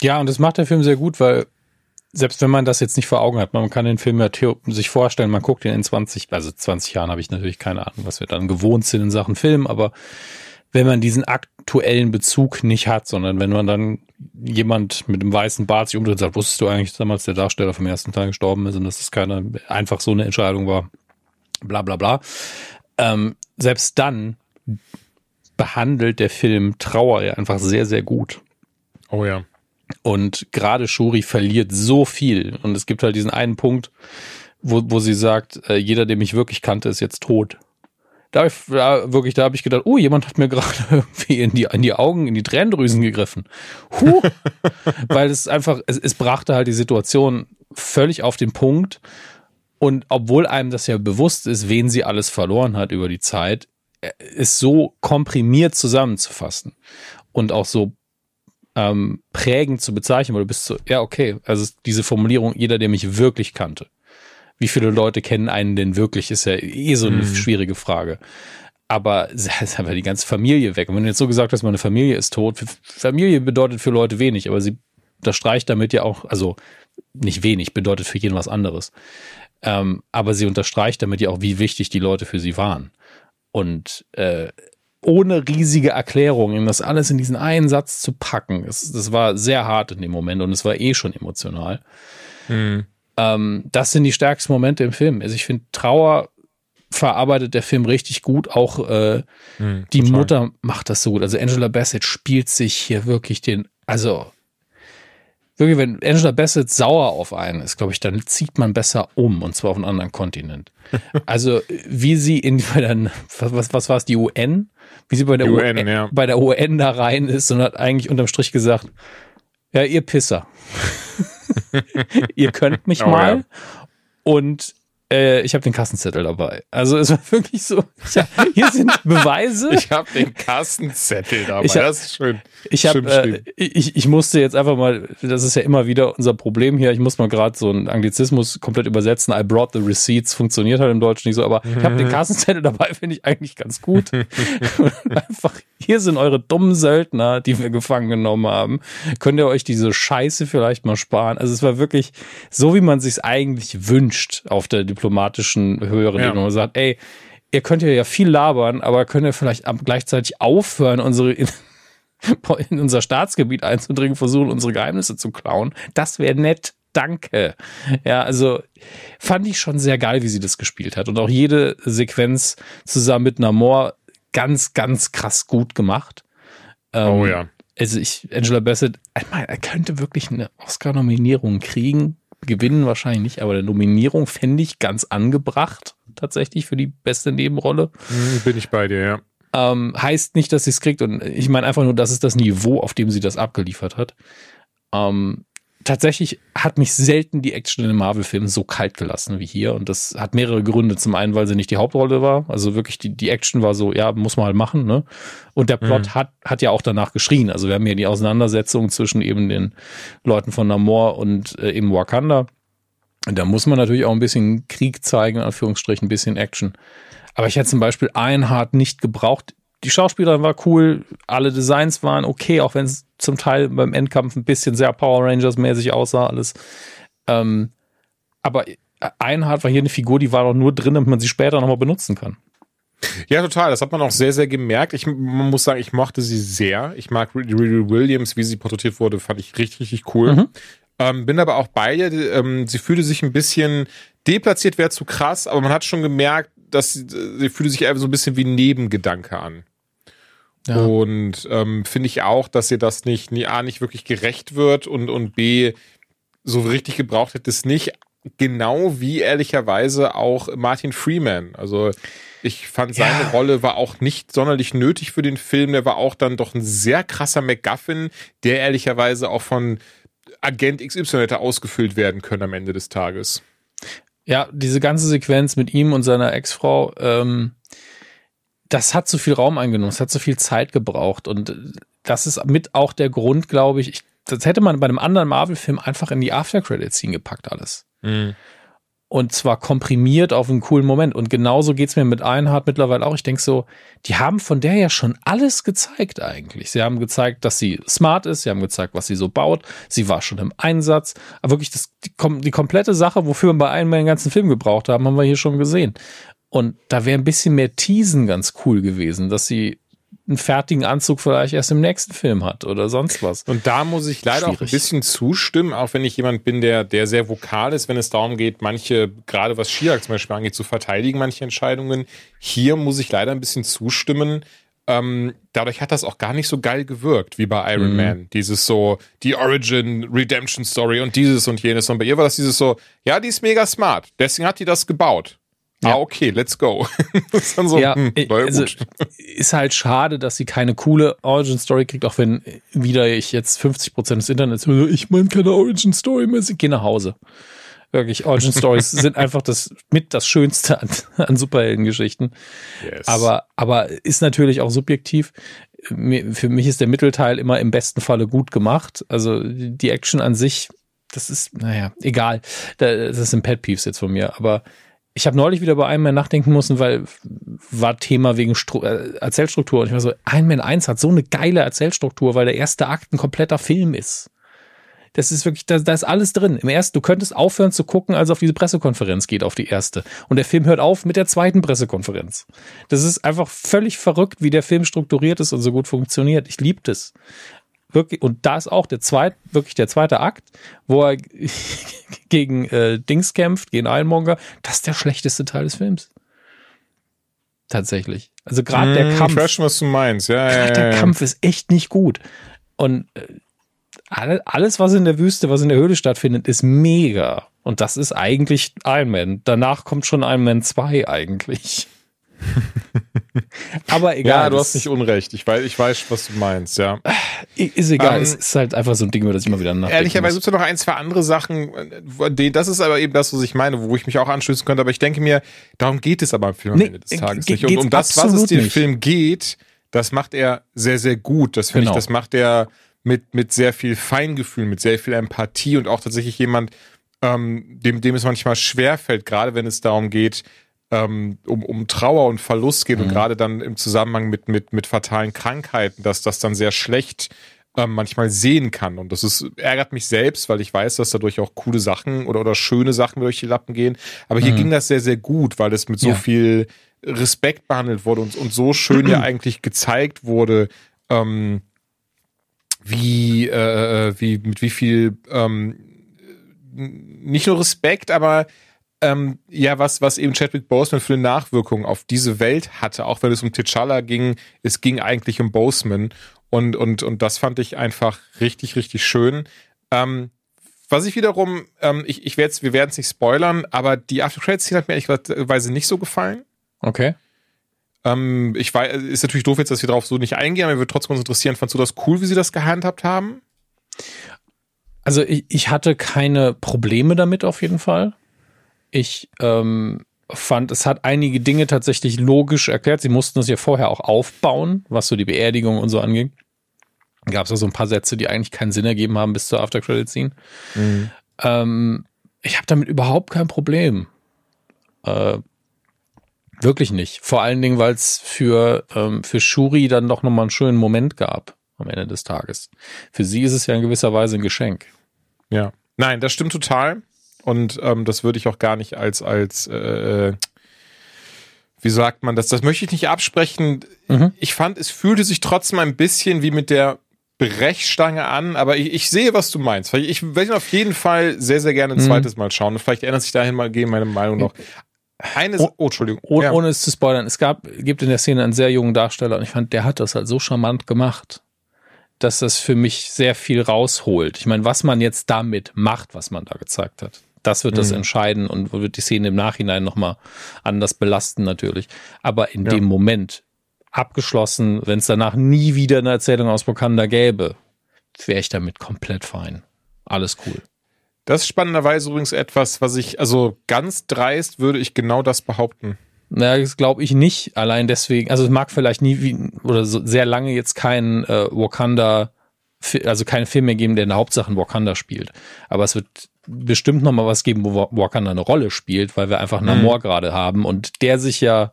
Ja, und das macht der Film sehr gut, weil selbst wenn man das jetzt nicht vor Augen hat, man kann den Film ja sich vorstellen, man guckt ihn in 20, also 20 Jahren habe ich natürlich keine Ahnung, was wir dann gewohnt sind in Sachen Film, aber wenn man diesen aktuellen Bezug nicht hat, sondern wenn man dann jemand mit einem weißen Bart sich umdreht und sagt, wusstest du eigentlich damals der Darsteller vom ersten Teil gestorben ist und dass das keine, einfach so eine Entscheidung war, bla bla bla. Ähm, selbst dann behandelt der Film Trauer ja einfach sehr, sehr gut. Oh ja. Und gerade Shuri verliert so viel. Und es gibt halt diesen einen Punkt, wo, wo sie sagt, äh, jeder, der mich wirklich kannte, ist jetzt tot. Da, ich, da wirklich, da habe ich gedacht, oh, jemand hat mir gerade irgendwie in die, in die Augen, in die Tränendrüsen gegriffen. Huh. Weil es einfach, es, es brachte halt die Situation völlig auf den Punkt. Und obwohl einem das ja bewusst ist, wen sie alles verloren hat über die Zeit, ist äh, so komprimiert zusammenzufassen und auch so ähm, prägend zu bezeichnen, weil du bist so, ja, okay, also diese Formulierung, jeder, der mich wirklich kannte. Wie viele Leute kennen einen denn wirklich, ist ja eh so eine mhm. schwierige Frage. aber es ist einfach die ganze Familie weg. Und wenn du jetzt so gesagt hast, meine Familie ist tot, Familie bedeutet für Leute wenig, aber sie unterstreicht damit ja auch, also nicht wenig, bedeutet für jeden was anderes. Ähm, aber sie unterstreicht damit ja auch, wie wichtig die Leute für sie waren. Und äh, ohne riesige Erklärungen, das alles in diesen einen Satz zu packen, das, das war sehr hart in dem Moment und es war eh schon emotional. Mhm. Ähm, das sind die stärksten Momente im Film. Also ich finde, Trauer verarbeitet der Film richtig gut. Auch äh, mhm, die total. Mutter macht das so gut. Also Angela Bassett spielt sich hier wirklich den, also wirklich, wenn Angela Bassett sauer auf einen ist, glaube ich, dann zieht man besser um und zwar auf einen anderen Kontinent. Also wie sie in bei der, was, was war es, die UN? Wie sie bei der UN, UN ja. bei der UN da rein ist und hat eigentlich unterm Strich gesagt, ja, ihr Pisser. ihr könnt mich oh, mal. Ja. Und äh, ich habe den Kassenzettel dabei. Also es war wirklich so. Hab, hier sind Beweise. Ich habe den Kassenzettel dabei. Hab, das ist schön. Ich, hab, äh, ich, ich musste jetzt einfach mal, das ist ja immer wieder unser Problem hier. Ich muss mal gerade so einen Anglizismus komplett übersetzen. I brought the receipts funktioniert halt im Deutschen nicht so, aber ich habe den Kassenzettel dabei, finde ich eigentlich ganz gut. einfach, hier sind eure dummen Söldner, die wir gefangen genommen haben. Könnt ihr euch diese Scheiße vielleicht mal sparen? Also es war wirklich so, wie man sich eigentlich wünscht auf der diplomatischen höheren ja. Ebene. sagt, ey, ihr könnt ja viel labern, aber könnt ihr vielleicht gleichzeitig aufhören, unsere in, in unser Staatsgebiet einzudringen, versuchen, unsere Geheimnisse zu klauen. Das wäre nett. Danke. Ja, also fand ich schon sehr geil, wie sie das gespielt hat. Und auch jede Sequenz zusammen mit Namor ganz, ganz krass gut gemacht. Ähm, oh ja. Also ich, Angela Bassett, meine, er könnte wirklich eine Oscar-Nominierung kriegen gewinnen wahrscheinlich nicht, aber der Nominierung fände ich ganz angebracht, tatsächlich für die beste Nebenrolle. Mhm, bin ich bei dir, ja. Ähm, heißt nicht, dass sie es kriegt und ich meine einfach nur, das ist das Niveau, auf dem sie das abgeliefert hat. Ähm, tatsächlich hat mich selten die Action in den Marvel-Filmen so kalt gelassen wie hier. Und das hat mehrere Gründe. Zum einen, weil sie nicht die Hauptrolle war. Also wirklich, die, die Action war so, ja, muss man halt machen, ne? Und der Plot mhm. hat, hat ja auch danach geschrien. Also wir haben hier die Auseinandersetzung zwischen eben den Leuten von Namor und äh, eben Wakanda. Da muss man natürlich auch ein bisschen Krieg zeigen, in Anführungsstrichen, ein bisschen Action. Aber ich hätte zum Beispiel Einhard nicht gebraucht die Schauspielerin war cool, alle Designs waren okay, auch wenn es zum Teil beim Endkampf ein bisschen sehr Power Rangers mäßig aussah, alles. Ähm, aber Einhard war hier eine Figur, die war doch nur drin, damit man sie später nochmal benutzen kann. Ja, total. Das hat man auch sehr, sehr gemerkt. Ich man muss sagen, ich mochte sie sehr. Ich mag Riri Williams, wie sie porträtiert wurde, fand ich richtig, richtig cool. Mhm. Ähm, bin aber auch bei ihr. Ähm, sie fühlte sich ein bisschen deplatziert, wäre zu krass, aber man hat schon gemerkt, dass sie, sie fühlte sich einfach so ein bisschen wie ein Nebengedanke an. Ja. Und ähm, finde ich auch, dass ihr das nicht, A, nicht wirklich gerecht wird und, und B, so richtig gebraucht hätte es nicht. Genau wie ehrlicherweise auch Martin Freeman. Also ich fand seine ja. Rolle war auch nicht sonderlich nötig für den Film. Der war auch dann doch ein sehr krasser MacGuffin, der ehrlicherweise auch von Agent XY hätte ausgefüllt werden können am Ende des Tages. Ja, diese ganze Sequenz mit ihm und seiner Ex-Frau, ähm, das hat zu viel Raum eingenommen, es hat zu viel Zeit gebraucht und das ist mit auch der Grund, glaube ich, ich das hätte man bei einem anderen Marvel-Film einfach in die After-Credit-Scene gepackt, alles. Mhm. Und zwar komprimiert auf einen coolen Moment. Und genauso geht's mir mit Einhard mittlerweile auch. Ich denke so, die haben von der ja schon alles gezeigt eigentlich. Sie haben gezeigt, dass sie smart ist, sie haben gezeigt, was sie so baut, sie war schon im Einsatz. Aber wirklich das, die, die komplette Sache, wofür wir bei einem den ganzen Film gebraucht haben, haben wir hier schon gesehen. Und da wäre ein bisschen mehr Teasen ganz cool gewesen, dass sie einen fertigen Anzug vielleicht erst im nächsten Film hat oder sonst was. Und da muss ich leider Schwierig. auch ein bisschen zustimmen, auch wenn ich jemand bin, der, der sehr vokal ist, wenn es darum geht, manche, gerade was Chirac zum Beispiel angeht, zu verteidigen, manche Entscheidungen. Hier muss ich leider ein bisschen zustimmen. Ähm, dadurch hat das auch gar nicht so geil gewirkt wie bei Iron mhm. Man. Dieses so, die Origin, Redemption Story und dieses und jenes. Und bei ihr war das dieses so, ja, die ist mega smart. Deswegen hat die das gebaut. Ah, ja. Ah, okay, let's go. so, ja, hm, äh, also, ist halt schade, dass sie keine coole Origin Story kriegt, auch wenn wieder ich jetzt 50% des Internets höre, ich meine keine Origin Story mehr, sie geh nach Hause. Wirklich, Origin Stories sind einfach das mit das Schönste an, an Superheldengeschichten. Yes. Aber, aber ist natürlich auch subjektiv. Für mich ist der Mittelteil immer im besten Falle gut gemacht. Also die Action an sich, das ist, naja, egal. Das sind Pet Peeves jetzt von mir. Aber ich habe neulich wieder bei Iron Man nachdenken müssen, weil war Thema wegen Stru äh, Erzählstruktur. Und ich war so, Iron Man 1 hat so eine geile Erzählstruktur, weil der erste Akt ein kompletter Film ist. Das ist wirklich, da, da ist alles drin. Im ersten, du könntest aufhören zu gucken, als auf diese Pressekonferenz geht, auf die erste. Und der Film hört auf mit der zweiten Pressekonferenz. Das ist einfach völlig verrückt, wie der Film strukturiert ist und so gut funktioniert. Ich liebe das. Wirklich, und da ist auch der zweite, wirklich der zweite Akt, wo er gegen äh, Dings kämpft, gegen Ironmonger. Das ist der schlechteste Teil des Films. Tatsächlich. Also gerade der Kampf. Ich weiß schon, was du meinst. Ja, ja, ja, der Kampf ist echt nicht gut. Und äh, alles, was in der Wüste, was in der Höhle stattfindet, ist mega. Und das ist eigentlich Iron Man. Danach kommt schon Iron Man 2 eigentlich. Aber egal. Ja, du hast nicht unrecht. Ich weiß, ich weiß, was du meinst, ja. Ist egal. Um, es ist halt einfach so ein Ding, über das ich immer wieder nachdenke. Ehrlicherweise gibt es noch ein, zwei andere Sachen. Das ist aber eben das, was ich meine, wo ich mich auch anschließen könnte. Aber ich denke mir, darum geht es aber am Film am Ende des Tages nicht. Und um das, was es dem Film geht, das macht er sehr, sehr gut. Das finde genau. ich, das macht er mit, mit sehr viel Feingefühl, mit sehr viel Empathie und auch tatsächlich jemand, ähm, dem, dem es manchmal schwerfällt, gerade wenn es darum geht, ähm, um, um Trauer und Verlust geht mhm. und gerade dann im Zusammenhang mit, mit, mit fatalen Krankheiten, dass das dann sehr schlecht ähm, manchmal sehen kann. Und das ist, ärgert mich selbst, weil ich weiß, dass dadurch auch coole Sachen oder, oder schöne Sachen durch die Lappen gehen. Aber hier mhm. ging das sehr, sehr gut, weil es mit so ja. viel Respekt behandelt wurde und, und so schön ja eigentlich gezeigt wurde, ähm, wie, äh, äh, wie, mit wie viel, ähm, nicht nur Respekt, aber ähm, ja, was, was eben Chadwick Boseman für eine Nachwirkung auf diese Welt hatte, auch wenn es um T'Challa ging, es ging eigentlich um Boseman und, und, und das fand ich einfach richtig, richtig schön. Ähm, was ich wiederum, ähm, ich, ich werde wir werden es nicht spoilern, aber die After Credits Szene hat mir ehrlicherweise nicht so gefallen. Okay. Ähm, ich weiß, ist natürlich doof jetzt, dass wir darauf so nicht eingehen, aber mir würde trotzdem uns interessieren, fandst du das cool, wie sie das gehandhabt haben? Also ich, ich hatte keine Probleme damit auf jeden Fall. Ich ähm, fand, es hat einige Dinge tatsächlich logisch erklärt. Sie mussten es ja vorher auch aufbauen, was so die Beerdigung und so anging. Gab es ja so ein paar Sätze, die eigentlich keinen Sinn ergeben haben bis zur After Credit Scene. Mhm. Ähm, ich habe damit überhaupt kein Problem. Äh, Wirklich nicht. Vor allen Dingen, weil es für, ähm, für Shuri dann doch nochmal einen schönen Moment gab am Ende des Tages. Für sie ist es ja in gewisser Weise ein Geschenk. Ja. Nein, das stimmt total. Und ähm, das würde ich auch gar nicht als, als äh, wie sagt man das? Das möchte ich nicht absprechen. Mhm. Ich fand, es fühlte sich trotzdem ein bisschen wie mit der Brechstange an, aber ich, ich sehe, was du meinst. Ich werde auf jeden Fall sehr, sehr gerne ein mhm. zweites Mal schauen. Vielleicht ändert sich dahin mal gehen meine Meinung noch. Eine, oh, oh Entschuldigung. Oh, ja. Ohne es zu spoilern, es gab, gibt in der Szene einen sehr jungen Darsteller und ich fand, der hat das halt so charmant gemacht, dass das für mich sehr viel rausholt. Ich meine, was man jetzt damit macht, was man da gezeigt hat, das wird mhm. das entscheiden und wird die Szene im Nachhinein nochmal anders belasten natürlich. Aber in ja. dem Moment abgeschlossen, wenn es danach nie wieder eine Erzählung aus Wakanda gäbe, wäre ich damit komplett fein. Alles cool. Das ist spannenderweise übrigens etwas, was ich, also ganz dreist würde ich genau das behaupten. Na, das glaube ich nicht. Allein deswegen, also es mag vielleicht nie wie, oder so sehr lange jetzt kein äh, Wakanda, also keinen Film mehr geben, der in der Hauptsache in Wakanda spielt. Aber es wird bestimmt noch mal was geben, wo Wakanda eine Rolle spielt, weil wir einfach Namor mhm. gerade haben und der sich ja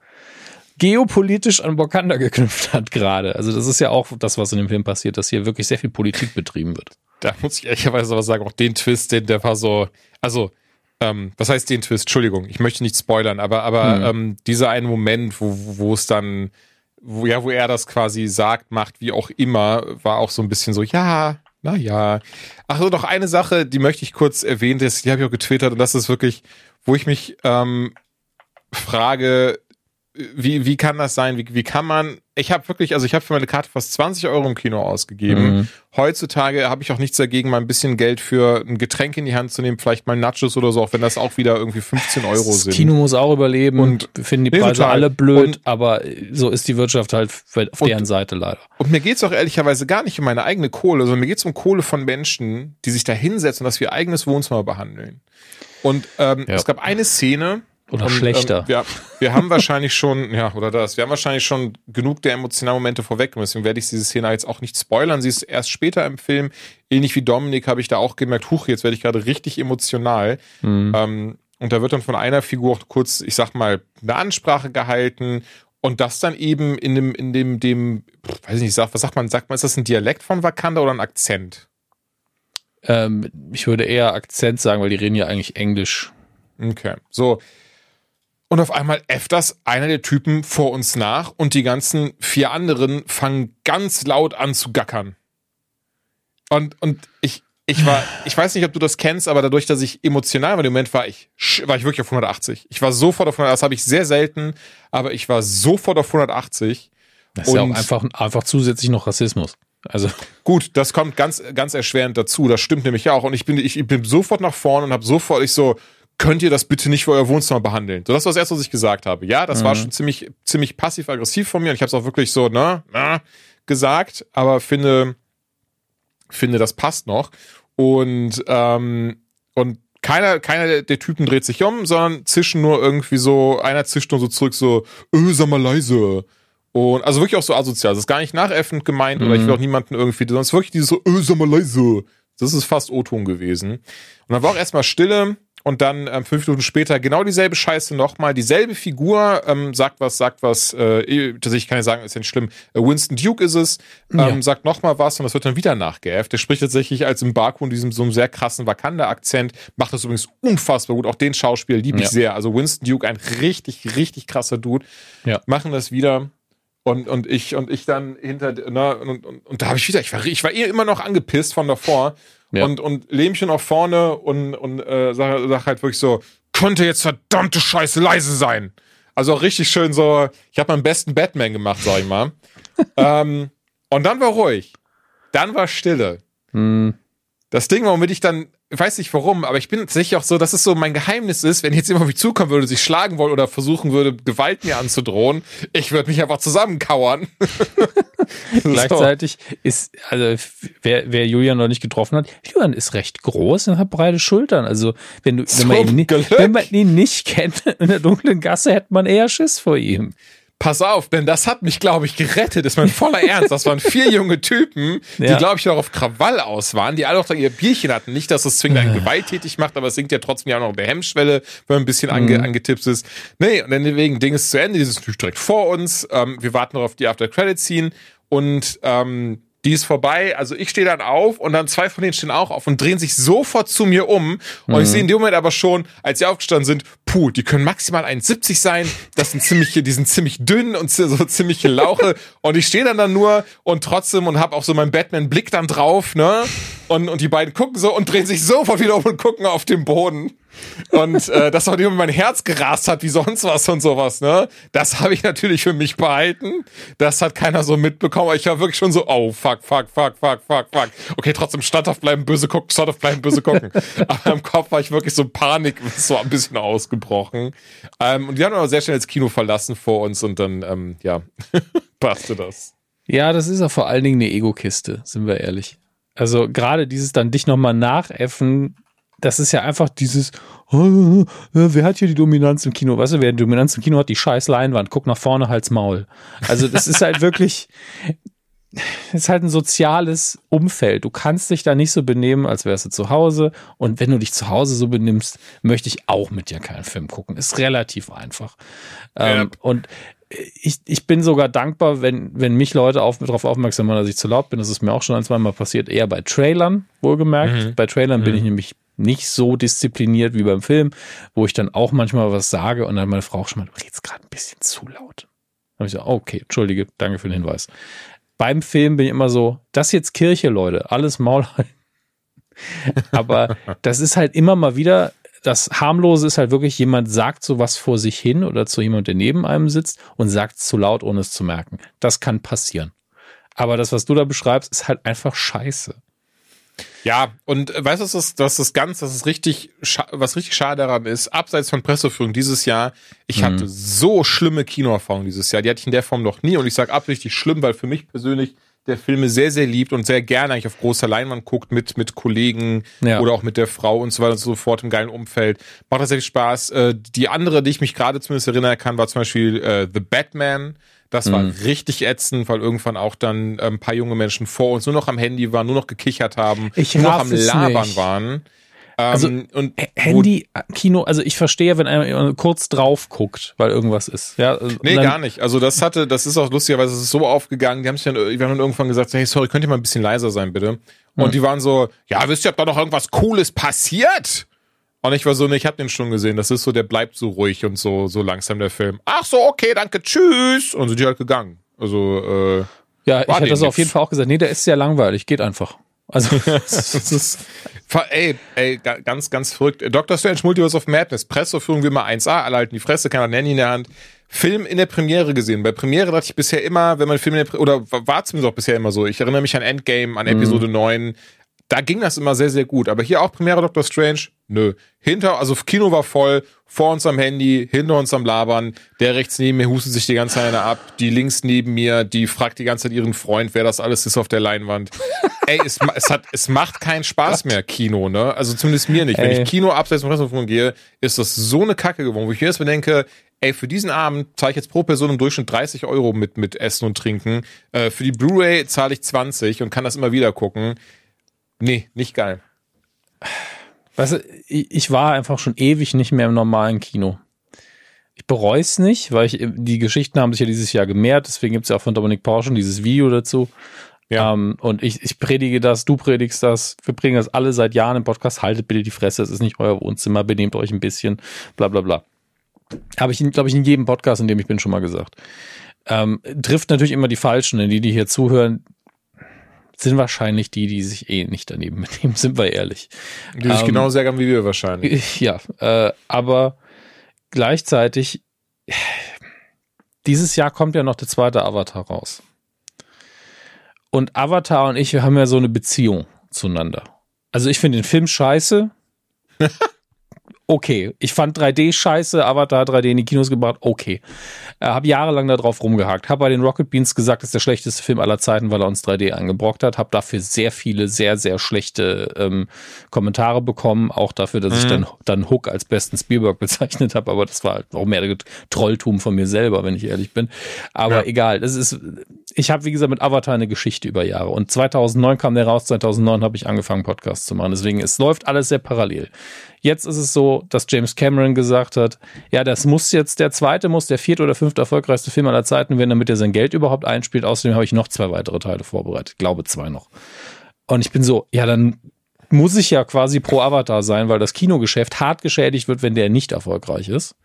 geopolitisch an Wakanda geknüpft hat gerade. Also das ist ja auch das, was in dem Film passiert, dass hier wirklich sehr viel Politik betrieben wird da muss ich ehrlicherweise aber sagen, auch den Twist, den der war so, also, ähm, was heißt den Twist? Entschuldigung, ich möchte nicht spoilern, aber, aber mhm. ähm, dieser eine Moment, wo, wo es dann, wo, ja, wo er das quasi sagt, macht, wie auch immer, war auch so ein bisschen so, ja, na ja. Ach so, noch eine Sache, die möchte ich kurz erwähnen, das, die habe ich auch getwittert und das ist wirklich, wo ich mich ähm, frage, wie, wie kann das sein? Wie, wie kann man, ich habe wirklich, also ich habe für meine Karte fast 20 Euro im Kino ausgegeben. Mhm. Heutzutage habe ich auch nichts dagegen, mal ein bisschen Geld für ein Getränk in die Hand zu nehmen, vielleicht mal Nachos oder so, auch wenn das auch wieder irgendwie 15 Euro das sind. Kino muss auch überleben und wir finden die Preise total. alle blöd, und, aber so ist die Wirtschaft halt auf und, deren Seite leider. Und mir geht's auch ehrlicherweise gar nicht um meine eigene Kohle, sondern mir geht's um Kohle von Menschen, die sich da hinsetzen und das wie eigenes Wohnzimmer behandeln. Und ähm, ja. es gab eine Szene, oder und, schlechter. Ähm, wir, wir haben wahrscheinlich schon, ja, oder das, wir haben wahrscheinlich schon genug der emotionalen Momente vorweggenommen. Deswegen werde ich diese Szene jetzt auch nicht spoilern. Sie ist erst später im Film. Ähnlich wie Dominik habe ich da auch gemerkt, huch, jetzt werde ich gerade richtig emotional. Mhm. Ähm, und da wird dann von einer Figur auch kurz, ich sag mal, eine Ansprache gehalten und das dann eben in dem, in dem, dem, weiß ich nicht, was sagt man, sagt man, ist das ein Dialekt von Wakanda oder ein Akzent? Ähm, ich würde eher Akzent sagen, weil die reden ja eigentlich Englisch. Okay, so. Und auf einmal äfft das einer der Typen vor uns nach und die ganzen vier anderen fangen ganz laut an zu gackern. Und, und ich, ich war, ich weiß nicht, ob du das kennst, aber dadurch, dass ich emotional war, im Moment war ich, war ich wirklich auf 180. Ich war sofort auf 180, das habe ich sehr selten, aber ich war sofort auf 180. Das ist ja auch einfach, einfach zusätzlich noch Rassismus. Also gut, das kommt ganz, ganz erschwerend dazu. Das stimmt nämlich ja auch. Und ich bin, ich, ich bin sofort nach vorne und habe sofort, ich so, könnt ihr das bitte nicht für euer Wohnzimmer behandeln? So, das war das erste, was ich gesagt habe. Ja, das mhm. war schon ziemlich, ziemlich passiv-aggressiv von mir. Und ich habe es auch wirklich so, ne, na, gesagt, aber finde, finde, das passt noch. Und, ähm, und keiner, keiner der Typen dreht sich um, sondern zischen nur irgendwie so, einer zischt nur so zurück, so, öh, sag mal leise. Und also wirklich auch so asozial. Das ist gar nicht nachäffend gemeint mhm. oder ich will mhm. auch niemanden irgendwie, sondern es ist wirklich dieses so, öh, sag mal leise. Das ist fast O-Ton gewesen. Und dann war auch erstmal Stille und dann ähm, fünf Minuten später genau dieselbe Scheiße nochmal, dieselbe Figur, ähm, sagt was, sagt was, äh, eh, tatsächlich kann ich sagen, ist ja nicht schlimm, äh, Winston Duke ist es, ähm, ja. sagt nochmal was und das wird dann wieder nachgeäfft. Der spricht tatsächlich als im Baku in diesem so einem sehr krassen Wakanda-Akzent, macht das übrigens unfassbar gut, auch den Schauspieler liebe ich ja. sehr, also Winston Duke, ein richtig, richtig krasser Dude, ja. machen das wieder und, und ich und ich dann hinter ne, und, und, und da habe ich wieder ich war ich war eh immer noch angepisst von davor ja. Und, und Lähmchen auch vorne und, und äh, sag, sag halt wirklich so, könnte jetzt verdammte Scheiße leise sein. Also auch richtig schön so, ich habe meinen besten Batman gemacht, sag ich mal. ähm, und dann war ruhig. Dann war Stille. Hm. Das Ding, womit ich dann ich weiß nicht warum, aber ich bin sicher auch so, dass es so mein Geheimnis ist, wenn jetzt jemand auf mich zukommen würde, sich schlagen wollen oder versuchen würde, Gewalt mir anzudrohen, ich würde mich einfach zusammenkauern. Gleichzeitig ist, also wer, wer Julian noch nicht getroffen hat, Julian ist recht groß und hat breite Schultern. Also wenn du, wenn man, ihn, wenn man ihn nicht kennt in der dunklen Gasse, hätte man eher Schiss vor ihm. Pass auf, denn das hat mich, glaube ich, gerettet. Das ist mein voller Ernst. Das waren vier junge Typen, die, ja. glaube ich, auch auf Krawall aus waren, die alle auch da ihr Bierchen hatten. Nicht, dass es zwingend einen gewalttätig macht, aber es sinkt ja trotzdem ja auch noch der Hemmschwelle, wenn man ein bisschen ange, mhm. angetippt ist. Nee, und dann wegen Ding ist zu Ende. Dieses natürlich direkt vor uns. Ähm, wir warten noch auf die After-Credit-Scene und ähm, die ist vorbei. Also ich stehe dann auf und dann zwei von denen stehen auch auf und drehen sich sofort zu mir um. Und mhm. ich sehe in dem Moment aber schon, als sie aufgestanden sind, puh, die können maximal 1,70 sein. Das sind ziemliche, die sind ziemlich dünn und so ziemliche Lauche. und ich stehe dann dann nur und trotzdem und habe auch so meinen Batman-Blick dann drauf, ne? Und, und die beiden gucken so und drehen sich sofort wieder um und gucken auf den Boden. Und äh, das auch mein Herz gerast hat, wie sonst was und sowas, ne? Das habe ich natürlich für mich behalten. Das hat keiner so mitbekommen. Ich war wirklich schon so, oh, fuck, fuck, fuck, fuck, fuck, fuck. Okay, trotzdem standhaft bleiben, böse gucken, standhaft bleiben, böse gucken. aber im Kopf war ich wirklich so Panik, so ein bisschen ausgebrochen. Ähm, und die haben aber sehr schnell das Kino verlassen vor uns und dann, ähm, ja, passte das. Ja, das ist ja vor allen Dingen eine Ego-Kiste, sind wir ehrlich. Also gerade dieses dann dich nochmal nachäffen, das ist ja einfach dieses, oh, wer hat hier die Dominanz im Kino? Weißt du, wer die Dominanz im Kino hat, die scheiß Leinwand, guck nach vorne, halt's Maul. Also das ist halt wirklich, das ist halt ein soziales Umfeld. Du kannst dich da nicht so benehmen, als wärst du zu Hause. Und wenn du dich zu Hause so benimmst, möchte ich auch mit dir keinen Film gucken. Ist relativ einfach. Ja. Ähm, und ich, ich bin sogar dankbar, wenn, wenn mich Leute auf, darauf aufmerksam machen, dass ich zu laut bin. Das ist mir auch schon ein, zwei Mal passiert, eher bei Trailern, wohlgemerkt. Mhm. Bei Trailern mhm. bin ich nämlich nicht so diszipliniert wie beim Film, wo ich dann auch manchmal was sage und dann meine Frau auch schon mal, du redest gerade ein bisschen zu laut. Dann habe ich so, okay, entschuldige, danke für den Hinweis. Beim Film bin ich immer so, das jetzt Kirche, Leute, alles Maul halten. Aber das ist halt immer mal wieder, das harmlose ist halt wirklich, jemand sagt so was vor sich hin oder zu jemand, der neben einem sitzt und sagt zu laut, ohne es zu merken. Das kann passieren. Aber das, was du da beschreibst, ist halt einfach scheiße. Ja, und äh, weißt du, was ist, das ist ganz, das ist richtig, was richtig schade daran ist, abseits von Presseführung dieses Jahr, ich mhm. hatte so schlimme Kinoerfahrungen dieses Jahr, die hatte ich in der Form noch nie und ich sage absichtlich schlimm, weil für mich persönlich der Filme sehr, sehr liebt und sehr gerne eigentlich auf großer Leinwand guckt mit, mit Kollegen ja. oder auch mit der Frau und so weiter und so fort im geilen Umfeld. Macht tatsächlich Spaß. Äh, die andere, die ich mich gerade zumindest erinnern kann, war zum Beispiel äh, The Batman. Das war mhm. richtig ätzend, weil irgendwann auch dann ein ähm, paar junge Menschen vor uns nur noch am Handy waren, nur noch gekichert haben, ich nur noch am Labern nicht. waren. Also Ähm, und Handy, Kino, also ich verstehe, wenn einer kurz drauf guckt, weil irgendwas ist. Ja, nee, gar nicht. Also das hatte, das ist auch lustigerweise, so aufgegangen, die haben sich dann, die haben dann irgendwann gesagt, hey, sorry, könnt ihr mal ein bisschen leiser sein, bitte? Und hm. die waren so, ja, wisst ihr, ob da noch irgendwas Cooles passiert? Und ich war so, ne, ich hab den schon gesehen. Das ist so, der bleibt so ruhig und so, so langsam der Film. Ach so, okay, danke, tschüss. Und sind die halt gegangen. Also, äh, ja, ich hätte das auf jeden Fall auch gesagt. Nee, der ist sehr langweilig, geht einfach. Also, das ist, ey, ey, ganz, ganz verrückt. Dr. Strange Multiverse of Madness, Presseführung wie immer 1A, alle halten die Fresse, keiner Nanny in der Hand. Film in der Premiere gesehen. Bei Premiere dachte ich bisher immer, wenn man Film in der, oder war zumindest auch bisher immer so. Ich erinnere mich an Endgame, an Episode mhm. 9 da ging das immer sehr, sehr gut. Aber hier auch Premiere Doctor Strange, nö. Hinter, also Kino war voll, vor uns am Handy, hinter uns am Labern. Der rechts neben mir hustet sich die ganze Zeit ab. Die links neben mir, die fragt die ganze Zeit ihren Freund, wer das alles ist auf der Leinwand. Ey, es, es hat, es macht keinen Spaß mehr, Kino, ne? Also zumindest mir nicht. Wenn ich Kino abseits vom Restaurant gehe, ist das so eine Kacke geworden, wo ich mir jetzt bedenke, ey, für diesen Abend zahle ich jetzt pro Person im Durchschnitt 30 Euro mit, mit Essen und Trinken. Äh, für die Blu-ray zahle ich 20 und kann das immer wieder gucken. Nee, nicht geil. Weißt du, ich war einfach schon ewig nicht mehr im normalen Kino. Ich bereue es nicht, weil ich, die Geschichten haben sich ja dieses Jahr gemehrt, deswegen gibt es ja auch von Dominik Porschen dieses Video dazu. Ja. Ähm, und ich, ich predige das, du predigst das, wir bringen das alle seit Jahren im Podcast. Haltet bitte die Fresse, es ist nicht euer Wohnzimmer, benehmt euch ein bisschen, bla bla bla. Habe ich, glaube ich, in jedem Podcast, in dem ich bin, schon mal gesagt. Ähm, trifft natürlich immer die Falschen, denn die, die hier zuhören, sind wahrscheinlich die, die sich eh nicht daneben benehmen, sind wir ehrlich. Die sich ähm, genau ärgern wie wir wahrscheinlich. Ja, äh, aber gleichzeitig, dieses Jahr kommt ja noch der zweite Avatar raus. Und Avatar und ich, wir haben ja so eine Beziehung zueinander. Also ich finde den Film scheiße. okay. Ich fand 3D scheiße, Avatar 3D in die Kinos gebracht, okay. Äh, habe jahrelang darauf rumgehakt. Habe bei den Rocket Beans gesagt, das ist der schlechteste Film aller Zeiten, weil er uns 3D angebrockt hat. Habe dafür sehr viele, sehr, sehr schlechte ähm, Kommentare bekommen. Auch dafür, dass mhm. ich dann, dann Hook als besten Spielberg bezeichnet habe. Aber das war halt auch mehr Trolltum von mir selber, wenn ich ehrlich bin. Aber ja. egal. Das ist, ich habe, wie gesagt, mit Avatar eine Geschichte über Jahre. Und 2009 kam der raus. 2009 habe ich angefangen, Podcasts zu machen. Deswegen, es läuft alles sehr parallel. Jetzt ist es so, dass James Cameron gesagt hat, ja, das muss jetzt der zweite, muss der vierte oder fünfte erfolgreichste Film aller Zeiten werden, damit er sein Geld überhaupt einspielt. Außerdem habe ich noch zwei weitere Teile vorbereitet. Ich glaube zwei noch. Und ich bin so, ja, dann muss ich ja quasi pro Avatar sein, weil das Kinogeschäft hart geschädigt wird, wenn der nicht erfolgreich ist.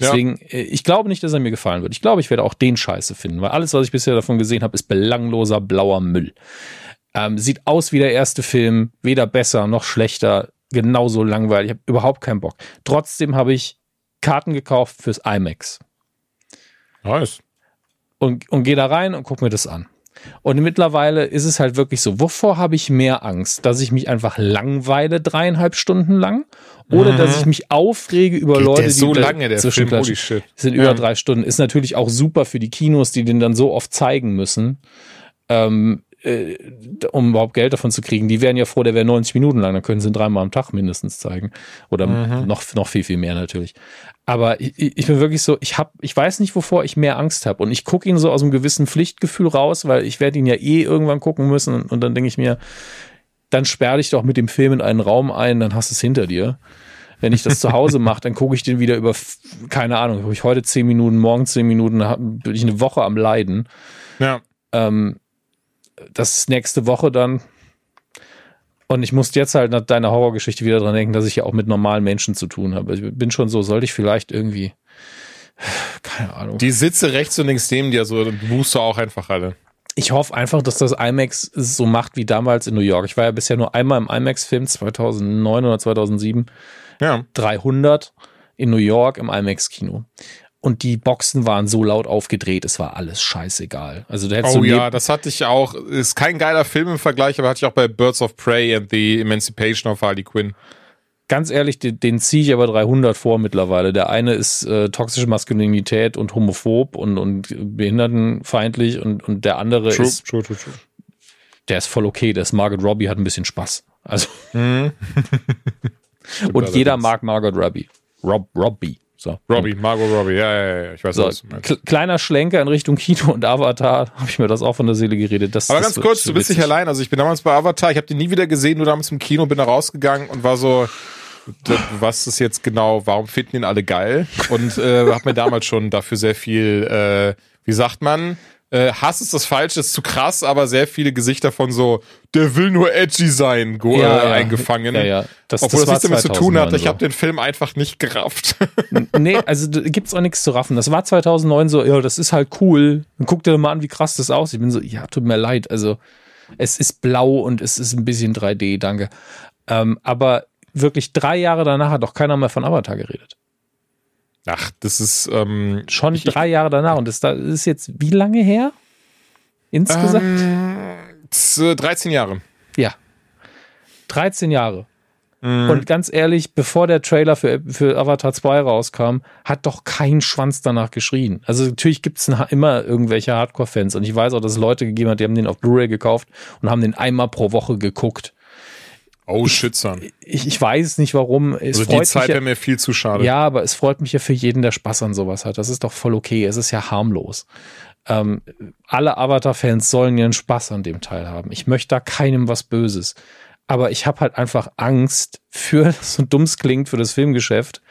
Deswegen, ja. Äh, ich glaube nicht, dass er mir gefallen wird. Ich glaube, ich werde auch den Scheiße finden, weil alles, was ich bisher davon gesehen habe, ist belangloser blauer Müll. Ähm, sieht aus wie der erste Film, weder besser noch schlechter genauso langweilig. Ich habe überhaupt keinen Bock. Trotzdem habe ich Karten gekauft fürs IMAX. Nice. Und, und gehe da rein und gucke mir das an. Und mittlerweile ist es halt wirklich so, wovor habe ich mehr Angst? Dass ich mich einfach langweile dreieinhalb Stunden lang? Oder mhm. dass ich mich aufrege über Geht Leute, die so lange, der Film, holy shit. sind über ja. drei Stunden. Ist natürlich auch super für die Kinos, die den dann so oft zeigen müssen. Ähm, äh, um überhaupt Geld davon zu kriegen, die wären ja froh, der wäre 90 Minuten lang, dann können sie ihn dreimal am Tag mindestens zeigen. Oder mhm. noch, noch viel, viel mehr natürlich. Aber ich, ich bin wirklich so, ich hab, ich weiß nicht, wovor ich mehr Angst habe. Und ich gucke ihn so aus einem gewissen Pflichtgefühl raus, weil ich werde ihn ja eh irgendwann gucken müssen. Und, und dann denke ich mir, dann sperr dich doch mit dem Film in einen Raum ein, dann hast du es hinter dir. Wenn ich das zu Hause mache, dann gucke ich den wieder über, keine Ahnung, habe ich heute zehn Minuten, morgen zehn Minuten, bin ich eine Woche am Leiden. Ja. Ähm, das ist nächste Woche dann. Und ich musste jetzt halt nach deiner Horrorgeschichte wieder dran denken, dass ich ja auch mit normalen Menschen zu tun habe. Ich bin schon so, sollte ich vielleicht irgendwie, keine Ahnung. Die Sitze rechts und links neben dir, so buchst du auch einfach alle. Ich hoffe einfach, dass das IMAX so macht wie damals in New York. Ich war ja bisher nur einmal im IMAX-Film 2009 oder 2007. Ja. 300 in New York im IMAX-Kino und die Boxen waren so laut aufgedreht, es war alles scheißegal. Also du hättest Oh so ja, das hatte ich auch. Ist kein geiler Film im Vergleich, aber hatte ich auch bei Birds of Prey and the Emancipation of Harley Quinn. Ganz ehrlich, den, den ziehe ich aber 300 vor mittlerweile. Der eine ist äh, toxische Maskulinität und homophob und, und behindertenfeindlich und, und der andere true, ist true, true, true. der ist voll okay. Der ist Margaret Robbie, hat ein bisschen Spaß. Also mhm. und jeder mag Margaret Robbie. Rob, Robbie. So. Robbie, Margot Robbie, ja, ja, ja, ich weiß so, was Kleiner Schlenker in Richtung Kino und Avatar, habe ich mir das auch von der Seele geredet. Das, Aber das ganz kurz, du bist nicht allein. Also ich bin damals bei Avatar, ich habe den nie wieder gesehen, nur damals im Kino, bin da rausgegangen und war so, was ist jetzt genau, warum finden ihn alle geil? Und äh, habe mir damals schon dafür sehr viel, äh, wie sagt man, äh, Hass ist das Falsche, ist zu krass, aber sehr viele Gesichter von so, der will nur edgy sein, go, Ja, äh, eingefangen. Ja, ja. Das- Obwohl das das, nichts damit zu tun hat. 2009 Ich so. habe den Film einfach nicht gerafft. nee, also da gibt's auch nichts zu raffen. Das war 2009 so, ja, das ist halt cool. Dann guck dir mal an, wie krass das aussieht. Ich bin so, ja, tut mir leid. Also es ist blau und es ist ein bisschen 3D, danke. Ähm, aber wirklich drei Jahre danach hat doch keiner mehr von Avatar geredet. Ach, das ist ähm, Schon ich, drei Jahre danach. Und das da ist jetzt wie lange her? Insgesamt? ich, äh, 13 Jahre. Ja. 13 Jahre. Mhm. Und ganz ehrlich, bevor der Trailer für, für Avatar 2 rauskam, hat doch kein Schwanz danach geschrien. Also natürlich gibt es immer irgendwelche Hardcore-Fans. Und ich weiß auch, dass es Leute gegeben hat, die haben den auf Blu-ray gekauft und haben den einmal pro Woche geguckt. Oh, Shitson. Ich, ich weiß nicht warum. Es Also die Zeit wäre mir viel zu schade. ja, aber es freut mich ja für jeden, der Spaß an sowas hat. Das ist doch voll okay. Es ist ja harmlos. Ähm, alle Avatar-Fans sollen ihren Spaß an dem Teil haben. Ich möchte da keinem was Böses. Aber ich habe halt einfach Angst für, so dumm es klingt, für das Filmgeschäft,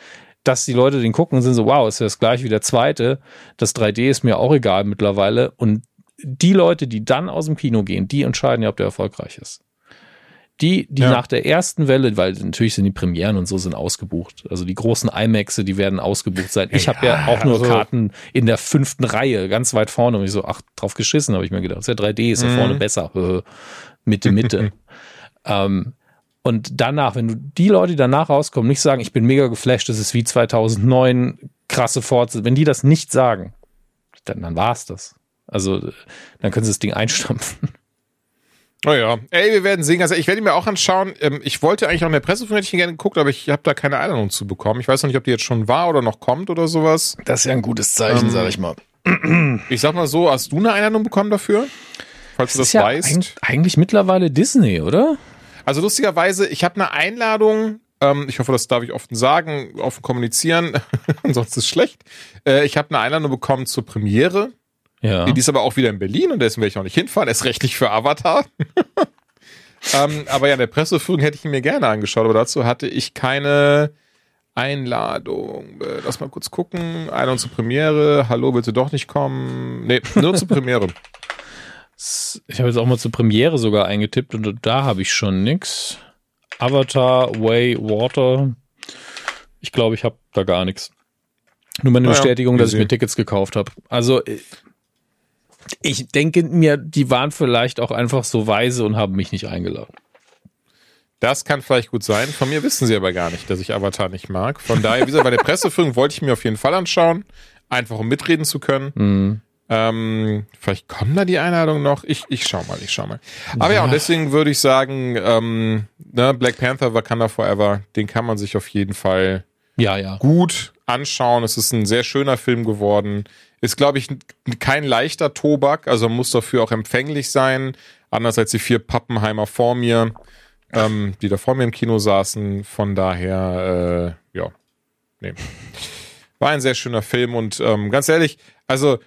dass die Leute den gucken und sind so, wow, ist ja das gleich wie der zweite. Das 3D ist mir auch egal mittlerweile. Und die Leute, die dann aus dem Kino gehen, die entscheiden ja, ob der erfolgreich ist. Die, die Ja. nach der ersten Welle, weil natürlich sind die Premieren und so sind ausgebucht. Also die großen IMAXe, die werden ausgebucht sein. Ich habe ja auch nur also- Karten in der fünften Reihe, ganz weit vorne. Und ich so, ach, drauf geschissen, habe ich mir gedacht. Ist ja 3D, ist ja vorne besser. Mitte, Mitte. ähm, und danach, wenn du die Leute, die danach rauskommen, nicht sagen, ich bin mega geflasht, das ist wie 2009, krasse Fortsetzung, wenn die das nicht sagen, dann, dann war's das. Also, dann können sie das Ding einstampfen. Oh ja. Ey, wir werden sehen. Also ich werde ihn mir auch anschauen. Ähm, ich wollte eigentlich auch in der Presseführung hätte ich ihn gerne geguckt, aber ich habe da keine Einladung zu bekommen. Ich weiß noch nicht, ob die jetzt schon war oder noch kommt oder sowas. Das ist ja ein gutes Zeichen, Ähm, sag ich mal. Ich sag mal so, hast du eine Einladung bekommen dafür? Falls du das ja weißt. eig- eigentlich mittlerweile Disney, oder? Also lustigerweise, ich habe eine Einladung. Ähm, ich hoffe, das darf ich offen sagen, offen kommunizieren. Sonst ist es schlecht. Äh, ich habe eine Einladung bekommen zur Premiere. Ja. Die ist aber auch wieder in Berlin und deswegen werde ich auch nicht hinfahren. Erst rechtlich für Avatar. ähm, aber ja, in der Presseführung hätte ich ihn mir gerne angeschaut, aber dazu hatte ich keine Einladung. Äh, Lass mal kurz gucken. Einladung zur Premiere. Hallo, bitte doch nicht kommen. Nee, nur zur Premiere. Ich habe jetzt auch mal zur Premiere sogar eingetippt und da habe ich schon nix. Avatar, Way, Water. Ich glaube, ich habe da gar nichts. Nur meine Bestätigung, dass ich mir. Tickets gekauft habe. Also äh, ich denke mir, die waren vielleicht auch einfach so weise und haben mich nicht eingeladen. Das kann vielleicht gut sein. Von mir wissen sie aber gar nicht, dass ich Avatar nicht mag. Von daher, wie gesagt, bei der Presseführung wollte ich mir auf jeden Fall anschauen. Einfach um mitreden zu können. Mhm. Ähm, vielleicht kommen da die Einladungen noch. Ich, ich schau mal, ich schau mal. Aber ja, und deswegen würde ich sagen, ähm, ne, Black Panther, Wakanda Forever, den kann man sich auf jeden Fall Ja, ja. gut anschauen. Es ist ein sehr schöner Film geworden. Ist, glaube ich, kein leichter Tobak, also muss dafür auch empfänglich sein. Anders als die vier Pappenheimer vor mir, ähm, die da vor mir im Kino saßen. Von daher, äh, ja, nee. War ein sehr schöner Film und ähm, ganz ehrlich, also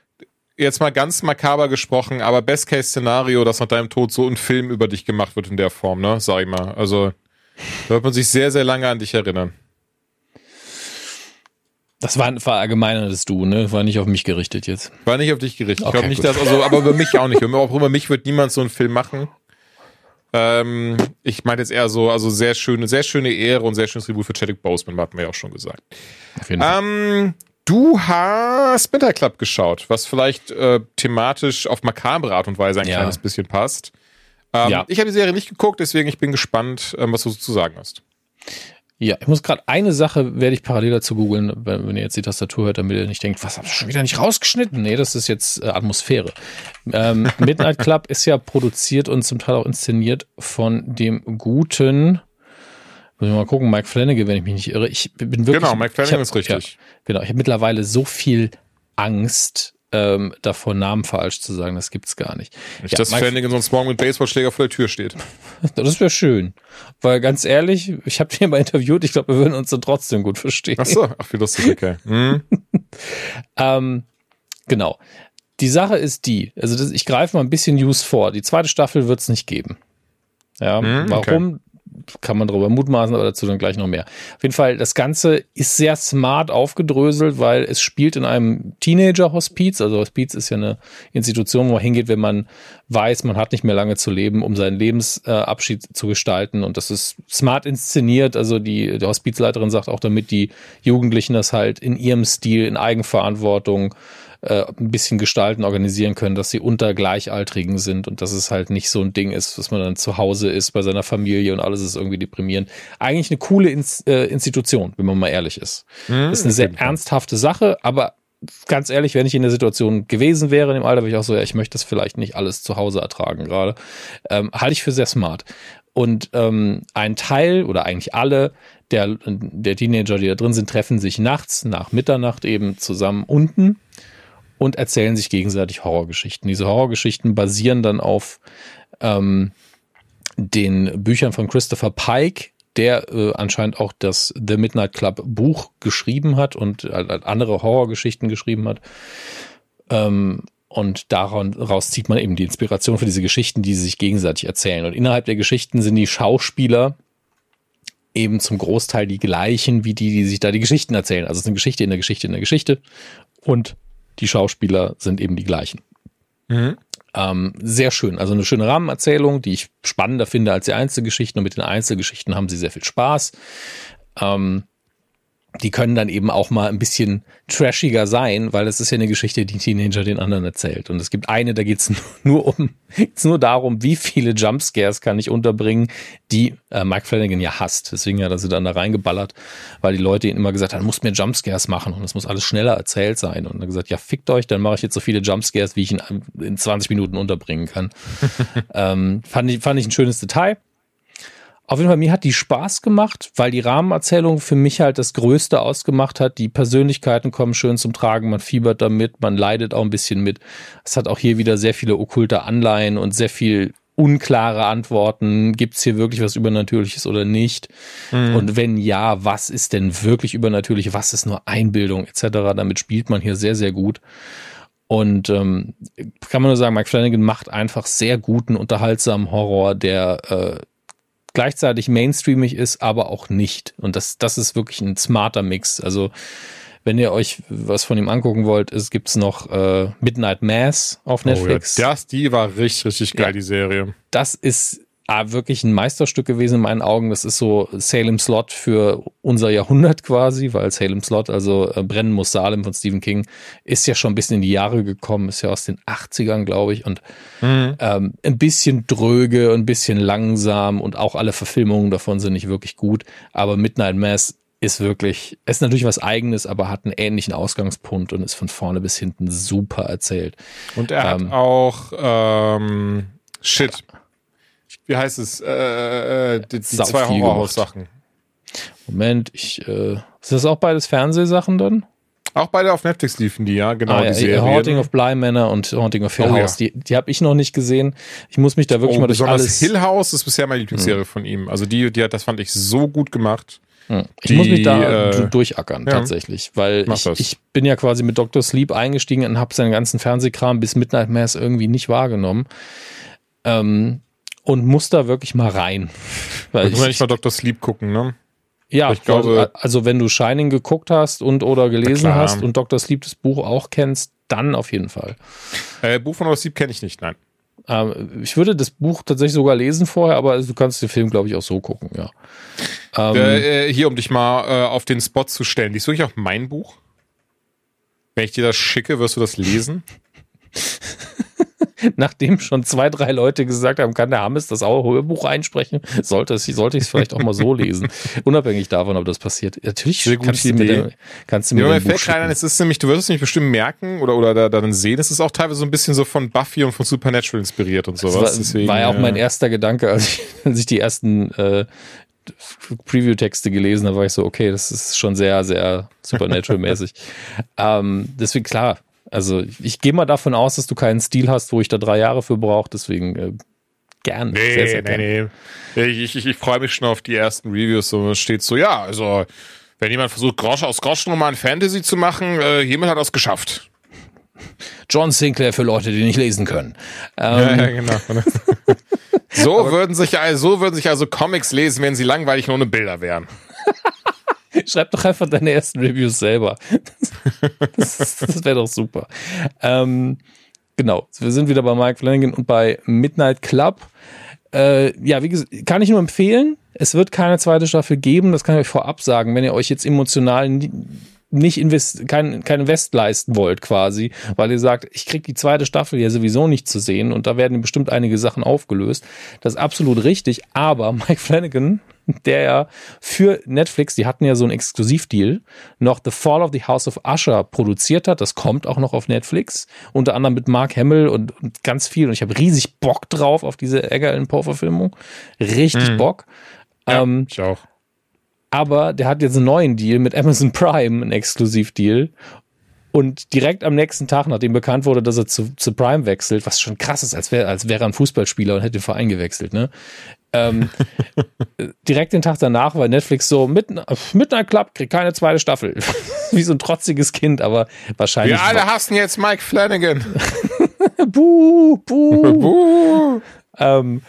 jetzt mal ganz makaber gesprochen, aber Best-Case-Szenario, dass nach deinem Tod so ein Film über dich gemacht wird in der Form, ne? Sag ich mal. Also da wird man sich sehr, sehr lange an dich erinnern. Das war ein verallgemeinertes Du, ne? War nicht auf mich gerichtet jetzt. War nicht auf dich gerichtet. Okay, ich glaube nicht, dass, also, aber über mich auch nicht. Auch über mich wird niemand so einen Film machen. Ähm, ich meine jetzt eher so, also sehr schöne, sehr schöne Ehre und sehr schönes Tribut für Chadwick Boseman, hatten wir ja auch schon gesagt. Auf jeden Fall. Ähm, du hast Splinter Club geschaut, was vielleicht äh, thematisch auf makabre Art und Weise ein Ja. kleines bisschen passt. Ähm, Ja. Ich habe die Serie nicht geguckt, deswegen ich bin gespannt, ähm, was du so zu sagen hast. Ja, ich muss gerade eine Sache, werde ich parallel dazu googeln, wenn, ihr jetzt die Tastatur hört, damit ihr nicht denkt, was, hab ich schon wieder nicht rausgeschnitten? Nee, das ist jetzt äh, Atmosphäre. Ähm, Midnight Club ist ja produziert und zum Teil auch inszeniert von dem guten, muss ich mal gucken, Mike Flanagan, wenn ich mich nicht irre. Ich bin wirklich. Genau, Mike Flanagan hab- ist richtig. Ja, genau, ich habe mittlerweile so viel Angst ähm, davor Namen falsch zu sagen. Das gibt's gar nicht. Nicht, ja, dass Flanagan sonst morgen mit Baseballschläger vor der Tür steht. Das wäre schön. Weil ganz ehrlich, ich habe den mal interviewt, ich glaube, wir würden uns dann trotzdem gut verstehen. Ach so, ach wie lustig, okay. Mhm. ähm, genau. Die Sache ist die, also das, ich greife mal ein bisschen News vor. Die zweite Staffel wird es nicht geben. Ja, mhm, warum? Okay kann man darüber mutmaßen, aber dazu dann gleich noch mehr. Auf jeden Fall, das Ganze ist sehr smart aufgedröselt, weil es spielt in einem Teenager-Hospiz. Also Hospiz ist ja eine Institution, wo man hingeht, wenn man weiß, man hat nicht mehr lange zu leben, um seinen Lebensabschied zu gestalten. Und das ist smart inszeniert. Also die, die Hospizleiterin sagt auch, damit die Jugendlichen das halt in ihrem Stil, in Eigenverantwortung äh, ein bisschen gestalten, organisieren können, dass sie unter Gleichaltrigen sind und dass es halt nicht so ein Ding ist, dass man dann zu Hause ist bei seiner Familie und alles ist irgendwie deprimierend. Eigentlich eine coole Ins äh, Institution, wenn man mal ehrlich ist. Mhm, ist eine sehr ernsthafte Sache, aber ganz ehrlich, wenn ich in der Situation gewesen wäre in dem Alter, wäre ich auch so, ja, ich möchte das vielleicht nicht alles zu Hause ertragen gerade. Ähm, halte ich für sehr smart. Und ähm, ein Teil oder eigentlich alle der, der Teenager, die da drin sind, treffen sich nachts nach Mitternacht eben zusammen unten und erzählen sich gegenseitig Horrorgeschichten. Diese Horrorgeschichten basieren dann auf ähm, den Büchern von Christopher Pike, der äh, anscheinend auch das The Midnight Club Buch geschrieben hat und äh, andere Horrorgeschichten geschrieben hat. Ähm, und daraus zieht man eben die Inspiration für diese Geschichten, die sie sich gegenseitig erzählen. Und innerhalb der Geschichten sind die Schauspieler eben zum Großteil die gleichen wie die, die sich da die Geschichten erzählen. Also es ist eine Geschichte in der Geschichte in der Geschichte. Und die Schauspieler sind eben die gleichen. Mhm. Ähm, sehr schön. Also eine schöne Rahmenerzählung, die ich spannender finde als die Einzelgeschichten. Und mit den Einzelgeschichten haben sie sehr viel Spaß. Ähm, die können dann eben auch mal ein bisschen trashiger sein, weil es ist ja eine Geschichte, die Teenager den anderen erzählt. Und es gibt eine, da geht es nur um, geht's nur darum, wie viele Jumpscares kann ich unterbringen, die äh, Mike Flanagan ja hasst. Deswegen hat er sie dann da reingeballert, weil die Leute ihn immer gesagt haben, du musst mir Jumpscares machen und es muss alles schneller erzählt sein. Und er hat gesagt, ja, fickt euch, dann mache ich jetzt so viele Jumpscares, wie ich ihn in 20 Minuten unterbringen kann. ähm, fand, ich, fand ich ein schönes Detail. Auf jeden Fall, mir hat die Spaß gemacht, weil die Rahmenerzählung für mich halt das Größte ausgemacht hat. Die Persönlichkeiten kommen schön zum Tragen, man fiebert damit, man leidet auch ein bisschen mit. Es hat auch hier wieder sehr viele okkulte Anleihen und sehr viel unklare Antworten. Gibt es hier wirklich was Übernatürliches oder nicht? Mhm. Und wenn ja, was ist denn wirklich übernatürlich? Was ist nur Einbildung etc.? Damit spielt man hier sehr, sehr gut. Und ähm, kann man nur sagen, Mike Flanagan macht einfach sehr guten, unterhaltsamen Horror, der äh, gleichzeitig mainstreamig ist, aber auch nicht. Und das, das ist wirklich ein smarter Mix. Also wenn ihr euch was von ihm angucken wollt, es gibt's noch äh, Midnight Mass auf Netflix. Oh ja, das, die war richtig, richtig geil, ja, die Serie. Das ist ah, wirklich ein Meisterstück gewesen in meinen Augen. Das ist so Salem Slot für unser Jahrhundert quasi, weil Salem Slot, also äh, Brennen muss Salem von Stephen King, ist ja schon ein bisschen in die Jahre gekommen, ist ja aus den 80ern, glaube ich, und mhm. ähm, ein bisschen dröge, ein bisschen langsam und auch alle Verfilmungen davon sind nicht wirklich gut. Aber Midnight Mass ist wirklich, ist natürlich was eigenes, aber hat einen ähnlichen Ausgangspunkt und ist von vorne bis hinten super erzählt. Und er ähm, hat auch ähm, Shit wie heißt es, äh, äh, die, die zwei Horrorhaus-Sachen. Moment, ich, äh, ist das auch beides Fernsehsachen dann? Auch beide auf Netflix liefen die, ja, genau. Ah, ja, die Haunting of Bly Manor und Haunting of Hill oh, House, ja. die, die habe ich noch nicht gesehen. Ich muss mich da wirklich oh, mal durch alles... Hill House ist bisher meine Lieblingsserie hm. von ihm. Also die, die hat, das fand ich so gut gemacht. Hm. Ich die, muss mich da äh, durchackern, ja, tatsächlich, weil ich, ich, bin ja quasi mit Dr. Sleep eingestiegen und habe seinen ganzen Fernsehkram bis Midnight Mass irgendwie nicht wahrgenommen. Ähm, und muss da wirklich mal rein. Weil ich, nicht mal Dr. Sleep gucken, ne? Ja, ich glaube, also wenn du Shining geguckt hast und oder gelesen hast und Dr. Sleep das Buch auch kennst, dann auf jeden Fall. Äh, Buch von Dr. Sleep kenne ich nicht, nein. Ähm, ich würde das Buch tatsächlich sogar lesen vorher, aber du kannst den Film, glaube ich, auch so gucken, ja. Ähm, äh, hier, um dich mal äh, auf den Spot zu stellen. Liest du wirklich auch mein Buch? Wenn ich dir das schicke, wirst du das lesen? nachdem schon zwei, drei Leute gesagt haben, kann der Hammes das auch Hörbuch einsprechen, sollte, es, sollte ich es vielleicht auch mal so lesen. Unabhängig davon, ob das passiert. Natürlich Sehr kannst, du mir, der, kannst du mir, ja, mir fällt rein, es ist nämlich, du wirst es nicht bestimmt merken oder, oder da, dann sehen, es ist auch teilweise so ein bisschen so von Buffy und von Supernatural inspiriert und sowas. Das war, Deswegen, war ja auch mein erster Gedanke, als ich, als ich die ersten äh, Preview-Texte gelesen habe, war ich so, okay, das ist schon sehr, sehr Supernatural-mäßig. ähm, deswegen, klar, Also ich gehe mal davon aus, dass du keinen Stil hast, wo ich da drei Jahre für brauche, deswegen äh, gern. Nee, sehr, sehr nee, gern. nee. Ich, ich, ich freue mich schon auf die ersten Reviews. So steht so, ja, also wenn jemand versucht, Grosch aus Groschenroman Fantasy zu machen, äh, jemand hat das geschafft. John Sinclair für Leute, die nicht lesen können. Ähm, ja, ja, genau. so würden sich so würden sich also Comics lesen, wenn sie langweilig nur ohne Bilder wären. Schreib doch einfach deine ersten Reviews selber. Das, das wäre doch super. Ähm, genau, wir sind wieder bei Mike Flanagan und bei Midnight Club. Äh, ja, wie gesagt, kann ich nur empfehlen. Es wird keine zweite Staffel geben, das kann ich euch vorab sagen. Wenn ihr euch jetzt emotional nicht invest kein, kein Invest leisten wollt quasi, weil ihr sagt, ich krieg die zweite Staffel ja sowieso nicht zu sehen und da werden bestimmt einige Sachen aufgelöst. Das ist absolut richtig, aber Mike Flanagan, der ja für Netflix, die hatten ja so einen Exklusivdeal, noch The Fall of the House of Usher produziert hat. Das kommt auch noch auf Netflix, unter anderem mit Mark Hamill und, und ganz viel. Und ich habe riesig Bock drauf auf diese Edgar Allan Poe Verfilmung. Richtig mhm. Bock. Ja, ähm, ich auch. Aber der hat jetzt einen neuen Deal mit Amazon Prime, einen Exklusivdeal. Und direkt am nächsten Tag, nachdem bekannt wurde, dass er zu, zu Prime wechselt, was schon krass ist, als wäre als wäre er ein Fußballspieler und hätte den Verein gewechselt, ne? Ähm, direkt den Tag danach war Netflix so, mitten, mitten ein Club, kriegt keine zweite Staffel. Wie so ein trotziges Kind, aber wahrscheinlich. Wir alle hassen jetzt Mike Flanagan. buh, buh. buh. Ähm,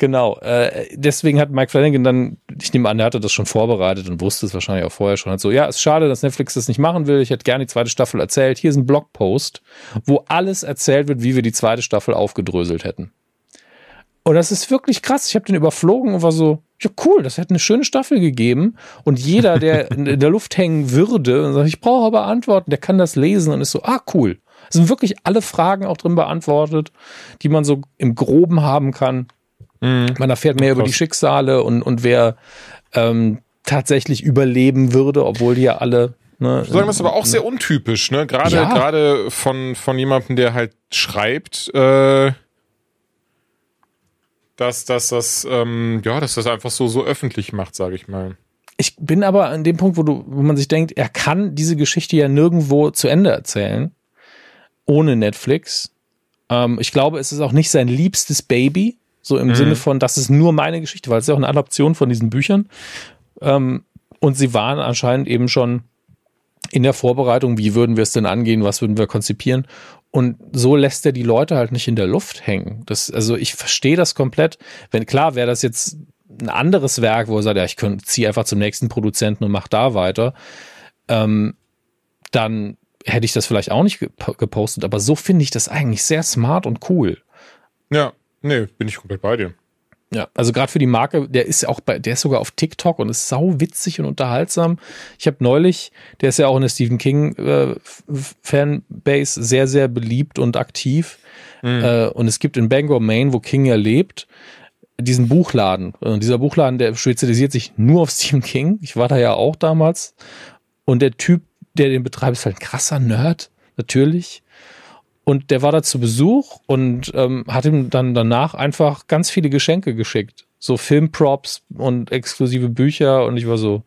Genau. Äh, deswegen hat Mike Flanagan dann, ich nehme an, er hatte das schon vorbereitet und wusste es wahrscheinlich auch vorher schon. Hat so, ja, ist schade, dass Netflix das nicht machen will. Ich hätte gerne die zweite Staffel erzählt. Hier ist ein Blogpost, wo alles erzählt wird, wie wir die zweite Staffel aufgedröselt hätten. Und das ist wirklich krass. Ich habe den überflogen und war so, ja cool, das hätte eine schöne Staffel gegeben. Und jeder, der in der Luft hängen würde und sagt, ich brauche aber Antworten, der kann das lesen und ist so, ah cool. Es sind wirklich alle Fragen auch drin beantwortet, die man so im Groben haben kann. Mhm. Man erfährt mehr über die Schicksale und, und wer ähm, tatsächlich überleben würde, obwohl die ja alle Ne, sagen wir es aber auch sehr untypisch, ne? Gerade ja. gerade von von jemandem, der halt schreibt, äh, dass, dass das ähm, ja, dass das einfach so so öffentlich macht, sage ich mal. Ich bin aber an dem Punkt, wo du, wo man sich denkt, er kann diese Geschichte ja nirgendwo zu Ende erzählen, ohne Netflix. Ähm, ich glaube, es ist auch nicht sein liebstes Baby. So im mhm. Sinne von, das ist nur meine Geschichte, weil es ist ja auch eine Adaption von diesen Büchern. Ähm, und sie waren anscheinend eben schon in der Vorbereitung, wie würden wir es denn angehen, was würden wir konzipieren. Und so lässt er die Leute halt nicht in der Luft hängen. Das, also ich verstehe das komplett. Wenn klar wäre das jetzt ein anderes Werk, wo er sagt, ja, ich ziehe einfach zum nächsten Produzenten und mach da weiter, ähm, dann hätte ich das vielleicht auch nicht gepostet. Aber so finde ich das eigentlich sehr smart und cool. Ja. Nee, bin ich komplett bei dir. Ja, also gerade für die Marke, der ist auch bei, der ist sogar auf TikTok und ist sau witzig und unterhaltsam. Ich habe neulich, der ist ja auch in der Stephen King äh, Fanbase sehr, sehr beliebt und aktiv. Mhm. Äh, und es gibt in Bangor, Maine, wo King ja lebt, diesen Buchladen. Und dieser Buchladen, der spezialisiert sich nur auf Stephen King. Ich war da ja auch damals. Und der Typ, der den betreibt, ist halt ein krasser Nerd, natürlich. Und der war da zu Besuch und ähm, hat ihm dann danach einfach ganz viele Geschenke geschickt. So Filmprops und exklusive Bücher. Und ich war so,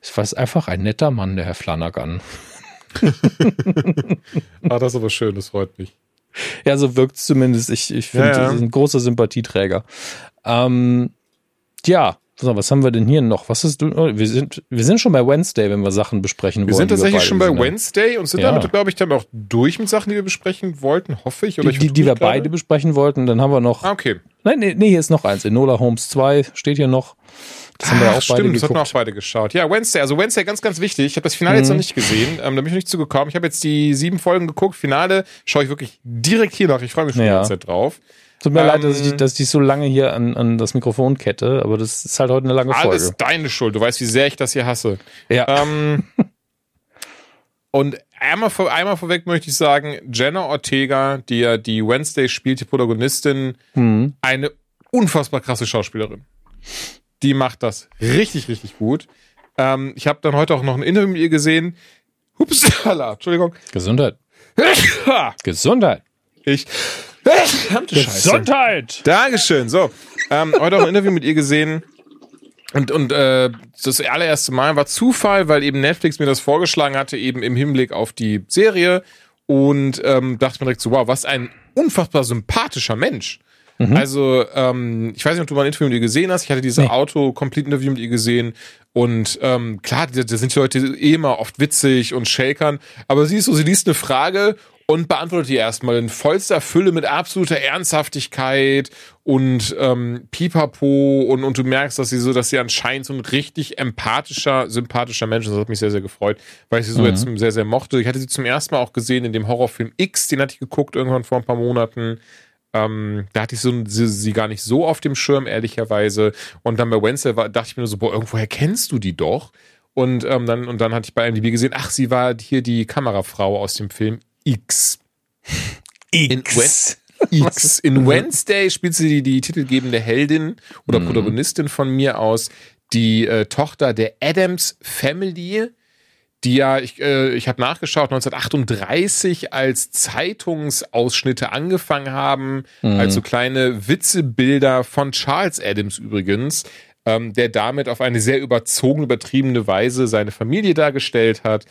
es war einfach ein netter Mann, der Herr Flanagan. ah, das ist aber schön, das freut mich. Ja, so wirkt es zumindest. Ich, ich finde, ja, ja. ist ein großer Sympathieträger. Ähm, ja, so, was haben wir denn hier noch? Was ist? Oh, wir sind, wir sind schon bei Wednesday, wenn wir Sachen besprechen wir wollen. Wir sind tatsächlich schon bei Wednesday und sind ja. damit, glaube ich, dann auch durch mit Sachen, die wir besprechen wollten, hoffe ich. Oder die, ich die, die wir gerade? beide besprechen wollten. Dann haben wir noch. Ah, okay. Nein, nee, nee, hier ist noch eins. Enola Holmes 2 steht hier noch. Das haben wir auch stimmt, beide geguckt. das haben wir auch beide geschaut. Ja, Wednesday, also Wednesday ganz, ganz wichtig. Ich habe das Finale mhm. jetzt noch nicht gesehen. Ähm, da bin ich noch nicht zugekommen. Ich habe jetzt die sieben Folgen geguckt. Finale schaue ich wirklich direkt hier nach. Ich freue mich schon ja. die ganze Zeit drauf. Tut mir ähm, leid, dass ich, dass ich so lange hier an, an das Mikrofon kette, aber das ist halt heute eine lange Folge. Alles deine Schuld. Du weißt, wie sehr ich das hier hasse. Ja. Ähm, und einmal, vor, einmal vorweg möchte ich sagen, Jenna Ortega, die ja die Wednesday spielt, die Protagonistin, mhm. eine unfassbar krasse Schauspielerin. Die macht das richtig, richtig gut. Ähm, ich habe dann heute auch noch ein Interview mit ihr gesehen. Hupsala, Entschuldigung. Gesundheit. Gesundheit. Ich Gesundheit! Dankeschön. So, ähm, heute auch ein Interview mit ihr gesehen. Und, und äh, das allererste Mal war Zufall, weil eben Netflix mir das vorgeschlagen hatte, eben im Hinblick auf die Serie. und ähm, dachte mir direkt so, wow, was ein unfassbar sympathischer Mensch. Mhm. Also, ähm, ich weiß nicht, ob du mal ein Interview mit ihr gesehen hast. Ich hatte dieses nee. Auto-Complete-Interview mit ihr gesehen. Und ähm, klar, da, da sind die Leute eh immer oft witzig und shakern. Aber sie ist so, sie liest eine Frage und beantwortet die erstmal in vollster Fülle mit absoluter Ernsthaftigkeit und ähm, Pipapo und, und du merkst, dass sie so, dass sie anscheinend so ein richtig empathischer, sympathischer Mensch ist. Das hat mich sehr, sehr gefreut, weil ich sie so mhm. jetzt sehr, sehr mochte. Ich hatte sie zum ersten Mal auch gesehen in dem Horrorfilm X, den hatte ich geguckt irgendwann vor ein paar Monaten. Ähm, da hatte ich so, sie, sie, gar nicht so auf dem Schirm, ehrlicherweise. Und dann bei Wednesday war, dachte ich mir nur so, boah, irgendwoher kennst du die doch? Und, ähm, dann, und dann hatte ich bei IMDb gesehen, ach, sie war hier die Kamerafrau aus dem Film X. X. In, X. In Wednesday spielt sie die, die titelgebende Heldin oder mhm. Protagonistin von mir aus, die äh, Tochter der Adams Family, die ja, ich, äh, ich habe nachgeschaut, 1938 als Zeitungsausschnitte angefangen haben, mhm. als so kleine Witzebilder von Charles Adams übrigens, ähm, der damit auf eine sehr überzogen, übertriebene Weise seine Familie dargestellt hat.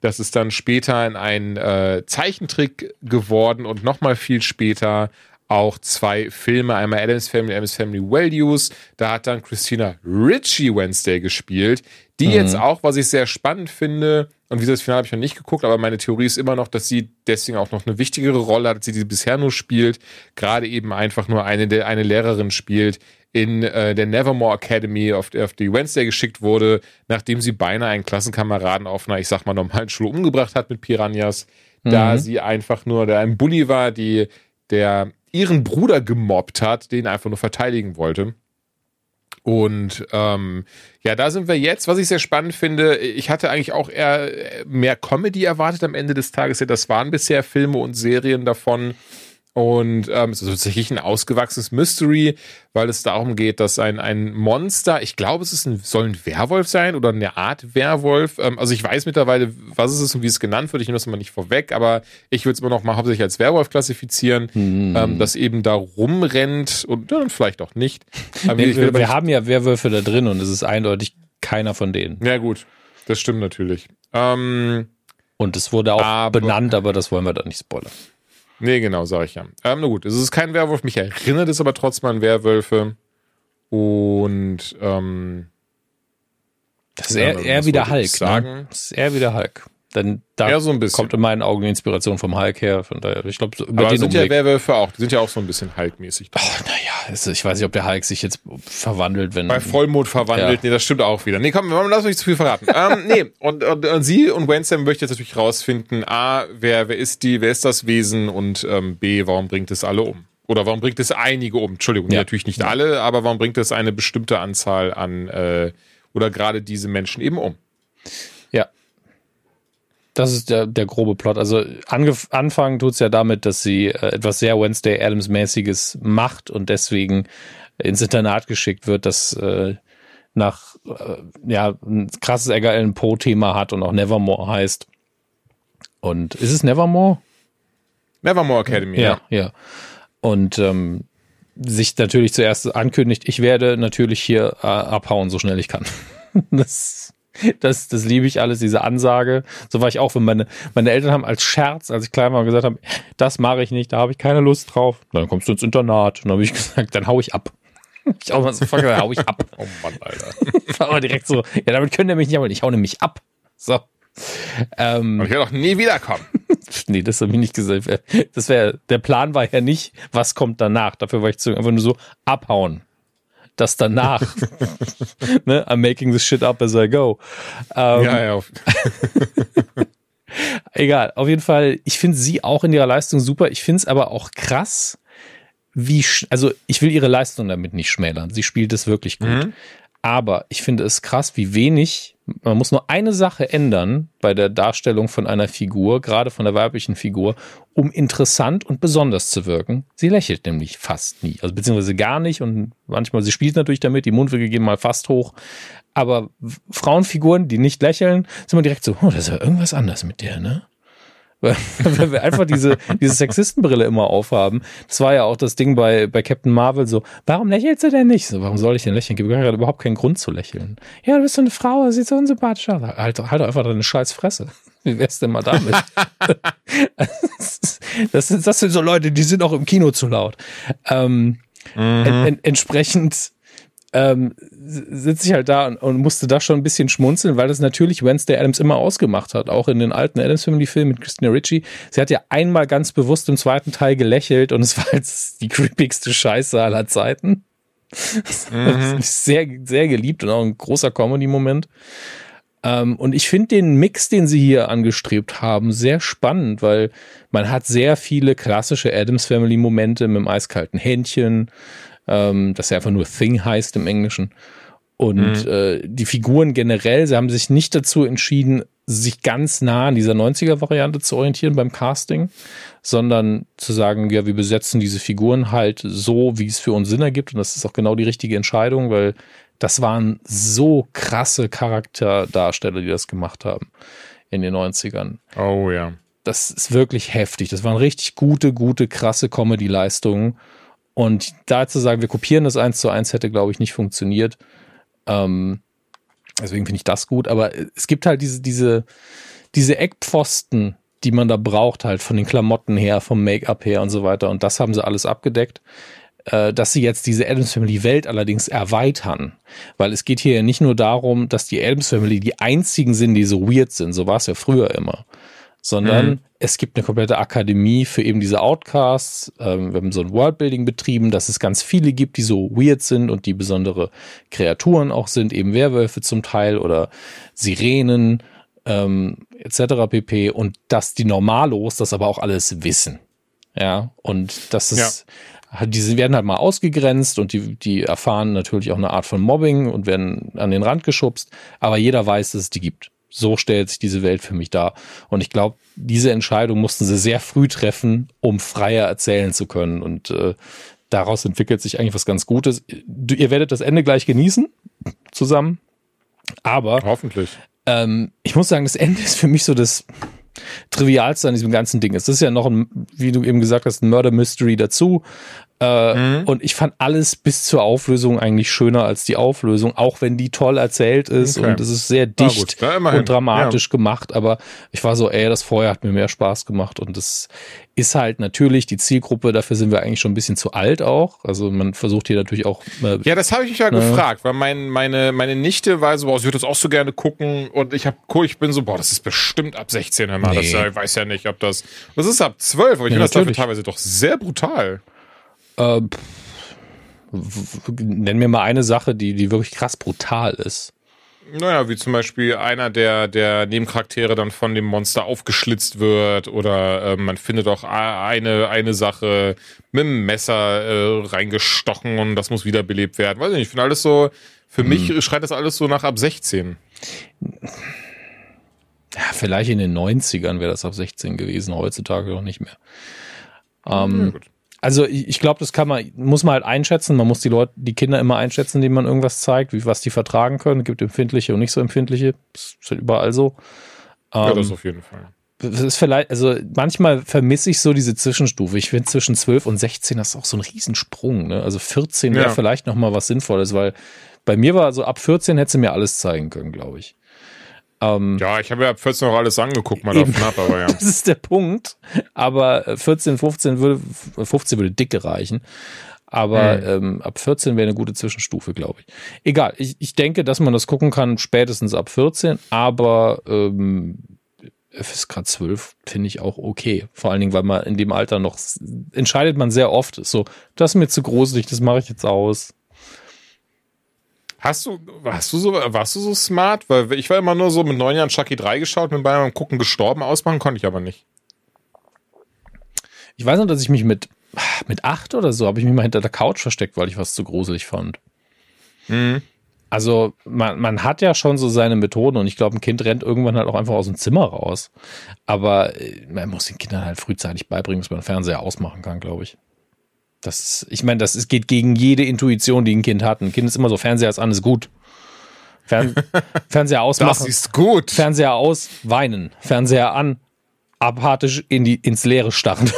Das ist dann später in einen äh, Zeichentrick geworden und nochmal viel später auch zwei Filme, einmal Adams Family, Adams Family Values. Da hat dann Christina Ritchie Wednesday gespielt, die mhm. jetzt auch, was ich sehr spannend finde, und wie das Finale habe ich noch nicht geguckt, aber meine Theorie ist immer noch, dass sie deswegen auch noch eine wichtigere Rolle hat, als sie die bisher nur spielt. Gerade eben einfach nur eine, eine Lehrerin spielt, in äh, der Nevermore Academy auf, auf die Wednesday geschickt wurde, nachdem sie beinahe einen Klassenkameraden auf einer, ich sag mal, normalen Schule umgebracht hat mit Piranhas, mhm. da sie einfach nur der ein Bully war, die der ihren Bruder gemobbt hat, den einfach nur verteidigen wollte. Und ähm, ja, da sind wir jetzt. Was ich sehr spannend finde, ich hatte eigentlich auch eher mehr Comedy erwartet am Ende des Tages. Ja, das waren bisher Filme und Serien davon. Und ähm, es ist tatsächlich ein ausgewachsenes Mystery, weil es darum geht, dass ein, ein Monster, ich glaube, es ist ein, soll ein Werwolf sein oder eine Art Werwolf. Ähm, also ich weiß mittlerweile, was es ist und wie es genannt wird. Ich nehme das mal nicht vorweg, aber ich würde es immer noch mal hauptsächlich als Werwolf klassifizieren, hm. ähm, das eben da rumrennt und ja, vielleicht auch nicht. Nee, wir, wir haben ja Werwölfe da drin und es ist eindeutig keiner von denen. Ja gut, das stimmt natürlich. Ähm, und es wurde auch aber, benannt, aber das wollen wir da nicht spoilern. Nee, genau, sag ich ja. Ähm, na gut, es ist kein Werwolf, mich erinnert es aber trotzdem an Werwölfe. Und ähm, das ist eher, eher wie der Hulk. Sagen. Ne? Das ist eher wie der Hulk. Denn da so kommt in meinen Augen die Inspiration vom Hulk her. Von daher, ich glaube, so über Aber den sind Umweg. ja Werwölfe auch. Die sind ja auch so ein bisschen Hulk-mäßig. Oh, naja, ich weiß nicht, ob der Hulk sich jetzt verwandelt, wenn. Bei Vollmond verwandelt. Ja. Nee, das stimmt auch wieder. Nee, komm, lass mich zu viel verraten. ähm, nee, und, und, und, sie und Wednesday möchte jetzt natürlich rausfinden, A, wer, wer ist die, wer ist das Wesen und ähm, B, warum bringt es alle um? Oder warum bringt es einige um? Entschuldigung, ja. natürlich nicht alle, aber warum bringt es eine bestimmte Anzahl an äh, oder gerade diese Menschen eben um? Das ist der, der grobe Plot. Also anfangen tut es ja damit, dass sie äh, etwas sehr Wednesday Adams-mäßiges macht und deswegen ins Internat geschickt wird, das äh, nach äh, ja ein krasses Edgar Allan Poe-Thema hat und auch Nevermore heißt. Und ist es Nevermore? Nevermore Academy, ja. Ja, ja. Und ähm, sich natürlich zuerst ankündigt, ich werde natürlich hier äh, abhauen, so schnell ich kann. das das, das liebe ich alles, diese Ansage. So war ich auch, wenn meine, meine Eltern haben als Scherz, als ich klein war, gesagt haben, das mache ich nicht, da habe ich keine Lust drauf. Dann kommst du ins Internat. Und dann habe ich gesagt, dann hau ich ab. Ich auch mal so, fuck, dann hau ich ab. Oh Mann, Alter. War aber direkt so, ja, damit können ihr mich nicht aber ich hau nämlich ab. So. Ähm, ich werde auch nie wiederkommen. nee, das habe ich nicht gesagt. Das wäre, der Plan war ja nicht, was kommt danach. Dafür war ich zu, einfach nur so abhauen das danach. ne? I'm making this shit up as I go. Ähm, ja, ja. egal, auf jeden Fall, ich finde sie auch in ihrer Leistung super. Ich finde es aber auch krass, wie, also ich will ihre Leistung damit nicht schmälern. Sie spielt es wirklich gut. Mhm. Aber ich finde es krass, wie wenig, man muss nur eine Sache ändern bei der Darstellung von einer Figur, gerade von der weiblichen Figur, um interessant und besonders zu wirken. Sie lächelt nämlich fast nie, also beziehungsweise gar nicht und manchmal, sie spielt natürlich damit, die Mundwinkel gehen mal fast hoch. Aber Frauenfiguren, die nicht lächeln, sind immer direkt so, oh, das ist ja irgendwas anders mit der, ne? Weil wir einfach diese, diese Sexistenbrille immer aufhaben. Das war ja auch das Ding bei, bei Captain Marvel so, warum lächelst du denn nicht? So, warum soll ich denn lächeln? Gibt gerade überhaupt keinen Grund zu lächeln. Ja, du bist so eine Frau, sieht so unsympathisch aus. Halt, halt einfach deine scheiß Fresse. Wie wär's denn mal damit? das, sind, das sind so Leute, die sind auch im Kino zu laut. Ähm, mhm. en, en, entsprechend ähm, sitze ich halt da und, und, musste da schon ein bisschen schmunzeln, weil das natürlich Wednesday Adams immer ausgemacht hat, auch in den alten Adams Family Filmen mit Christina Ritchie. Sie hat ja einmal ganz bewusst im zweiten Teil gelächelt und es war jetzt die creepigste Scheiße aller Zeiten. Mhm. sehr, sehr geliebt und auch ein großer Comedy-Moment. Ähm, und ich finde den Mix, den sie hier angestrebt haben, sehr spannend, weil man hat sehr viele klassische Adams Family Momente mit dem eiskalten Händchen, ähm, das ja einfach nur Thing heißt im Englischen. Und mhm. äh, die Figuren generell, sie haben sich nicht dazu entschieden, sich ganz nah an dieser 90er-Variante zu orientieren beim Casting, sondern zu sagen, ja, wir besetzen diese Figuren halt so, wie es für uns Sinn ergibt. Und das ist auch genau die richtige Entscheidung, weil das waren so krasse Charakterdarsteller, die das gemacht haben in den 90ern. Oh ja. Das ist wirklich heftig. Das waren richtig gute, gute, krasse Comedy-Leistungen. Und da zu sagen, wir kopieren das eins zu eins, hätte, glaube ich, nicht funktioniert. Ähm, deswegen finde ich das gut. Aber es gibt halt diese, diese, diese Eckpfosten, die man da braucht, halt von den Klamotten her, vom Make-up her und so weiter. Und das haben sie alles abgedeckt. Äh, dass sie jetzt diese Adams Family Welt allerdings erweitern. Weil es geht hier ja nicht nur darum, dass die Adams Family die einzigen sind, die so weird sind. So war es ja früher immer sondern mhm. es gibt eine komplette Akademie für eben diese Outcasts. Ähm, wir haben so ein Worldbuilding betrieben, dass es ganz viele gibt, die so weird sind und die besondere Kreaturen auch sind, eben Werwölfe zum Teil oder Sirenen ähm, etc. pp. Und dass die Normalos das aber auch alles wissen. Ja, und das ist, ja. die werden halt mal ausgegrenzt und die, die erfahren natürlich auch eine Art von Mobbing und werden an den Rand geschubst, aber jeder weiß, dass es die gibt so stellt sich diese Welt für mich dar. Und ich glaube, diese Entscheidung mussten sie sehr früh treffen, um freier erzählen zu können. Und äh, daraus entwickelt sich eigentlich was ganz Gutes. Ihr werdet das Ende gleich genießen, zusammen. Aber hoffentlich. Ähm, ich muss sagen, das Ende ist für mich so das Trivialste an diesem ganzen Ding. Es ist ja noch ein, wie du eben gesagt hast, ein Murder Mystery dazu. Äh, mhm. Und ich fand alles bis zur Auflösung eigentlich schöner als die Auflösung, auch wenn die toll erzählt ist okay. und es ist sehr dicht ja, und dramatisch ja. gemacht. Aber ich war so, ey, das vorher hat mir mehr Spaß gemacht und das ist halt natürlich die Zielgruppe, dafür sind wir eigentlich schon ein bisschen zu alt auch. Also man versucht hier natürlich auch. Äh, ja, das habe ich mich ja ne? gefragt, weil mein, meine, meine Nichte war so, boah, sie würde das auch so gerne gucken und ich habe ich bin so, boah, das ist bestimmt ab 16, Herr nee. das, ich weiß ja nicht, ob das. Das ist ab 12, aber ich finde das dafür teilweise doch sehr brutal. Äh, nenn mir mal eine Sache, die, die wirklich krass brutal ist. Naja, wie zum Beispiel einer der, der Nebencharaktere dann von dem Monster aufgeschlitzt wird oder äh, man findet auch eine, eine Sache mit dem Messer äh, reingestochen und das muss wiederbelebt werden. Weiß nicht, ich finde alles so, für hm. mich schreit das alles so nach ab 16. Ja, vielleicht in den 90ern wäre das ab 16 gewesen, heutzutage doch nicht mehr. Ähm, ja, also ich, glaube, das kann man, muss man halt einschätzen. Man muss die Leute, die Kinder immer einschätzen, denen man irgendwas zeigt, wie was die vertragen können. Es gibt empfindliche und nicht so empfindliche. Das ist halt überall so. Ja, das ähm, auf jeden Fall. Das ist vielleicht, also manchmal vermisse ich so diese Zwischenstufe. Ich finde zwischen 12 und 16 das ist auch so ein Riesensprung. Ne? Also 14 wäre ja. vielleicht noch mal was Sinnvolles, weil bei mir war so ab 14 hätte sie mir alles zeigen können, glaube ich. Ähm, ja, ich habe ja ab 14 auch alles angeguckt, mal davon ab, aber ja. das ist der Punkt. Aber 14, 15 würde, 15 würde dicke reichen. Aber mhm. ähm, ab 14 wäre eine gute Zwischenstufe, glaube ich. Egal, ich, ich denke, dass man das gucken kann, spätestens ab 14, aber ähm, FSK 12 finde ich auch okay. Vor allen Dingen, weil man in dem Alter noch entscheidet man sehr oft, so, das ist mir zu gruselig, das mache ich jetzt aus. Hast du, hast du so, warst du so smart? Weil ich war immer nur so mit neun Jahren Chucky 3 geschaut, mit beim Gucken gestorben, ausmachen konnte ich aber nicht. Ich weiß noch, dass ich mich mit, mit acht oder so, habe ich mich mal hinter der Couch versteckt, weil ich was zu gruselig fand. Mhm. Also man, man hat ja schon so seine Methoden und ich glaube, ein Kind rennt irgendwann halt auch einfach aus dem Zimmer raus. Aber äh, man muss den Kindern halt frühzeitig beibringen, dass man den Fernseher ausmachen kann, glaube ich. Das ich meine, das ist, geht gegen jede Intuition, die ein Kind hat. Ein Kind ist immer so, Fernseher ist an, ist gut. Fern Fernseher ausmachen. Das ist gut. Fernseher aus, weinen. Fernseher an, apathisch in die, ins Leere starren.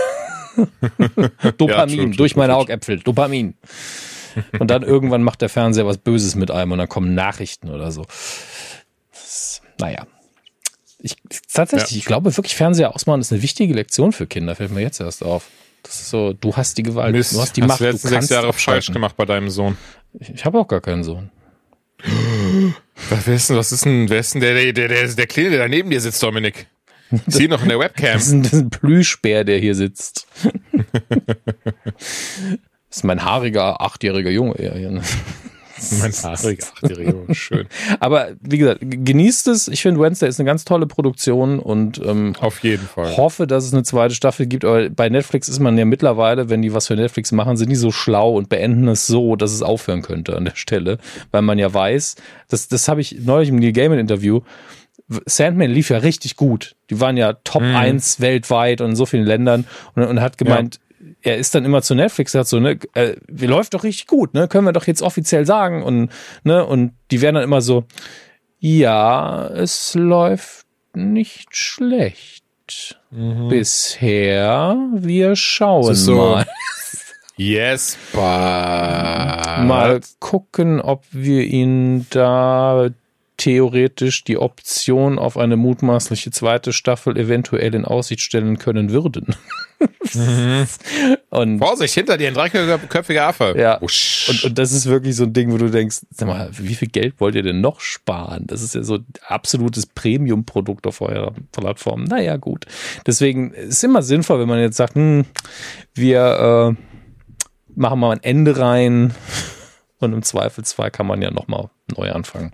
Dopamin, ja, durch meine Augäpfel. Dopamin. Und dann irgendwann macht der Fernseher was Böses mit einem und dann kommen Nachrichten oder so. Ist, naja. Ich tatsächlich, ja. ich glaube wirklich Fernseher ausmachen ist eine wichtige Lektion für Kinder, fällt mir jetzt erst auf. Das ist so, du hast die Gewalt, Mist, du hast die hast Macht. Du letzten sechs Jahre falsch gemacht bei deinem Sohn. Ich, ich habe auch gar keinen Sohn. Was ist denn, was ist denn, wer ist denn der, der, der, der, der Kleine, der da neben dir sitzt, Dominik? Ich sehe noch in der Webcam. Das ist, ein, das ist ein Plüschbär, der hier sitzt. das ist mein haariger, achtjähriger Junge. Ja, ja. Ne? Mein haariger, achtjähriger schön. Aber wie gesagt, genießt es. Ich finde, Wednesday ist eine ganz tolle Produktion und ähm, auf jeden Fall hoffe, dass es eine zweite Staffel gibt. Aber bei Netflix ist man ja mittlerweile, wenn die was für Netflix machen, sind die so schlau und beenden es so, dass es aufhören könnte an der Stelle, weil man ja weiß, das, das habe ich neulich im Neil Gaiman Interview Sandman lief ja richtig gut. Die waren ja Top mhm. 1 weltweit und in so vielen Ländern und, und hat gemeint, ja. Er ist dann immer zu Netflix, hat so, ne, äh, läuft doch richtig gut, ne, können wir doch jetzt offiziell sagen und, ne, und die werden dann immer so, ja, es läuft nicht schlecht. Mhm. Bisher, wir schauen so, mal. Yes, but. Mal gucken, ob wir ihn da theoretisch die Option auf eine mutmaßliche zweite Staffel eventuell in Aussicht stellen können würden. mhm. und Vorsicht, hinter dir ein dreiköpfiger Affe. Ja. Und, und das ist wirklich so ein Ding, wo du denkst, sag mal, wie viel Geld wollt ihr denn noch sparen? Das ist ja so absolutes Premium-Produkt auf eurer Plattform. Naja, gut. Deswegen ist es immer sinnvoll, wenn man jetzt sagt, hm, wir äh, machen mal ein Ende rein. Und im Zweifelsfall kann man ja nochmal neu anfangen.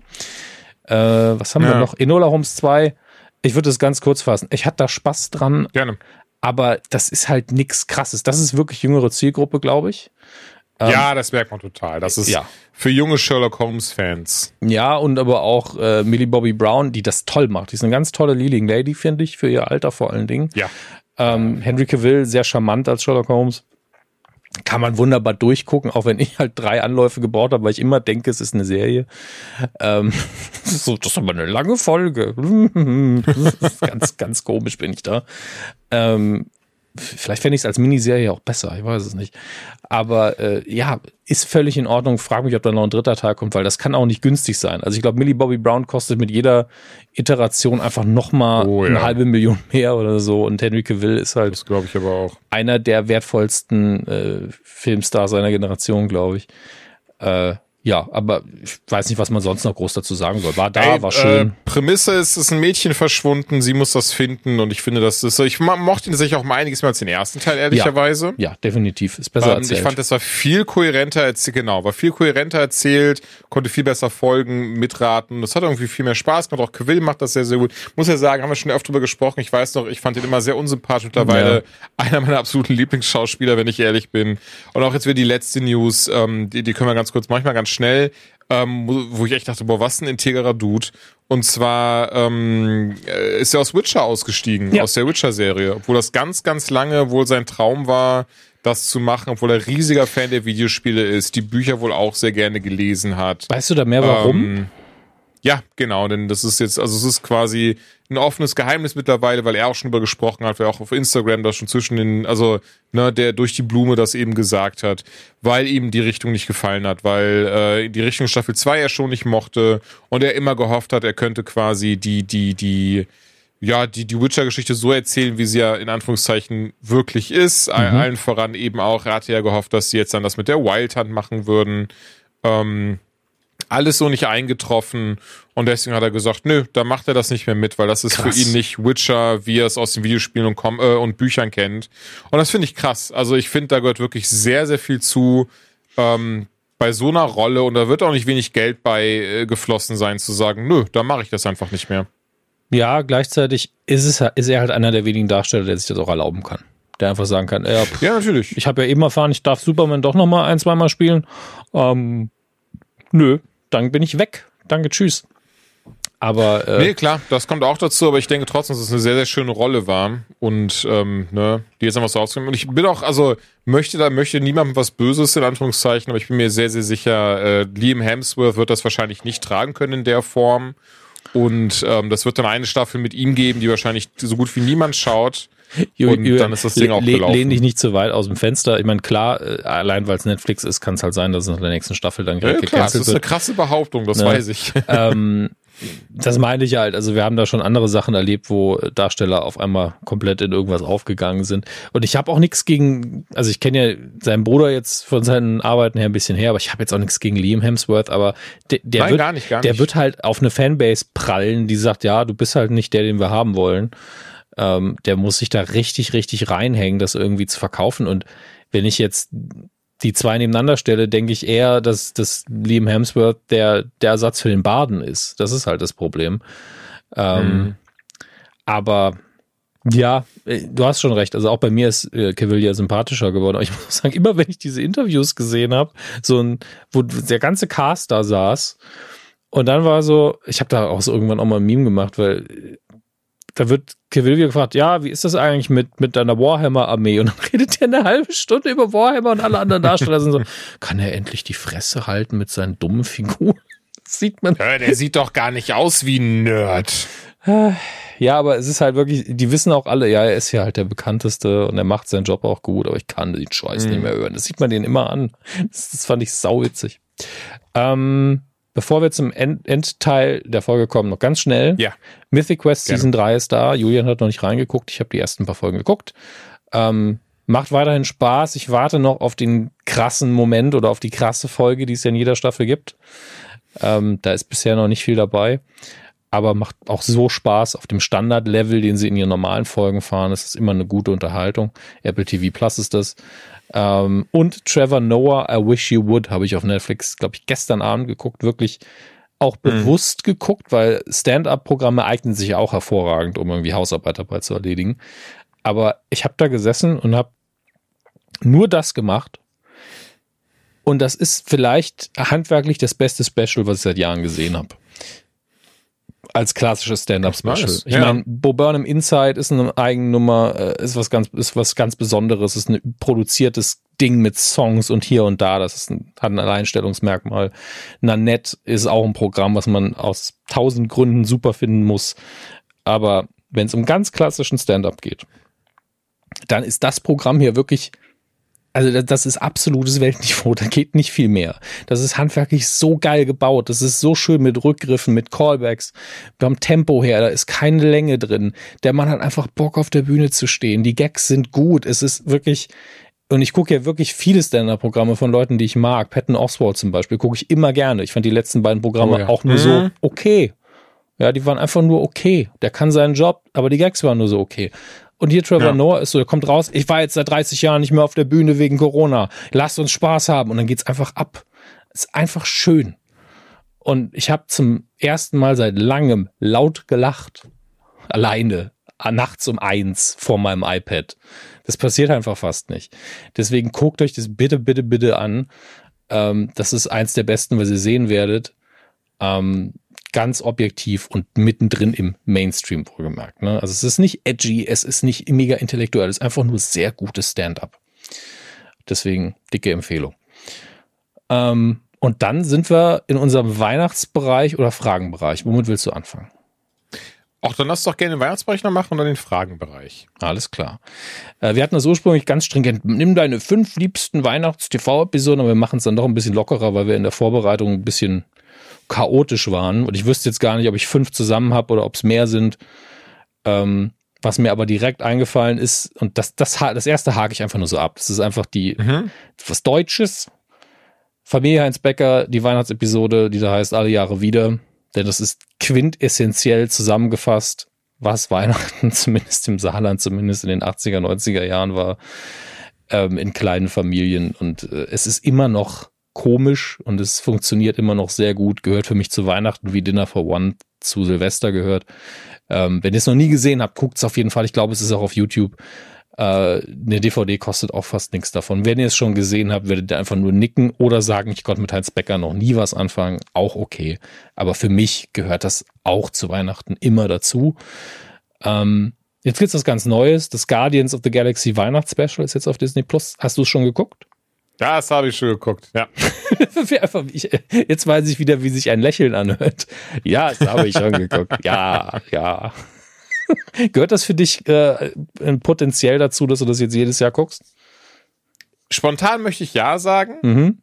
Äh, was haben ja. wir noch? Enola Holmes 2. Ich würde es ganz kurz fassen. Ich hatte da Spaß dran. Gerne. Aber das ist halt nichts krasses. Das ist wirklich jüngere Zielgruppe, glaube ich. Ähm, ja, das merkt man total. Das ist ja. für junge Sherlock Holmes-Fans. Ja, und aber auch äh, Millie Bobby Brown, die das toll macht. Die ist eine ganz tolle Leading Lady, finde ich, für ihr Alter vor allen Dingen. Ja. Ähm, Henry Cavill, sehr charmant als Sherlock Holmes kann man wunderbar durchgucken, auch wenn ich halt drei Anläufe gebaut habe, weil ich immer denke, es ist eine Serie. Ähm, so, das ist aber eine lange Folge. ganz, ganz komisch bin ich da. Ähm, Vielleicht fände ich es als Miniserie auch besser, ich weiß es nicht. Aber äh, ja, ist völlig in Ordnung. Frag mich, ob da noch ein dritter Teil kommt, weil das kann auch nicht günstig sein. Also ich glaube, Millie Bobby Brown kostet mit jeder Iteration einfach nochmal oh, ja. eine halbe Million mehr oder so. Und Henry Cavill ist halt, das glaube ich aber auch, einer der wertvollsten äh, Filmstars seiner Generation, glaube ich. Äh, ja, aber ich weiß nicht, was man sonst noch groß dazu sagen soll. War da, Ey, war schön. Äh, Prämisse ist, es ist ein Mädchen verschwunden, sie muss das finden und ich finde, das ist so. Ich mochte ihn sich auch mal einiges mehr als den ersten Teil, ehrlicherweise. Ja, ja definitiv. Ist besser ähm, erzählt. Ich fand, das war viel kohärenter erzählt, genau, war viel kohärenter erzählt, konnte viel besser folgen, mitraten. Das hat irgendwie viel mehr Spaß gemacht. Auch Quill macht das sehr, sehr gut. Muss ja sagen, haben wir schon öfter drüber gesprochen. Ich weiß noch, ich fand ihn immer sehr unsympathisch mittlerweile. Ja. Einer meiner absoluten Lieblingsschauspieler, wenn ich ehrlich bin. Und auch jetzt wieder die letzte News, ähm, die, die können wir ganz kurz, manchmal ganz schnell ähm, wo ich echt dachte, boah, was ein integrer Dude. Und zwar ähm, äh, ist er aus Witcher ausgestiegen, ja. aus der Witcher-Serie, obwohl das ganz, ganz lange wohl sein Traum war, das zu machen, obwohl er riesiger Fan der Videospiele ist, die Bücher wohl auch sehr gerne gelesen hat. Weißt du da mehr warum? Ähm, ja, genau, denn das ist jetzt, also es ist quasi ein offenes Geheimnis mittlerweile, weil er auch schon über gesprochen hat, weil er auch auf Instagram da schon zwischen den, also ne, der durch die Blume das eben gesagt hat, weil ihm die Richtung nicht gefallen hat, weil äh, die Richtung Staffel 2 er schon nicht mochte und er immer gehofft hat, er könnte quasi die, die, die, ja, die, die Witcher-Geschichte so erzählen, wie sie ja in Anführungszeichen wirklich ist. Mhm. Allen voran eben auch, er hatte ja gehofft, dass sie jetzt dann das mit der Wild Hunt machen würden. Ähm, alles so nicht eingetroffen und deswegen hat er gesagt, nö, da macht er das nicht mehr mit, weil das ist krass. für ihn nicht Witcher, wie er es aus den Videospielen und, Com äh, und Büchern kennt. Und das finde ich krass. Also ich finde, da gehört wirklich sehr, sehr viel zu ähm, bei so einer Rolle und da wird auch nicht wenig Geld bei äh, geflossen sein, zu sagen, nö, da mache ich das einfach nicht mehr. Ja, gleichzeitig ist, es, ist er halt einer der wenigen Darsteller, der sich das auch erlauben kann der einfach sagen kann, ja, ja natürlich. Ich habe ja eben erfahren, ich darf Superman doch noch mal ein, zweimal spielen. Ähm, nö, dann bin ich weg. Danke, tschüss. Aber äh, nee, klar, das kommt auch dazu, aber ich denke trotzdem, dass es eine sehr, sehr schöne Rolle war und ähm, ne, die jetzt einfach so ausgenommen. Und ich bin auch, also möchte da möchte niemandem was Böses in Anführungszeichen, aber ich bin mir sehr, sehr sicher, äh, Liam Hemsworth wird das wahrscheinlich nicht tragen können in der Form. Und ähm, das wird dann eine Staffel mit ihm geben, die wahrscheinlich so gut wie niemand schaut. Und dann ist das Ding auch gelaufen. Lehn dich nicht zu weit aus dem Fenster. Ich meine, klar, äh, allein weil es Netflix ist, kann es halt sein, dass es nach der nächsten Staffel dann ja, klar, das ist eine krasse Behauptung, das ne? weiß ich. Ähm, das meine ich halt. Also wir haben da schon andere Sachen erlebt, wo Darsteller auf einmal komplett in irgendwas aufgegangen sind. Und ich habe auch nichts gegen, also ich kenne ja seinen Bruder jetzt von seinen Arbeiten her ein bisschen her, aber ich habe jetzt auch nichts gegen Liam Hemsworth, aber der, der Nein, wird, gar nicht, gar der wird halt auf eine Fanbase prallen, die sagt, ja, du bist halt nicht der, den wir haben wollen. Ähm, der muss sich da richtig, richtig reinhängen, das irgendwie zu verkaufen. Und wenn ich jetzt die zwei nebeneinander stelle, denke ich eher, dass, dass Liam Hemsworth der, der Ersatz für den Baden ist. Das ist halt das Problem. Ähm, mhm. Aber ja, äh, du hast schon recht. Also auch bei mir ist äh, Cavalier sympathischer geworden. Aber ich muss sagen, immer wenn ich diese Interviews gesehen habe, so ein, wo der ganze Cast da saß, und dann war so, ich habe da auch so irgendwann auch mal ein Meme gemacht, weil da wird Kevin gefragt, ja, wie ist das eigentlich mit, mit deiner Warhammer-Armee? Und dann redet er eine halbe Stunde über Warhammer und alle anderen Darsteller sind so, kann er endlich die Fresse halten mit seinen dummen Figuren? Das sieht man. Ja, der sieht doch gar nicht aus wie ein Nerd. Ja, aber es ist halt wirklich, die wissen auch alle, ja, er ist ja halt der bekannteste und er macht seinen Job auch gut, aber ich kann den Scheiß mhm. nicht mehr hören. Das sieht man den immer an. Das, das fand ich sauwitzig. Ähm, Bevor wir zum End Endteil der Folge kommen, noch ganz schnell. Ja. Mythic Quest Gerne. Season 3 ist da. Julian hat noch nicht reingeguckt. Ich habe die ersten paar Folgen geguckt. Ähm, macht weiterhin Spaß. Ich warte noch auf den krassen Moment oder auf die krasse Folge, die es ja in jeder Staffel gibt. Ähm, da ist bisher noch nicht viel dabei. Aber macht auch so Spaß auf dem Standard-Level, den sie in ihren normalen Folgen fahren. Es ist immer eine gute Unterhaltung. Apple TV Plus ist das. Ähm, und Trevor Noah, I Wish You Would, habe ich auf Netflix, glaube ich, gestern Abend geguckt. Wirklich auch mhm. bewusst mhm. geguckt, weil Stand-up-Programme eignen sich auch hervorragend, um irgendwie Hausarbeit dabei zu erledigen. Aber ich habe da gesessen und habe nur das gemacht. Und das ist vielleicht handwerklich das beste Special, was ich seit Jahren gesehen habe als klassisches Stand-up-Special. Ich ja. meine, Bo Burnham Inside ist eine Eigennummer, äh, ist was ganz, ist was ganz Besonderes, ist ein produziertes Ding mit Songs und hier und da. Das ist ein, hat ein Alleinstellungsmerkmal. Nanette ist auch ein Programm, was man aus tausend Gründen super finden muss. Aber wenn es um ganz klassischen Stand-up geht, dann ist das Programm hier wirklich also das ist absolutes Weltniveau, da geht nicht viel mehr. Das ist handwerklich so geil gebaut, das ist so schön mit Rückgriffen, mit Callbacks, beim Tempo her, da ist keine Länge drin. Der Mann hat einfach Bock auf der Bühne zu stehen, die Gags sind gut, es ist wirklich, und ich gucke ja wirklich viele Stand-Up-Programme von Leuten, die ich mag. Patton Oswald zum Beispiel gucke ich immer gerne. Ich fand die letzten beiden Programme oh ja. auch nur mhm. so okay. Ja, die waren einfach nur okay. Der kann seinen Job, aber die Gags waren nur so okay. Und hier Trevor ja. Noah ist so, der kommt raus, ich war jetzt seit 30 Jahren nicht mehr auf der Bühne wegen Corona. Lasst uns Spaß haben. Und dann geht's einfach ab. Ist einfach schön. Und ich habe zum ersten Mal seit langem laut gelacht. Alleine. Nachts um eins vor meinem iPad. Das passiert einfach fast nicht. Deswegen guckt euch das bitte, bitte, bitte an. Ähm, das ist eins der besten, was ihr sehen werdet. Ähm, ganz objektiv und mittendrin im Mainstream wohlgemerkt. Ne? Also es ist nicht edgy, es ist nicht mega intellektuell, es ist einfach nur sehr gutes Stand-up. Deswegen dicke Empfehlung. Ähm, und dann sind wir in unserem Weihnachtsbereich oder Fragenbereich. Womit willst du anfangen? Ach, dann lass doch gerne den Weihnachtsbereich noch machen und dann den Fragenbereich. Alles klar. Äh, wir hatten das ursprünglich ganz stringent. Nimm deine fünf liebsten Weihnachts-TV-Episoden, aber wir machen es dann doch ein bisschen lockerer, weil wir in der Vorbereitung ein bisschen chaotisch waren. Und ich wüsste jetzt gar nicht, ob ich fünf zusammen habe oder ob es mehr sind. Ähm, was mir aber direkt eingefallen ist, und das, das, das erste hake ich einfach nur so ab. Das ist einfach die, mhm. was Deutsches. Familie Heinz Becker, die Weihnachtsepisode, die da heißt Alle Jahre wieder. Denn das ist quintessentiell zusammengefasst, was Weihnachten zumindest im Saarland, zumindest in den 80er, 90er Jahren war, ähm, in kleinen Familien. Und äh, es ist immer noch komisch und es funktioniert immer noch sehr gut. Gehört für mich zu Weihnachten wie Dinner for One zu Silvester gehört. Ähm, wenn ihr es noch nie gesehen habt, guckt es auf jeden Fall. Ich glaube, es ist auch auf YouTube. Äh, eine DVD kostet auch fast nichts davon. Wenn ihr es schon gesehen habt, werdet ihr einfach nur nicken oder sagen, ich konnte mit Heinz Becker noch nie was anfangen. Auch okay. Aber für mich gehört das auch zu Weihnachten immer dazu. Ähm, jetzt es was ganz Neues. Das Guardians of the Galaxy Weihnachtsspecial ist jetzt auf Disney Plus. Hast du es schon geguckt? Das habe ich schon geguckt, ja. Jetzt weiß ich wieder, wie sich ein Lächeln anhört. Ja, das habe ich schon geguckt. Ja, ja. Gehört das für dich äh, potenziell dazu, dass du das jetzt jedes Jahr guckst? Spontan möchte ich ja sagen. Mhm.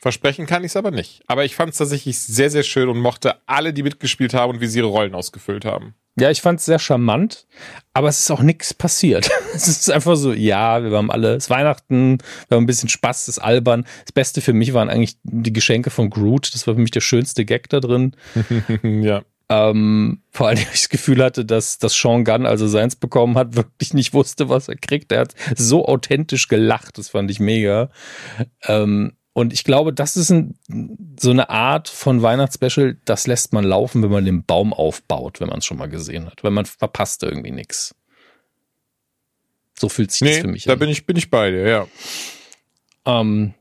Versprechen kann ich es aber nicht. Aber ich fand es tatsächlich sehr, sehr schön und mochte alle, die mitgespielt haben und wie sie ihre Rollen ausgefüllt haben. Ja, ich fand es sehr charmant, aber es ist auch nichts passiert. Es ist einfach so, ja, wir haben alle, es ist Weihnachten, wir haben ein bisschen Spaß, es ist albern. Das Beste für mich waren eigentlich die Geschenke von Groot. Das war für mich der schönste Gag da drin. ja. Ähm, vor allem, weil ich das Gefühl hatte, dass, dass Sean Gunn, also seins bekommen hat, wirklich nicht wusste, was er kriegt. Er hat so authentisch gelacht, das fand ich mega. Ähm, und ich glaube, das ist ein, so eine Art von Weihnachtsspecial, das lässt man laufen, wenn man den Baum aufbaut, wenn man es schon mal gesehen hat. Weil man verpasst irgendwie nichts. So fühlt sich nee, das für mich da an. Da bin ich, bin ich bei dir, ja. Ähm,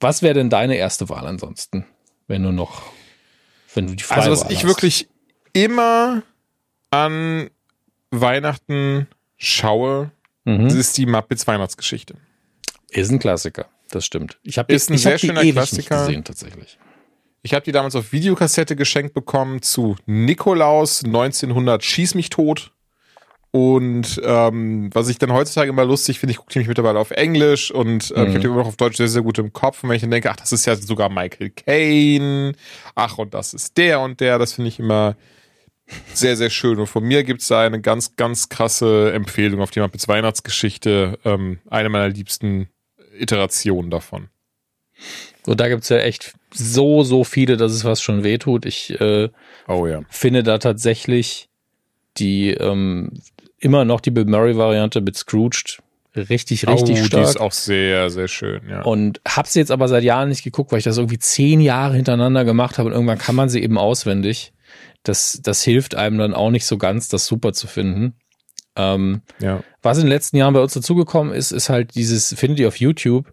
was wäre denn deine erste Wahl ansonsten, wenn du noch, wenn du die Freie Also, was Wahl ich hast? wirklich immer an Weihnachten schaue, mhm. ist die Muppets Weihnachtsgeschichte. Ist ein Klassiker. Das stimmt. Ich habe ist ein sehr schöner Klassiker. gesehen tatsächlich. Ich habe die damals auf Videokassette geschenkt bekommen zu Nikolaus 1900 Schieß mich tot. Und ähm, was ich dann heutzutage immer lustig finde, ich gucke die mich mittlerweile auf Englisch und äh, mhm. ich habe die immer noch auf Deutsch sehr, sehr gut im Kopf. Und wenn ich dann denke, ach, das ist ja sogar Michael Caine, ach, und das ist der und der, das finde ich immer sehr, sehr schön. Und von mir gibt es da eine ganz, ganz krasse Empfehlung auf die Weihnachtsgeschichte. Ähm, eine meiner liebsten Iterationen davon. Und da gibt es ja echt so, so viele, dass es was schon wehtut. Ich äh, oh, ja. finde da tatsächlich die ähm, immer noch die Bill Murray-Variante mit Scrooged richtig, richtig oh, stark. Die ist auch sehr, sehr schön, ja. Und hab's jetzt aber seit Jahren nicht geguckt, weil ich das irgendwie zehn Jahre hintereinander gemacht habe und irgendwann kann man sie eben auswendig. Das, das hilft einem dann auch nicht so ganz, das super zu finden. Ähm, ja. Was in den letzten Jahren bei uns dazugekommen ist, ist halt dieses, findet ihr auf YouTube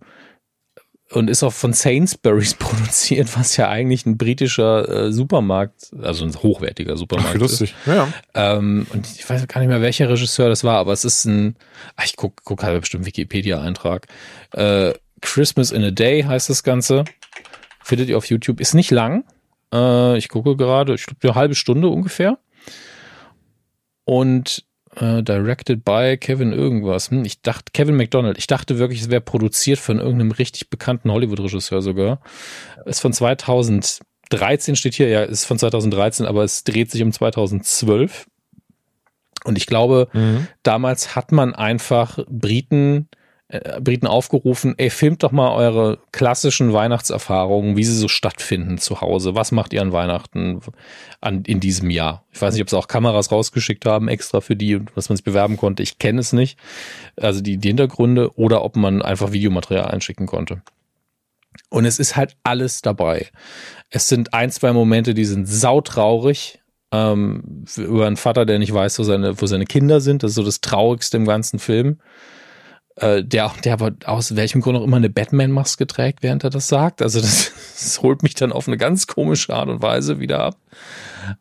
und ist auch von Sainsbury's produziert, was ja eigentlich ein britischer äh, Supermarkt, also ein hochwertiger Supermarkt Ach, lustig. ist. Ja. Ähm, und ich weiß gar nicht mehr, welcher Regisseur das war, aber es ist ein, ach, ich gucke guck halt bestimmt Wikipedia-Eintrag. Äh, Christmas in a Day heißt das Ganze. Findet ihr auf YouTube. Ist nicht lang. Äh, ich gucke gerade, ich glaube, eine halbe Stunde ungefähr. Und äh, directed by Kevin irgendwas. Hm, ich dachte, Kevin McDonald. Ich dachte wirklich, es wäre produziert von irgendeinem richtig bekannten Hollywood-Regisseur sogar. Ist von 2013 steht hier, ja, ist von 2013, aber es dreht sich um 2012. Und ich glaube, mhm. damals hat man einfach Briten Briten aufgerufen, ey, filmt doch mal eure klassischen Weihnachtserfahrungen, wie sie so stattfinden zu Hause. Was macht ihr an Weihnachten an, in diesem Jahr? Ich weiß nicht, ob sie auch Kameras rausgeschickt haben, extra für die, was man sich bewerben konnte. Ich kenne es nicht. Also die, die Hintergründe oder ob man einfach Videomaterial einschicken konnte. Und es ist halt alles dabei. Es sind ein, zwei Momente, die sind sautraurig, ähm, über einen Vater, der nicht weiß, wo seine, wo seine Kinder sind. Das ist so das Traurigste im ganzen Film äh, der, der aber aus welchem Grund auch immer eine Batman-Maske trägt, während er das sagt. Also das, das, holt mich dann auf eine ganz komische Art und Weise wieder ab.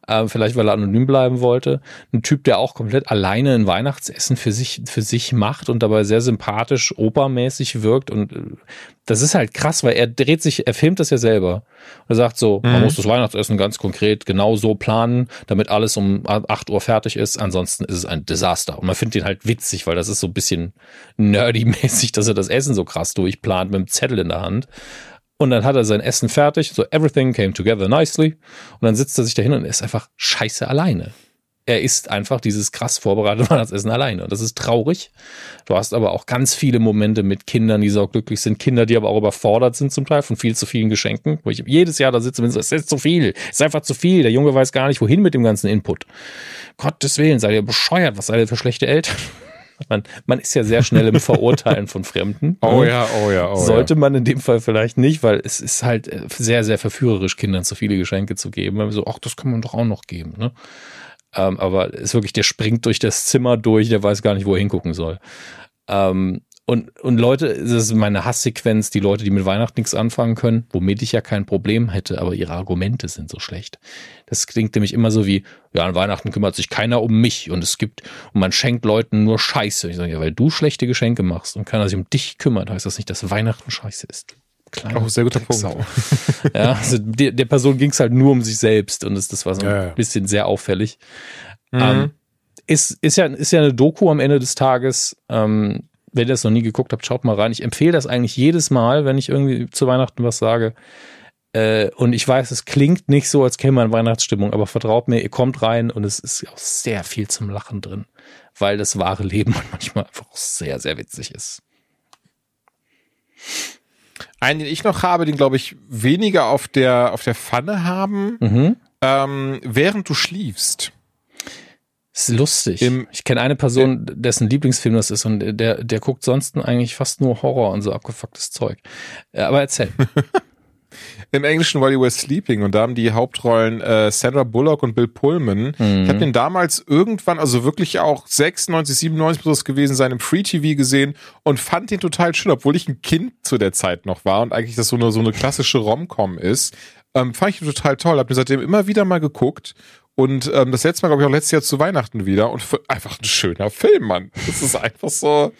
Äh, vielleicht, weil er anonym bleiben wollte. Ein Typ, der auch komplett alleine ein Weihnachtsessen für sich, für sich macht und dabei sehr sympathisch, opermäßig wirkt. Und äh, das ist halt krass, weil er dreht sich, er filmt das ja selber. Er sagt so, mhm. man muss das Weihnachtsessen ganz konkret genau so planen, damit alles um 8 Uhr fertig ist. Ansonsten ist es ein Desaster. Und man findet ihn halt witzig, weil das ist so ein bisschen nerdy-mäßig, dass er das Essen so krass durchplant mit einem Zettel in der Hand. Und dann hat er sein Essen fertig, so everything came together nicely. Und dann sitzt er sich dahin und ist einfach scheiße alleine. Er isst einfach dieses krass vorbereitete Weihnachtsessen alleine. Und das ist traurig. Du hast aber auch ganz viele Momente mit Kindern, die so glücklich sind. Kinder, die aber auch überfordert sind zum Teil von viel zu vielen Geschenken. Wo ich jedes Jahr da sitze und so, es ist zu viel. Es ist einfach zu viel. Der Junge weiß gar nicht, wohin mit dem ganzen Input. Gottes Willen, seid ihr bescheuert? Was seid ihr für schlechte Eltern? Man, man ist ja sehr schnell im Verurteilen von Fremden. Oh ne? ja, oh ja, oh Sollte man in dem Fall vielleicht nicht, weil es ist halt äh, sehr, sehr verführerisch, Kindern zu viele Geschenke zu geben. Weil wir so, ach, das kann man doch auch noch geben. Ne? Ähm, aber ist wirklich, der springt durch das Zimmer durch, der weiß gar nicht, wo er hingucken soll. Ähm, und, und Leute, das ist meine Hasssequenz, die Leute, die mit Weihnachten nichts anfangen können, womit ich ja kein Problem hätte, aber ihre Argumente sind so schlecht. Das klingt nämlich immer so wie, ja, an Weihnachten kümmert sich keiner um mich und es gibt, und man schenkt Leuten nur Scheiße. Ich sage, ja, weil du schlechte Geschenke machst und keiner sich um dich kümmert, heißt das nicht, dass Weihnachten scheiße ist. Kleiner oh, sehr guter Punkt. ja, also der, der Person ging es halt nur um sich selbst und das, das war so ein ja, ja. bisschen sehr auffällig. Mhm. Ähm, ist, ist, ja, ist ja eine Doku am Ende des Tages. Ähm, wenn ihr das noch nie geguckt habt, schaut mal rein. Ich empfehle das eigentlich jedes Mal, wenn ich irgendwie zu Weihnachten was sage. Äh, und ich weiß, es klingt nicht so, als käme man Weihnachtsstimmung, aber vertraut mir, ihr kommt rein und es ist auch sehr viel zum Lachen drin, weil das wahre Leben manchmal einfach sehr, sehr witzig ist. Einen, den ich noch habe, den glaube ich weniger auf der, auf der Pfanne haben, mhm. ähm, während du schliefst. Das ist lustig. Im, ich kenne eine Person, dessen Lieblingsfilm das ist und der, der guckt sonst eigentlich fast nur Horror und so abgefucktes Zeug. Aber erzähl. Im Englischen While You Were Sleeping und da haben die Hauptrollen äh, Sandra Bullock und Bill Pullman. Mhm. Ich habe den damals irgendwann, also wirklich auch 96, 97 muss das gewesen sein, im Free TV gesehen und fand den total schön, obwohl ich ein Kind zu der Zeit noch war und eigentlich das so eine, so eine klassische Rom-Com ist. Ähm, fand ich total toll. Hab mir seitdem immer wieder mal geguckt und ähm, das letzte Mal, glaube ich, auch letztes Jahr zu Weihnachten wieder. Und einfach ein schöner Film, Mann. Das ist einfach so.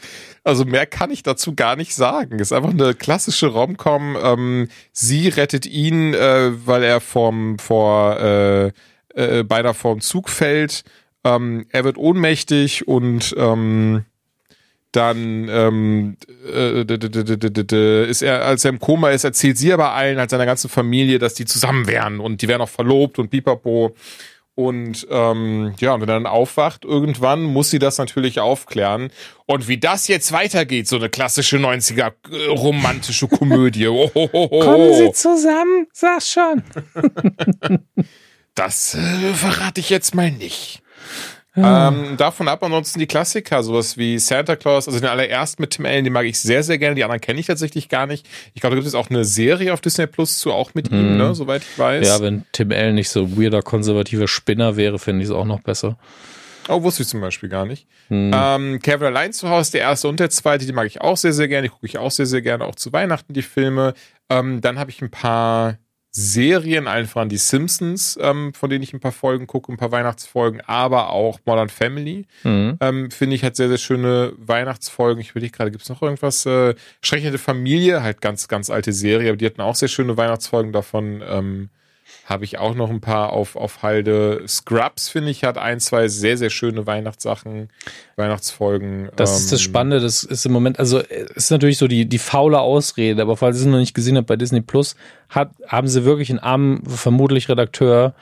Also mehr kann ich dazu gar nicht sagen. Ist einfach eine klassische Romcom. Ähm, sie rettet ihn, äh, weil er vom vor äh, äh, beinahe vorm Zug fällt. Ähm, er wird ohnmächtig und ähm, dann ähm, äh, ist er, als er im Koma ist, erzählt sie aber allen, halt seiner ganzen Familie, dass die zusammen wären und die wären auch verlobt und pipapo. Und ähm, ja, und wenn er dann aufwacht, irgendwann muss sie das natürlich aufklären. Und wie das jetzt weitergeht, so eine klassische 90er äh, romantische Komödie. Oh, oh, oh, Kommen Sie zusammen, sag's schon. das äh, verrate ich jetzt mal nicht. Ähm, davon ab ansonsten die Klassiker, sowas wie Santa Claus, also den allerersten mit Tim Allen, den mag ich sehr, sehr gerne. Die anderen kenne ich tatsächlich gar nicht. Ich glaube, da gibt es auch eine Serie auf Disney Plus zu, auch mit mm. ihm, ne, soweit ich weiß. Ja, wenn Tim Allen nicht so weirder, konservativer Spinner wäre, finde ich es auch noch besser. Oh, wusste ich zum Beispiel gar nicht. Hm. Ähm, Kevin allein zu Hause, der erste und der zweite, die mag ich auch sehr, sehr gerne. Die gucke ich auch sehr, sehr gerne, auch zu Weihnachten, die Filme. Ähm, dann habe ich ein paar Serien, allen voran die Simpsons, ähm, von denen ich ein paar Folgen gucke, ein paar Weihnachtsfolgen, aber auch Modern Family, mhm. ähm, finde ich hat sehr, sehr schöne Weihnachtsfolgen. Ich will gerade, gibt es noch irgendwas? Äh, Schreckliche Familie, halt ganz, ganz alte Serie, aber die hatten auch sehr schöne Weihnachtsfolgen davon. Ähm, habe ich auch noch ein paar auf, auf Halde. Scrubs, finde ich, hat ein, zwei sehr, sehr schöne Weihnachtssachen, Weihnachtsfolgen. Das ähm, ist das ähm, Spannende, das ist im Moment, also ist natürlich so die, die faule Ausrede, aber falls ihr es noch nicht gesehen habt bei Disney Plus, hat, haben sie wirklich einen armen, vermutlich Redakteur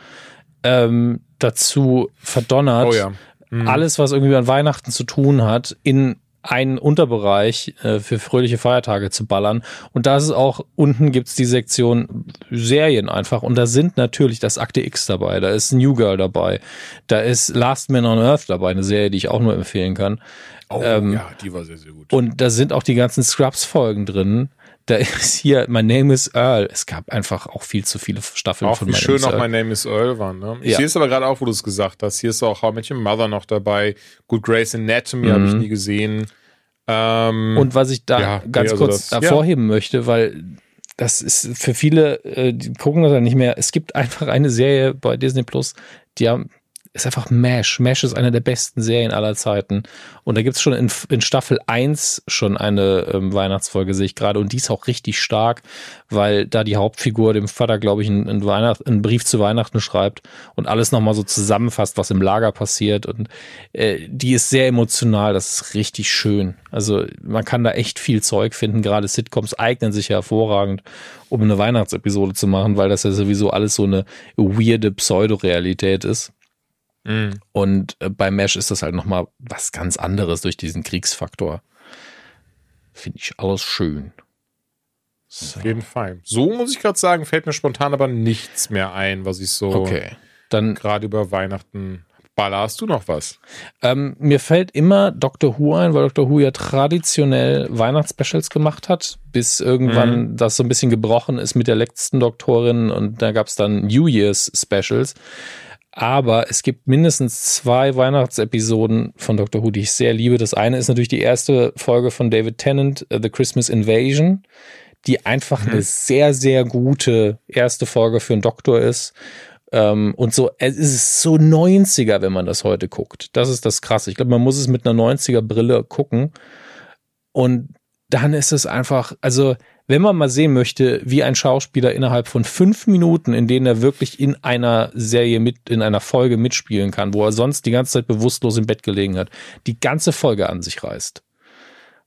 ähm, dazu verdonnert, oh ja. mhm. alles, was irgendwie an Weihnachten zu tun hat, in einen Unterbereich äh, für fröhliche Feiertage zu ballern. Und da ist es auch, unten gibt's die Sektion Serien einfach. Und da sind natürlich das Akte X dabei, da ist New Girl dabei, da ist Last Man on Earth dabei, eine Serie, die ich auch nur empfehlen kann. Oh ähm, ja, die war sehr, sehr gut. Und da sind auch die ganzen Scrubs-Folgen drin. Da ist hier My Name is Earl. Es gab einfach auch viel zu viele Staffeln auch von wie My schön auch My Name is Earl waren. Ne? Ich ja. sehe es aber gerade auch, wo du es gesagt hast. Hier ist auch How Met Your Mother noch dabei. Good Grace Anatomy mhm. habe ich nie gesehen. Ähm, Und was ich da ja, ganz also kurz das, hervorheben ja. möchte, weil das ist für viele, äh, die gucken das ja nicht mehr. Es gibt einfach eine Serie bei Disney Plus, die haben ist einfach MASH. MASH ist eine der besten Serien aller Zeiten. Und da gibt's schon in, in Staffel 1 schon eine ähm, Weihnachtsfolge, sehe ich gerade. Und die ist auch richtig stark, weil da die Hauptfigur dem Vater, glaube ich, einen, einen, Weihnacht, einen Brief zu Weihnachten schreibt und alles nochmal so zusammenfasst, was im Lager passiert. Und äh, die ist sehr emotional. Das ist richtig schön. Also man kann da echt viel Zeug finden. Gerade Sitcoms eignen sich ja hervorragend, um eine Weihnachtsepisode zu machen, weil das ja sowieso alles so eine weirde Pseudorealität ist. Mhm. Und äh, bei Mesh ist das halt nochmal was ganz anderes durch diesen Kriegsfaktor. Finde ich alles schön. So. Auf jeden Fall. So muss ich gerade sagen, fällt mir spontan aber nichts mehr ein, was ich so okay. dann gerade über Weihnachten Baller, hast du noch was? Ähm, mir fällt immer Dr. Who ein, weil Dr. Who ja traditionell Weihnachtsspecials gemacht hat, bis irgendwann mhm. das so ein bisschen gebrochen ist mit der letzten Doktorin und da gab es dann New Year's Specials. Aber es gibt mindestens zwei Weihnachtsepisoden von Doctor Who, die ich sehr liebe. Das eine ist natürlich die erste Folge von David Tennant, uh, The Christmas Invasion, die einfach mhm. eine sehr, sehr gute erste Folge für einen Doktor ist. Ähm, und so, es ist so 90er, wenn man das heute guckt. Das ist das Krasse. Ich glaube, man muss es mit einer 90er Brille gucken. Und dann ist es einfach, also wenn man mal sehen möchte, wie ein Schauspieler innerhalb von fünf Minuten, in denen er wirklich in einer Serie mit, in einer Folge mitspielen kann, wo er sonst die ganze Zeit bewusstlos im Bett gelegen hat, die ganze Folge an sich reißt.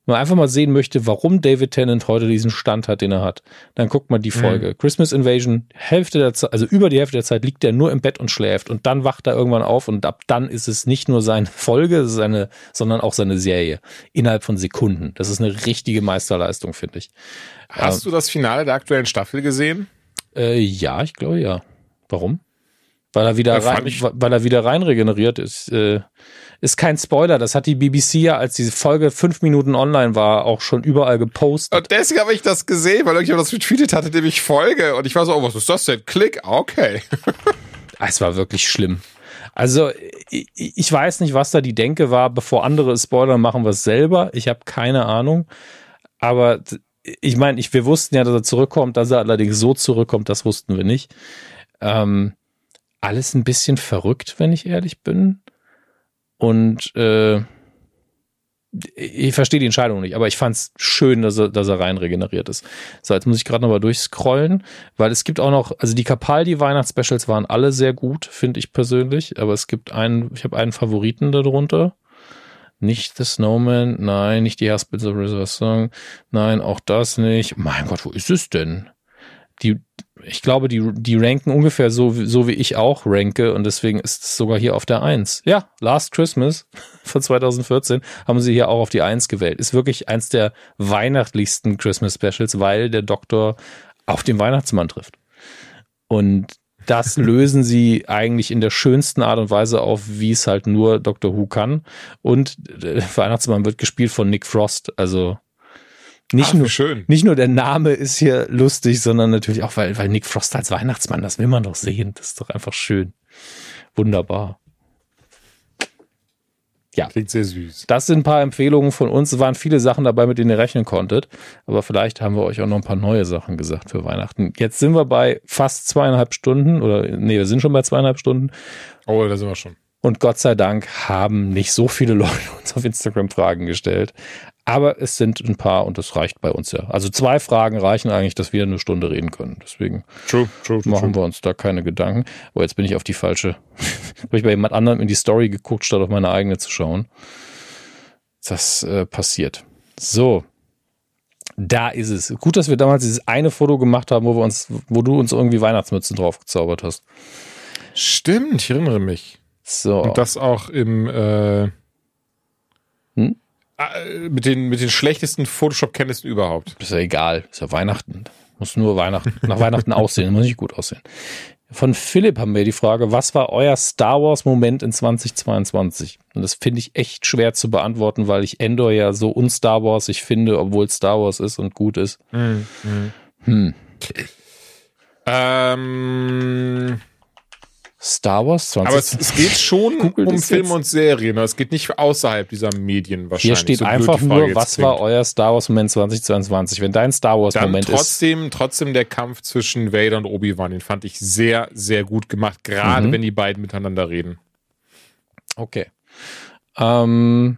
Man einfach mal sehen möchte, warum David Tennant heute diesen Stand hat, den er hat, dann guckt mal die mhm. Folge. Mhm. Christmas Invasion, Hälfte der Zeit, also über die Hälfte der Zeit liegt er nur im Bett und schläft und dann wacht er irgendwann auf und ab dann ist es nicht nur seine Folge, seine, sondern auch seine Serie. Innerhalb von Sekunden. Das ist eine richtige Meisterleistung, finde ich. Hast ähm, du das Finale der aktuellen Staffel gesehen? Äh, ja, ich glaube ja. Warum? Weil er wieder rein, weil er wieder rein regeneriert ist. Äh, ist kein Spoiler. Das hat die BBC ja, als diese Folge fünf Minuten online war, auch schon überall gepostet. Und deswegen habe ich das gesehen, weil irgendjemand das retweetet hatte, nämlich Folge. Und ich war so, oh, was ist das denn? Klick, okay. es war wirklich schlimm. Also, ich, ich weiß nicht, was da die Denke war, bevor andere Spoiler machen wir es selber. Ich habe keine Ahnung. Aber ich meine, ich, wir wussten ja, dass er zurückkommt, dass er allerdings so zurückkommt, das wussten wir nicht. Ähm, alles ein bisschen verrückt, wenn ich ehrlich bin. Und äh, ich verstehe die Entscheidung nicht, aber ich fand es schön, dass er, dass er rein regeneriert ist. So, jetzt muss ich gerade nochmal durchscrollen, weil es gibt auch noch, also die Capaldi-Weihnachtsspecials waren alle sehr gut, finde ich persönlich, aber es gibt einen, ich habe einen Favoriten darunter. Nicht The Snowman, nein, nicht die Hospitals of River Song, nein, auch das nicht. Mein Gott, wo ist es denn? Die, ich glaube, die, die ranken ungefähr so, so wie ich auch ranke und deswegen ist es sogar hier auf der 1. Ja, Last Christmas von 2014 haben sie hier auch auf die 1 gewählt. Ist wirklich eins der weihnachtlichsten Christmas Specials, weil der Doktor auf den Weihnachtsmann trifft. Und das lösen sie eigentlich in der schönsten Art und Weise auf, wie es halt nur Doctor Who kann. Und der Weihnachtsmann wird gespielt von Nick Frost. Also nicht, Ach, nur, schön. nicht nur der Name ist hier lustig, sondern natürlich auch, weil, weil Nick Frost als Weihnachtsmann, das will man doch sehen. Das ist doch einfach schön. Wunderbar. Ja. Klingt sehr süß. Das sind ein paar Empfehlungen von uns. Es waren viele Sachen dabei, mit denen ihr rechnen konntet. Aber vielleicht haben wir euch auch noch ein paar neue Sachen gesagt für Weihnachten. Jetzt sind wir bei fast zweieinhalb Stunden oder nee, wir sind schon bei zweieinhalb Stunden. Oh, da sind wir schon. Und Gott sei Dank haben nicht so viele Leute uns auf Instagram Fragen gestellt. Aber es sind ein paar und das reicht bei uns ja. Also zwei Fragen reichen eigentlich, dass wir eine Stunde reden können. Deswegen true, true, true, machen wir uns da keine Gedanken. Aber jetzt bin ich auf die falsche, habe ich bei jemand anderem in die Story geguckt, statt auf meine eigene zu schauen. Das äh, passiert. So. Da ist es. Gut, dass wir damals dieses eine Foto gemacht haben, wo wir uns, wo du uns irgendwie Weihnachtsmützen drauf gezaubert hast. Stimmt, ich erinnere mich. So. Und das auch im äh hm? Äh, mit den, mit den schlechtesten Photoshop-Kenntnissen überhaupt. Ist ja egal. Ist ja Weihnachten. Muss nur Weihnachten, nach Weihnachten aussehen. Muss nicht gut aussehen. Von Philipp haben wir die Frage, was war euer Star Wars Moment in 2022? Und das finde ich echt schwer zu beantworten, weil ich Endor ja so un Star Wars ich finde, obwohl Star Wars ist und gut ist. Mhm. Hm. Ähm Star Wars 20. Aber es, es geht schon um Filme und Serien. Es geht nicht außerhalb dieser Medien wahrscheinlich. Hier steht so einfach nur, was war euer Star Wars Moment 2022? Wenn dein Star Wars Moment trotzdem, ist. Trotzdem der Kampf zwischen Vader und Obi-Wan, den fand ich sehr, sehr gut gemacht. Gerade mhm. wenn die beiden miteinander reden. Okay. Ähm,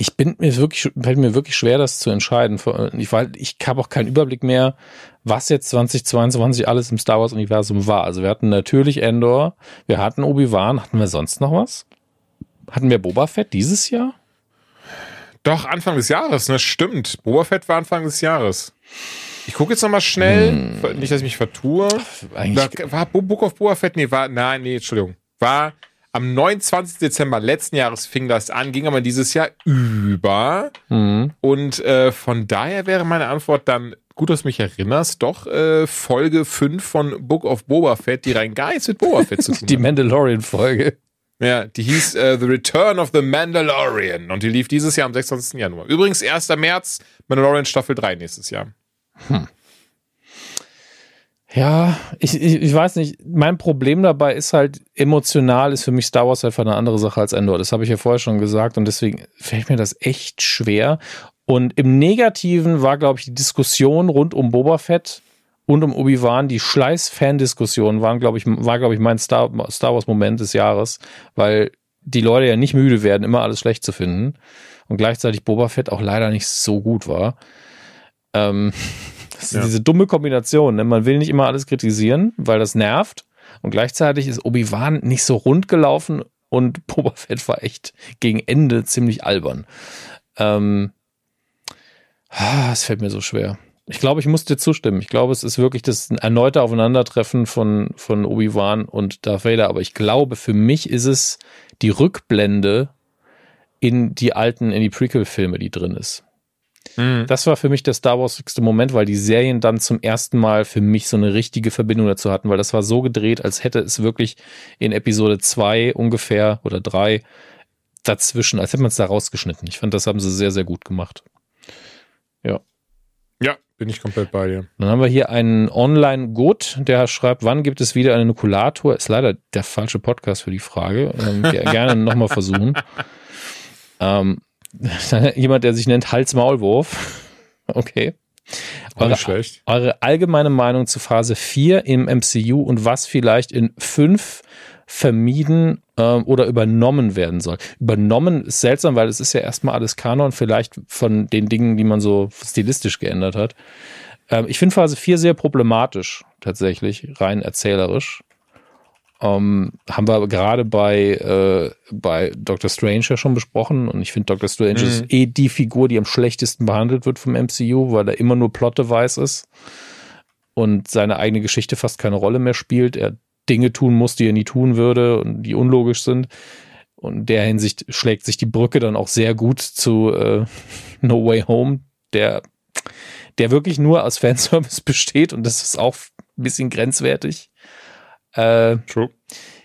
ich bin mir wirklich, fällt mir wirklich schwer, das zu entscheiden. Ich, ich habe auch keinen Überblick mehr, was jetzt 2022 alles im Star Wars Universum war. Also wir hatten natürlich Endor, wir hatten Obi-Wan, hatten wir sonst noch was? Hatten wir Boba Fett dieses Jahr? Doch, Anfang des Jahres, ne? Stimmt. Boba Fett war Anfang des Jahres. Ich gucke jetzt nochmal schnell, hm. nicht, dass ich mich vertue. Eigentlich da, war Book of Boba Fett? Nee, war, nein, nee, Entschuldigung. War am 29. Dezember letzten Jahres fing das an, ging aber dieses Jahr über. Mhm. Und äh, von daher wäre meine Antwort dann, gut, dass du mich erinnerst, doch äh, Folge 5 von Book of Boba Fett, die rein gar nichts mit Boba Fett zu tun Die Mandalorian-Folge. Ja, die hieß äh, The Return of the Mandalorian und die lief dieses Jahr am 26. Januar. Übrigens 1. März, Mandalorian Staffel 3 nächstes Jahr. Hm. Ja, ich, ich, ich weiß nicht. Mein Problem dabei ist halt, emotional ist für mich Star Wars einfach eine andere Sache als Endor. Das habe ich ja vorher schon gesagt und deswegen fällt mir das echt schwer. Und im Negativen war, glaube ich, die Diskussion rund um Boba Fett und um Obi-Wan, die Schleiß-Fan-Diskussion waren, glaube ich, war, glaube ich, mein Star, Star Wars-Moment des Jahres, weil die Leute ja nicht müde werden, immer alles schlecht zu finden. Und gleichzeitig Boba Fett auch leider nicht so gut war. Ähm, Das ja. diese dumme Kombination. Ne? Man will nicht immer alles kritisieren, weil das nervt. Und gleichzeitig ist Obi-Wan nicht so rund gelaufen und Boba Fett war echt gegen Ende ziemlich albern. Ähm, ah, es fällt mir so schwer. Ich glaube, ich muss dir zustimmen. Ich glaube, es ist wirklich das erneute Aufeinandertreffen von, von Obi-Wan und Darth Vader. Aber ich glaube, für mich ist es die Rückblende in die alten, in die Prequel-Filme, die drin ist. Mhm. Das war für mich der Star Wars-igste Moment, weil die Serien dann zum ersten Mal für mich so eine richtige Verbindung dazu hatten, weil das war so gedreht, als hätte es wirklich in Episode 2 ungefähr oder 3 dazwischen, als hätte man es da rausgeschnitten. Ich fand, das haben sie sehr, sehr gut gemacht. Ja. Ja, bin ich komplett bei dir. Dann haben wir hier einen Online-Gut, der schreibt, wann gibt es wieder einen Nukulator? Ist leider der falsche Podcast für die Frage. Ähm, gerne nochmal versuchen. Ähm, jemand, der sich nennt Hals-Maulwurf. Okay. Eure, schlecht. eure allgemeine Meinung zu Phase 4 im MCU und was vielleicht in 5 vermieden ähm, oder übernommen werden soll. Übernommen ist seltsam, weil es ist ja erstmal alles Kanon, vielleicht von den Dingen, die man so stilistisch geändert hat. Ähm, ich finde Phase 4 sehr problematisch, tatsächlich, rein erzählerisch. Ähm, haben wir gerade bei, äh, bei Doctor Strange ja schon besprochen und ich finde Doctor Strange mhm. ist eh die Figur, die am schlechtesten behandelt wird vom MCU, weil er immer nur Plot-Device ist und seine eigene Geschichte fast keine Rolle mehr spielt. Er Dinge tun muss, die er nie tun würde und die unlogisch sind. Und in der Hinsicht schlägt sich die Brücke dann auch sehr gut zu äh, No Way Home, der, der wirklich nur aus Fanservice besteht und das ist auch ein bisschen grenzwertig. Äh, True.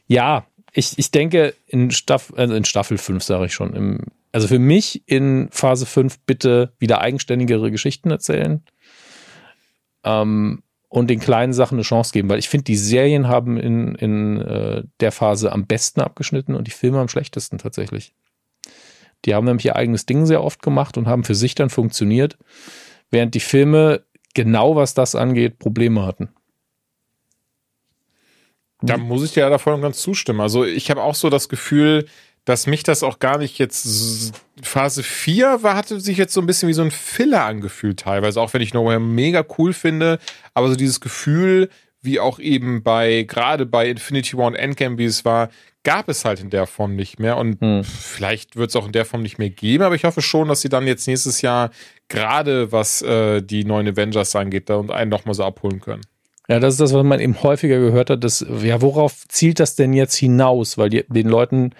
Ja, ich, ich denke, in Staffel, also in Staffel 5 sage ich schon, im, also für mich in Phase 5 bitte wieder eigenständigere Geschichten erzählen. Ähm, und den kleinen Sachen eine Chance geben, weil ich finde, die Serien haben in, in äh, der Phase am besten abgeschnitten und die Filme am schlechtesten tatsächlich. Die haben nämlich ihr eigenes Ding sehr oft gemacht und haben für sich dann funktioniert, während die Filme genau was das angeht, Probleme hatten. Da muss ich dir ja davon ganz zustimmen. Also ich habe auch so das Gefühl, dass mich das auch gar nicht jetzt Phase 4 war, hatte sich jetzt so ein bisschen wie so ein Filler angefühlt teilweise, auch wenn ich Nowhere mega cool finde, aber so dieses Gefühl, wie auch eben bei, gerade bei Infinity War und Endgame, wie es war, gab es halt in der Form nicht mehr und hm. vielleicht wird es auch in der Form nicht mehr geben, aber ich hoffe schon, dass sie dann jetzt nächstes Jahr gerade was äh, die neuen Avengers angeht, da und einen nochmal so abholen können. Ja, das ist das, was man eben häufiger gehört hat, dass, ja, worauf zielt das denn jetzt hinaus? Weil die, den Leuten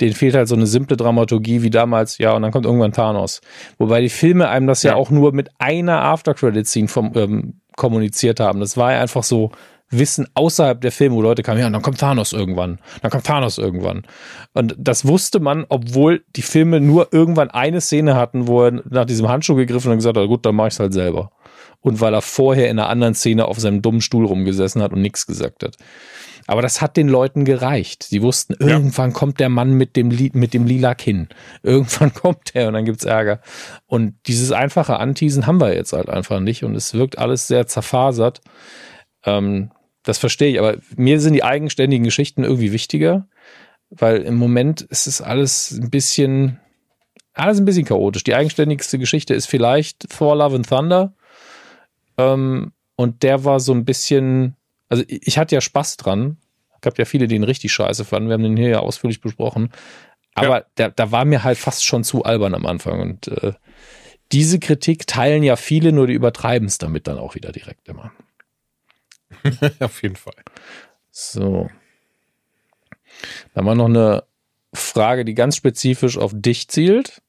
denen fehlt halt so eine simple Dramaturgie wie damals, ja, und dann kommt irgendwann Thanos. Wobei die Filme einem das ja, ja auch nur mit einer After-Credit-Scene ähm, kommuniziert haben. Das war ja einfach so Wissen außerhalb der Filme, wo Leute kamen, ja, und dann kommt Thanos irgendwann, dann kommt Thanos irgendwann. Und das wusste man, obwohl die Filme nur irgendwann eine Szene hatten, wo er nach diesem Handschuh gegriffen und gesagt hat, gut, dann mach ich's halt selber. Und weil er vorher in einer anderen Szene auf seinem dummen Stuhl rumgesessen hat und nichts gesagt hat. Aber das hat den Leuten gereicht. Sie wussten, irgendwann ja. kommt der Mann mit dem, mit dem lila Kinn. Irgendwann kommt der und dann gibt's Ärger. Und dieses einfache Anteasen haben wir jetzt halt einfach nicht und es wirkt alles sehr zerfasert. Ähm, das verstehe ich, aber mir sind die eigenständigen Geschichten irgendwie wichtiger, weil im Moment ist es alles ein bisschen, alles ein bisschen chaotisch. Die eigenständigste Geschichte ist vielleicht Thor Love and Thunder. Ähm, und der war so ein bisschen, also ich hatte ja Spaß dran. Gab ja viele, die ihn richtig scheiße fanden. Wir haben den hier ja ausführlich besprochen. Aber ja. da, da war mir halt fast schon zu albern am Anfang. Und äh, diese Kritik teilen ja viele, nur die übertreiben es damit dann auch wieder direkt immer. Auf jeden Fall. So. Dann war noch eine Frage, die ganz spezifisch auf dich zielt.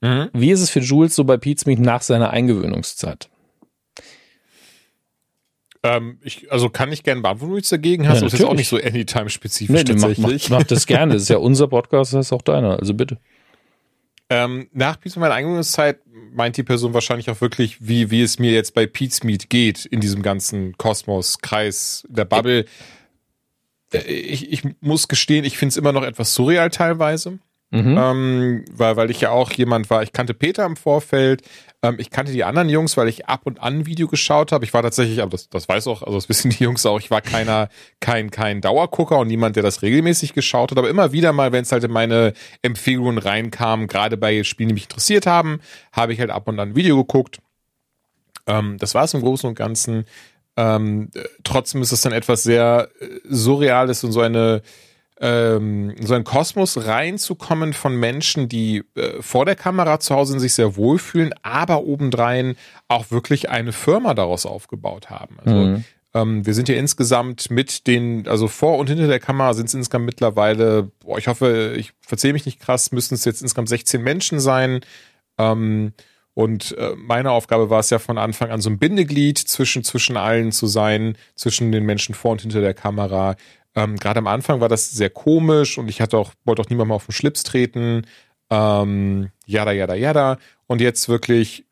Mhm. Wie ist es für Jules so bei Meet nach seiner Eingewöhnungszeit? Ähm, ich, also kann ich gerne beantworten, wenn du dagegen hast. Ja, das ist auch nicht so Anytime-spezifisch nee, tatsächlich. Mach, mach, mach, das gerne. Das ist ja unser Podcast, das ist auch deiner. Also bitte. Ähm, nach Pete's meiner Eingewöhnungszeit meint die Person wahrscheinlich auch wirklich, wie, wie es mir jetzt bei Pete's Meet geht in diesem ganzen Kosmos, Kreis, der Bubble. Äh, ich, ich muss gestehen, ich finde es immer noch etwas surreal teilweise. Mhm. Ähm, weil, weil ich ja auch jemand war, ich kannte Peter im Vorfeld, ähm, ich kannte die anderen Jungs, weil ich ab und an Video geschaut habe. Ich war tatsächlich, aber das, das weiß auch, also das wissen die Jungs auch, ich war keiner, kein, kein Dauergucker und niemand, der das regelmäßig geschaut hat. Aber immer wieder mal, wenn es halt in meine Empfehlungen reinkam, gerade bei Spielen, die mich interessiert haben, habe ich halt ab und an Video geguckt. Ähm, das war es im Großen und Ganzen. Ähm, trotzdem ist es dann etwas sehr äh, Surreales und so eine ähm, so einen Kosmos reinzukommen von Menschen, die äh, vor der Kamera zu Hause sich sehr wohlfühlen, aber obendrein auch wirklich eine Firma daraus aufgebaut haben. Also mhm. ähm, wir sind ja insgesamt mit den, also vor und hinter der Kamera sind es insgesamt mittlerweile, boah, ich hoffe, ich verzähle mich nicht krass, müssten es jetzt insgesamt 16 Menschen sein. Ähm, und äh, meine Aufgabe war es ja von Anfang an so ein Bindeglied zwischen, zwischen allen zu sein, zwischen den Menschen vor und hinter der Kamera. Ähm, Gerade am Anfang war das sehr komisch und ich hatte auch, wollte auch niemand mal auf den Schlips treten. Ähm, jada, jada, jada. Und jetzt wirklich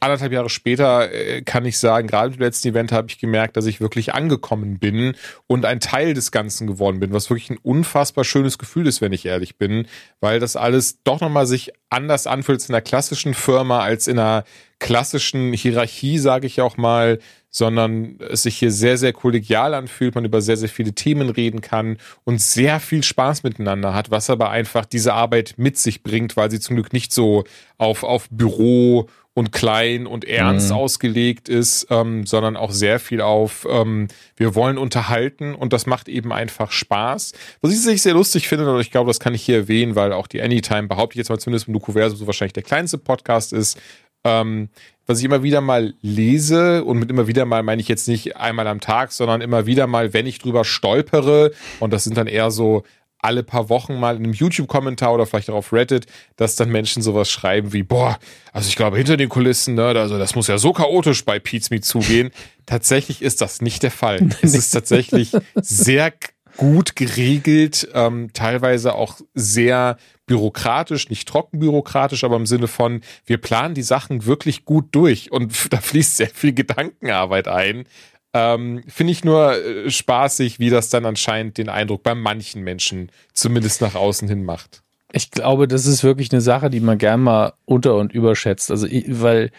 anderthalb Jahre später äh, kann ich sagen, gerade im letzten Event habe ich gemerkt, dass ich wirklich angekommen bin und ein Teil des Ganzen geworden bin, was wirklich ein unfassbar schönes Gefühl ist, wenn ich ehrlich bin, weil das alles doch nochmal sich anders anfühlt in einer klassischen Firma als in einer klassischen Hierarchie, sage ich auch mal, sondern es sich hier sehr, sehr kollegial anfühlt, man über sehr, sehr viele Themen reden kann und sehr viel Spaß miteinander hat, was aber einfach diese Arbeit mit sich bringt, weil sie zum Glück nicht so auf, auf Büro und klein und ernst mhm. ausgelegt ist, ähm, sondern auch sehr viel auf, ähm, wir wollen unterhalten und das macht eben einfach Spaß. Was ich sehr lustig finde, und ich glaube, das kann ich hier erwähnen, weil auch die Anytime, behaupte ich jetzt mal zumindest im Nukuversum, so wahrscheinlich der kleinste Podcast ist, ähm, was ich immer wieder mal lese und mit immer wieder mal meine ich jetzt nicht einmal am Tag, sondern immer wieder mal, wenn ich drüber stolpere und das sind dann eher so alle paar Wochen mal in einem YouTube-Kommentar oder vielleicht auch auf Reddit, dass dann Menschen sowas schreiben wie, boah, also ich glaube hinter den Kulissen, ne, also das muss ja so chaotisch bei Me zugehen. Tatsächlich ist das nicht der Fall. es ist tatsächlich sehr gut geregelt, ähm, teilweise auch sehr bürokratisch, nicht trocken bürokratisch, aber im Sinne von, wir planen die Sachen wirklich gut durch und da fließt sehr viel Gedankenarbeit ein. Ähm, Finde ich nur äh, spaßig, wie das dann anscheinend den Eindruck bei manchen Menschen zumindest nach außen hin macht. Ich glaube, das ist wirklich eine Sache, die man gern mal unter- und überschätzt. Also, weil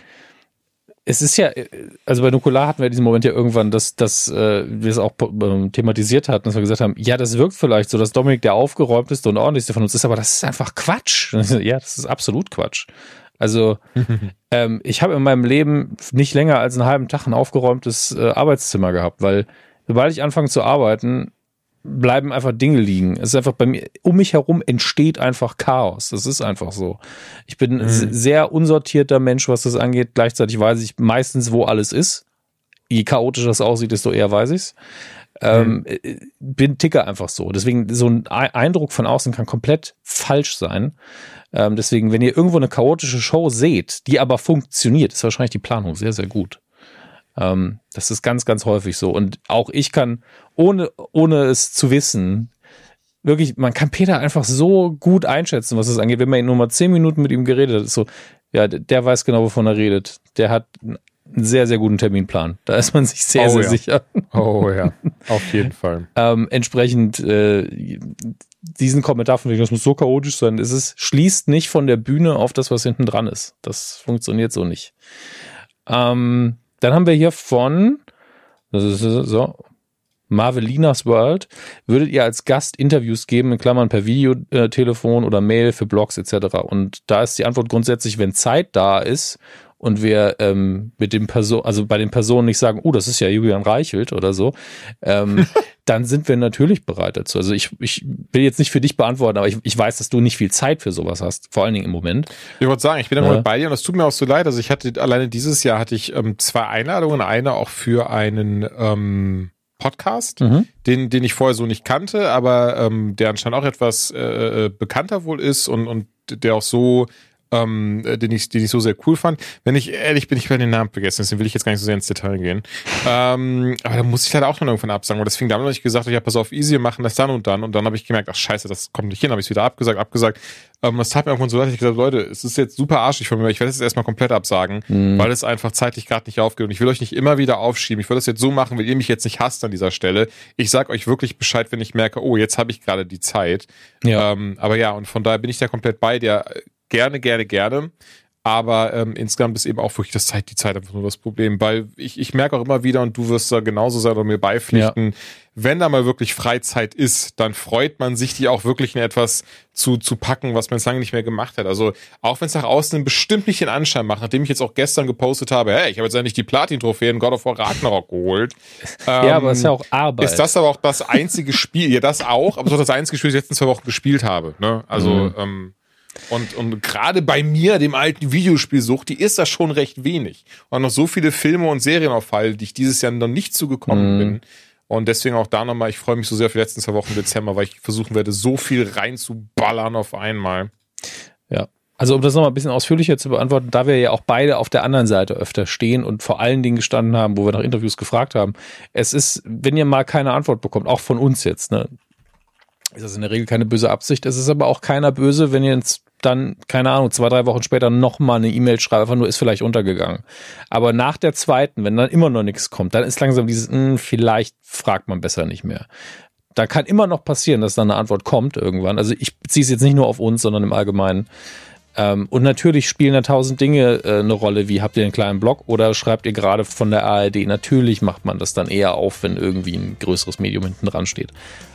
es ist ja, also bei Nukular hatten wir diesen Moment ja irgendwann, dass, dass äh, wir es auch äh, thematisiert hatten, dass wir gesagt haben, ja, das wirkt vielleicht so, dass Dominik der aufgeräumteste und ordentlichste von uns ist, aber das ist einfach Quatsch. ja, das ist absolut Quatsch. Also ähm, ich habe in meinem Leben nicht länger als einen halben Tag ein aufgeräumtes äh, Arbeitszimmer gehabt, weil sobald ich anfange zu arbeiten, bleiben einfach Dinge liegen. Es ist einfach bei mir, um mich herum entsteht einfach Chaos. Das ist einfach so. Ich bin mhm. sehr unsortierter Mensch, was das angeht. Gleichzeitig weiß ich meistens, wo alles ist. Je chaotischer es aussieht, desto eher weiß ich's. Ähm, mhm. bin Ticker einfach so. Deswegen, so ein Eindruck von außen kann komplett falsch sein. Ähm, deswegen, wenn ihr irgendwo eine chaotische Show seht, die aber funktioniert, ist wahrscheinlich die Planung sehr, sehr gut. Ähm, das ist ganz, ganz häufig so. Und auch ich kann, ohne, ohne es zu wissen, wirklich, man kann Peter einfach so gut einschätzen, was es angeht. Wenn man nur mal zehn Minuten mit ihm geredet hat, so, ja, der weiß genau, wovon er redet. Der hat einen sehr, sehr guten Terminplan. Da ist man sich sehr, oh, sehr ja. sicher. Oh ja, auf jeden Fall. ähm, entsprechend äh, diesen Kommentar von wegen, das muss so chaotisch sein, ist es, schließt nicht von der Bühne auf das, was hinten dran ist. Das funktioniert so nicht. Ähm, dann haben wir hier von so, Marvelinas World. Würdet ihr als Gast Interviews geben, in Klammern per Videotelefon oder Mail für Blogs etc.? Und da ist die Antwort grundsätzlich, wenn Zeit da ist und wir ähm, mit dem Person, also bei den Personen nicht sagen, oh, das ist ja Julian Reichelt oder so, ähm, dann sind wir natürlich bereit dazu. Also ich, ich will jetzt nicht für dich beantworten, aber ich, ich weiß, dass du nicht viel Zeit für sowas hast, vor allen Dingen im Moment. Ich wollte sagen, ich bin ja. bei dir und das tut mir auch so leid. Also ich hatte alleine dieses Jahr hatte ich ähm, zwei Einladungen, eine auch für einen ähm, Podcast, mhm. den, den ich vorher so nicht kannte, aber ähm, der anscheinend auch etwas äh, äh bekannter wohl ist und, und der auch so ähm, äh, den, ich, den ich so sehr cool fand. Wenn ich ehrlich bin, ich werde den Namen vergessen, deswegen will ich jetzt gar nicht so sehr ins Detail gehen. Ähm, aber da muss ich leider auch noch irgendwann absagen, weil das fing damit an, dass ich gesagt habe, ja, pass auf, easy, wir machen das dann und dann. Und dann habe ich gemerkt, ach scheiße, das kommt nicht hin, habe ich es wieder abgesagt, abgesagt. Ähm, das tat mir irgendwann so leid, ich gesagt, Leute, es ist jetzt super arschig von mir, ich werde es erstmal komplett absagen, mhm. weil es einfach zeitlich gerade nicht aufgeht. Und ich will euch nicht immer wieder aufschieben. Ich will das jetzt so machen, weil ihr mich jetzt nicht hasst an dieser Stelle. Ich sag euch wirklich Bescheid, wenn ich merke, oh, jetzt habe ich gerade die Zeit. Ja. Ähm, aber ja, und von daher bin ich da komplett bei dir gerne, gerne, gerne. Aber ähm, insgesamt ist eben auch wirklich das Zeit, die Zeit einfach nur das Problem, weil ich, ich merke auch immer wieder, und du wirst da genauso sein oder mir beipflichten, ja. wenn da mal wirklich Freizeit ist, dann freut man sich, die auch wirklich in etwas zu, zu packen, was man jetzt lange nicht mehr gemacht hat. Also auch wenn es nach außen bestimmt nicht den Anschein macht, nachdem ich jetzt auch gestern gepostet habe, hey, ich habe jetzt endlich die Platin-Trophäe in God of War Ragnarok geholt. ja, ähm, aber es ist ja auch Arbeit. Ist das aber auch das einzige Spiel, ja das auch, aber es ist auch das einzige Spiel, das ich letzten zwei Wochen gespielt habe. Ne? Also mhm. ähm, und, und gerade bei mir, dem alten Videospielsucht, die ist das schon recht wenig. Und noch so viele Filme und Serien auf Fall, die ich dieses Jahr noch nicht zugekommen mm. bin. Und deswegen auch da nochmal, ich freue mich so sehr für die letzten zwei Wochen Dezember, weil ich versuchen werde, so viel reinzuballern auf einmal. Ja. Also um das nochmal ein bisschen ausführlicher zu beantworten, da wir ja auch beide auf der anderen Seite öfter stehen und vor allen Dingen gestanden haben, wo wir nach Interviews gefragt haben, es ist, wenn ihr mal keine Antwort bekommt, auch von uns jetzt, ne, ist das in der Regel keine böse Absicht. Es ist aber auch keiner böse, wenn ihr ins dann, keine Ahnung, zwei, drei Wochen später nochmal eine E-Mail schreibe, einfach nur ist vielleicht untergegangen. Aber nach der zweiten, wenn dann immer noch nichts kommt, dann ist langsam dieses, mh, hm, vielleicht fragt man besser nicht mehr. Da kann immer noch passieren, dass dann eine Antwort kommt irgendwann. Also ich beziehe es jetzt nicht nur auf uns, sondern im Allgemeinen. Ähm, und natürlich spielen da tausend Dinge äh, eine Rolle, wie habt ihr einen kleinen Blog oder schreibt ihr gerade von der ARD. Natürlich macht man das dann eher auf, wenn irgendwie ein größeres Medium hinten dran steht.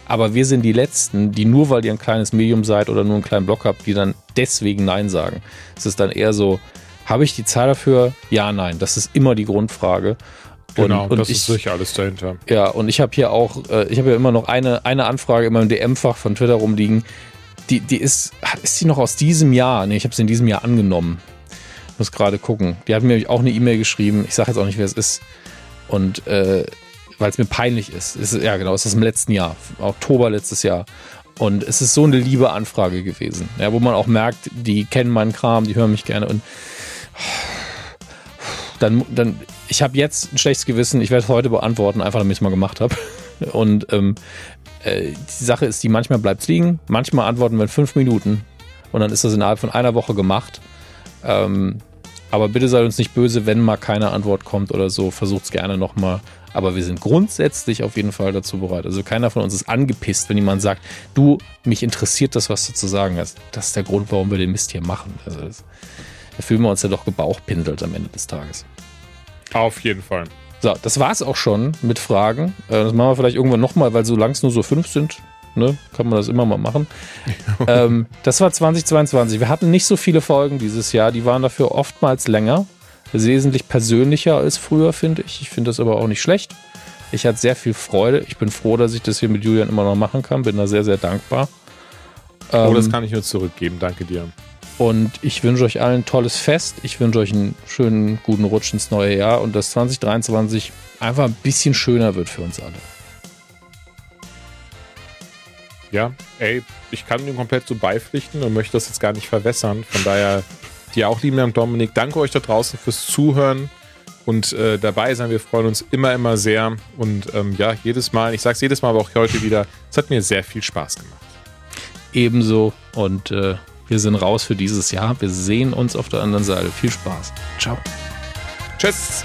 Aber wir sind die Letzten, die nur weil ihr ein kleines Medium seid oder nur einen kleinen Blog habt, die dann deswegen Nein sagen. Es ist dann eher so, habe ich die Zahl dafür? Ja, nein. Das ist immer die Grundfrage. Genau, und das ich, ist sicher alles dahinter. Ja, und ich habe hier auch, äh, ich habe ja immer noch eine, eine Anfrage in meinem DM-Fach von Twitter rumliegen. Die, die ist, ist die noch aus diesem Jahr? Nee, ich habe sie in diesem Jahr angenommen. Ich muss gerade gucken. Die hat mir auch eine E-Mail geschrieben. Ich sage jetzt auch nicht, wer es ist. Und äh, weil es mir peinlich ist. ist. Ja, genau, es ist im letzten Jahr, Oktober letztes Jahr. Und es ist so eine liebe Anfrage gewesen, ja, wo man auch merkt, die kennen meinen Kram, die hören mich gerne und dann, dann ich habe jetzt ein schlechtes Gewissen, ich werde es heute beantworten, einfach damit ich es mal gemacht habe. Und ähm, äh, die Sache ist, die manchmal bleibt es liegen, manchmal antworten wir in fünf Minuten und dann ist das innerhalb von einer Woche gemacht. Ähm, aber bitte seid uns nicht böse, wenn mal keine Antwort kommt oder so. Versucht es gerne nochmal. Aber wir sind grundsätzlich auf jeden Fall dazu bereit. Also keiner von uns ist angepisst, wenn jemand sagt, du, mich interessiert das, was du zu sagen hast. Das ist der Grund, warum wir den Mist hier machen. Also das, da fühlen wir uns ja doch gebauchpinselt am Ende des Tages. Auf jeden Fall. So, das war es auch schon mit Fragen. Äh, das machen wir vielleicht irgendwann nochmal, weil solange es nur so fünf sind, ne, kann man das immer mal machen. ähm, das war 2022. Wir hatten nicht so viele Folgen dieses Jahr, die waren dafür oftmals länger wesentlich persönlicher als früher, finde ich. Ich finde das aber auch nicht schlecht. Ich hatte sehr viel Freude. Ich bin froh, dass ich das hier mit Julian immer noch machen kann. Bin da sehr, sehr dankbar. Oh, das ähm, kann ich nur zurückgeben. Danke dir. Und ich wünsche euch allen ein tolles Fest. Ich wünsche euch einen schönen, guten Rutsch ins neue Jahr und dass 2023 einfach ein bisschen schöner wird für uns alle. Ja, ey, ich kann dem komplett so beipflichten und möchte das jetzt gar nicht verwässern. Von daher dir auch, lieben Dank, Dominik. Danke euch da draußen fürs Zuhören und äh, dabei sein. Wir freuen uns immer, immer sehr. Und ähm, ja, jedes Mal, ich sage es jedes Mal, aber auch heute wieder, es hat mir sehr viel Spaß gemacht. Ebenso. Und äh, wir sind raus für dieses Jahr. Wir sehen uns auf der anderen Seite. Viel Spaß. Ciao. Tschüss.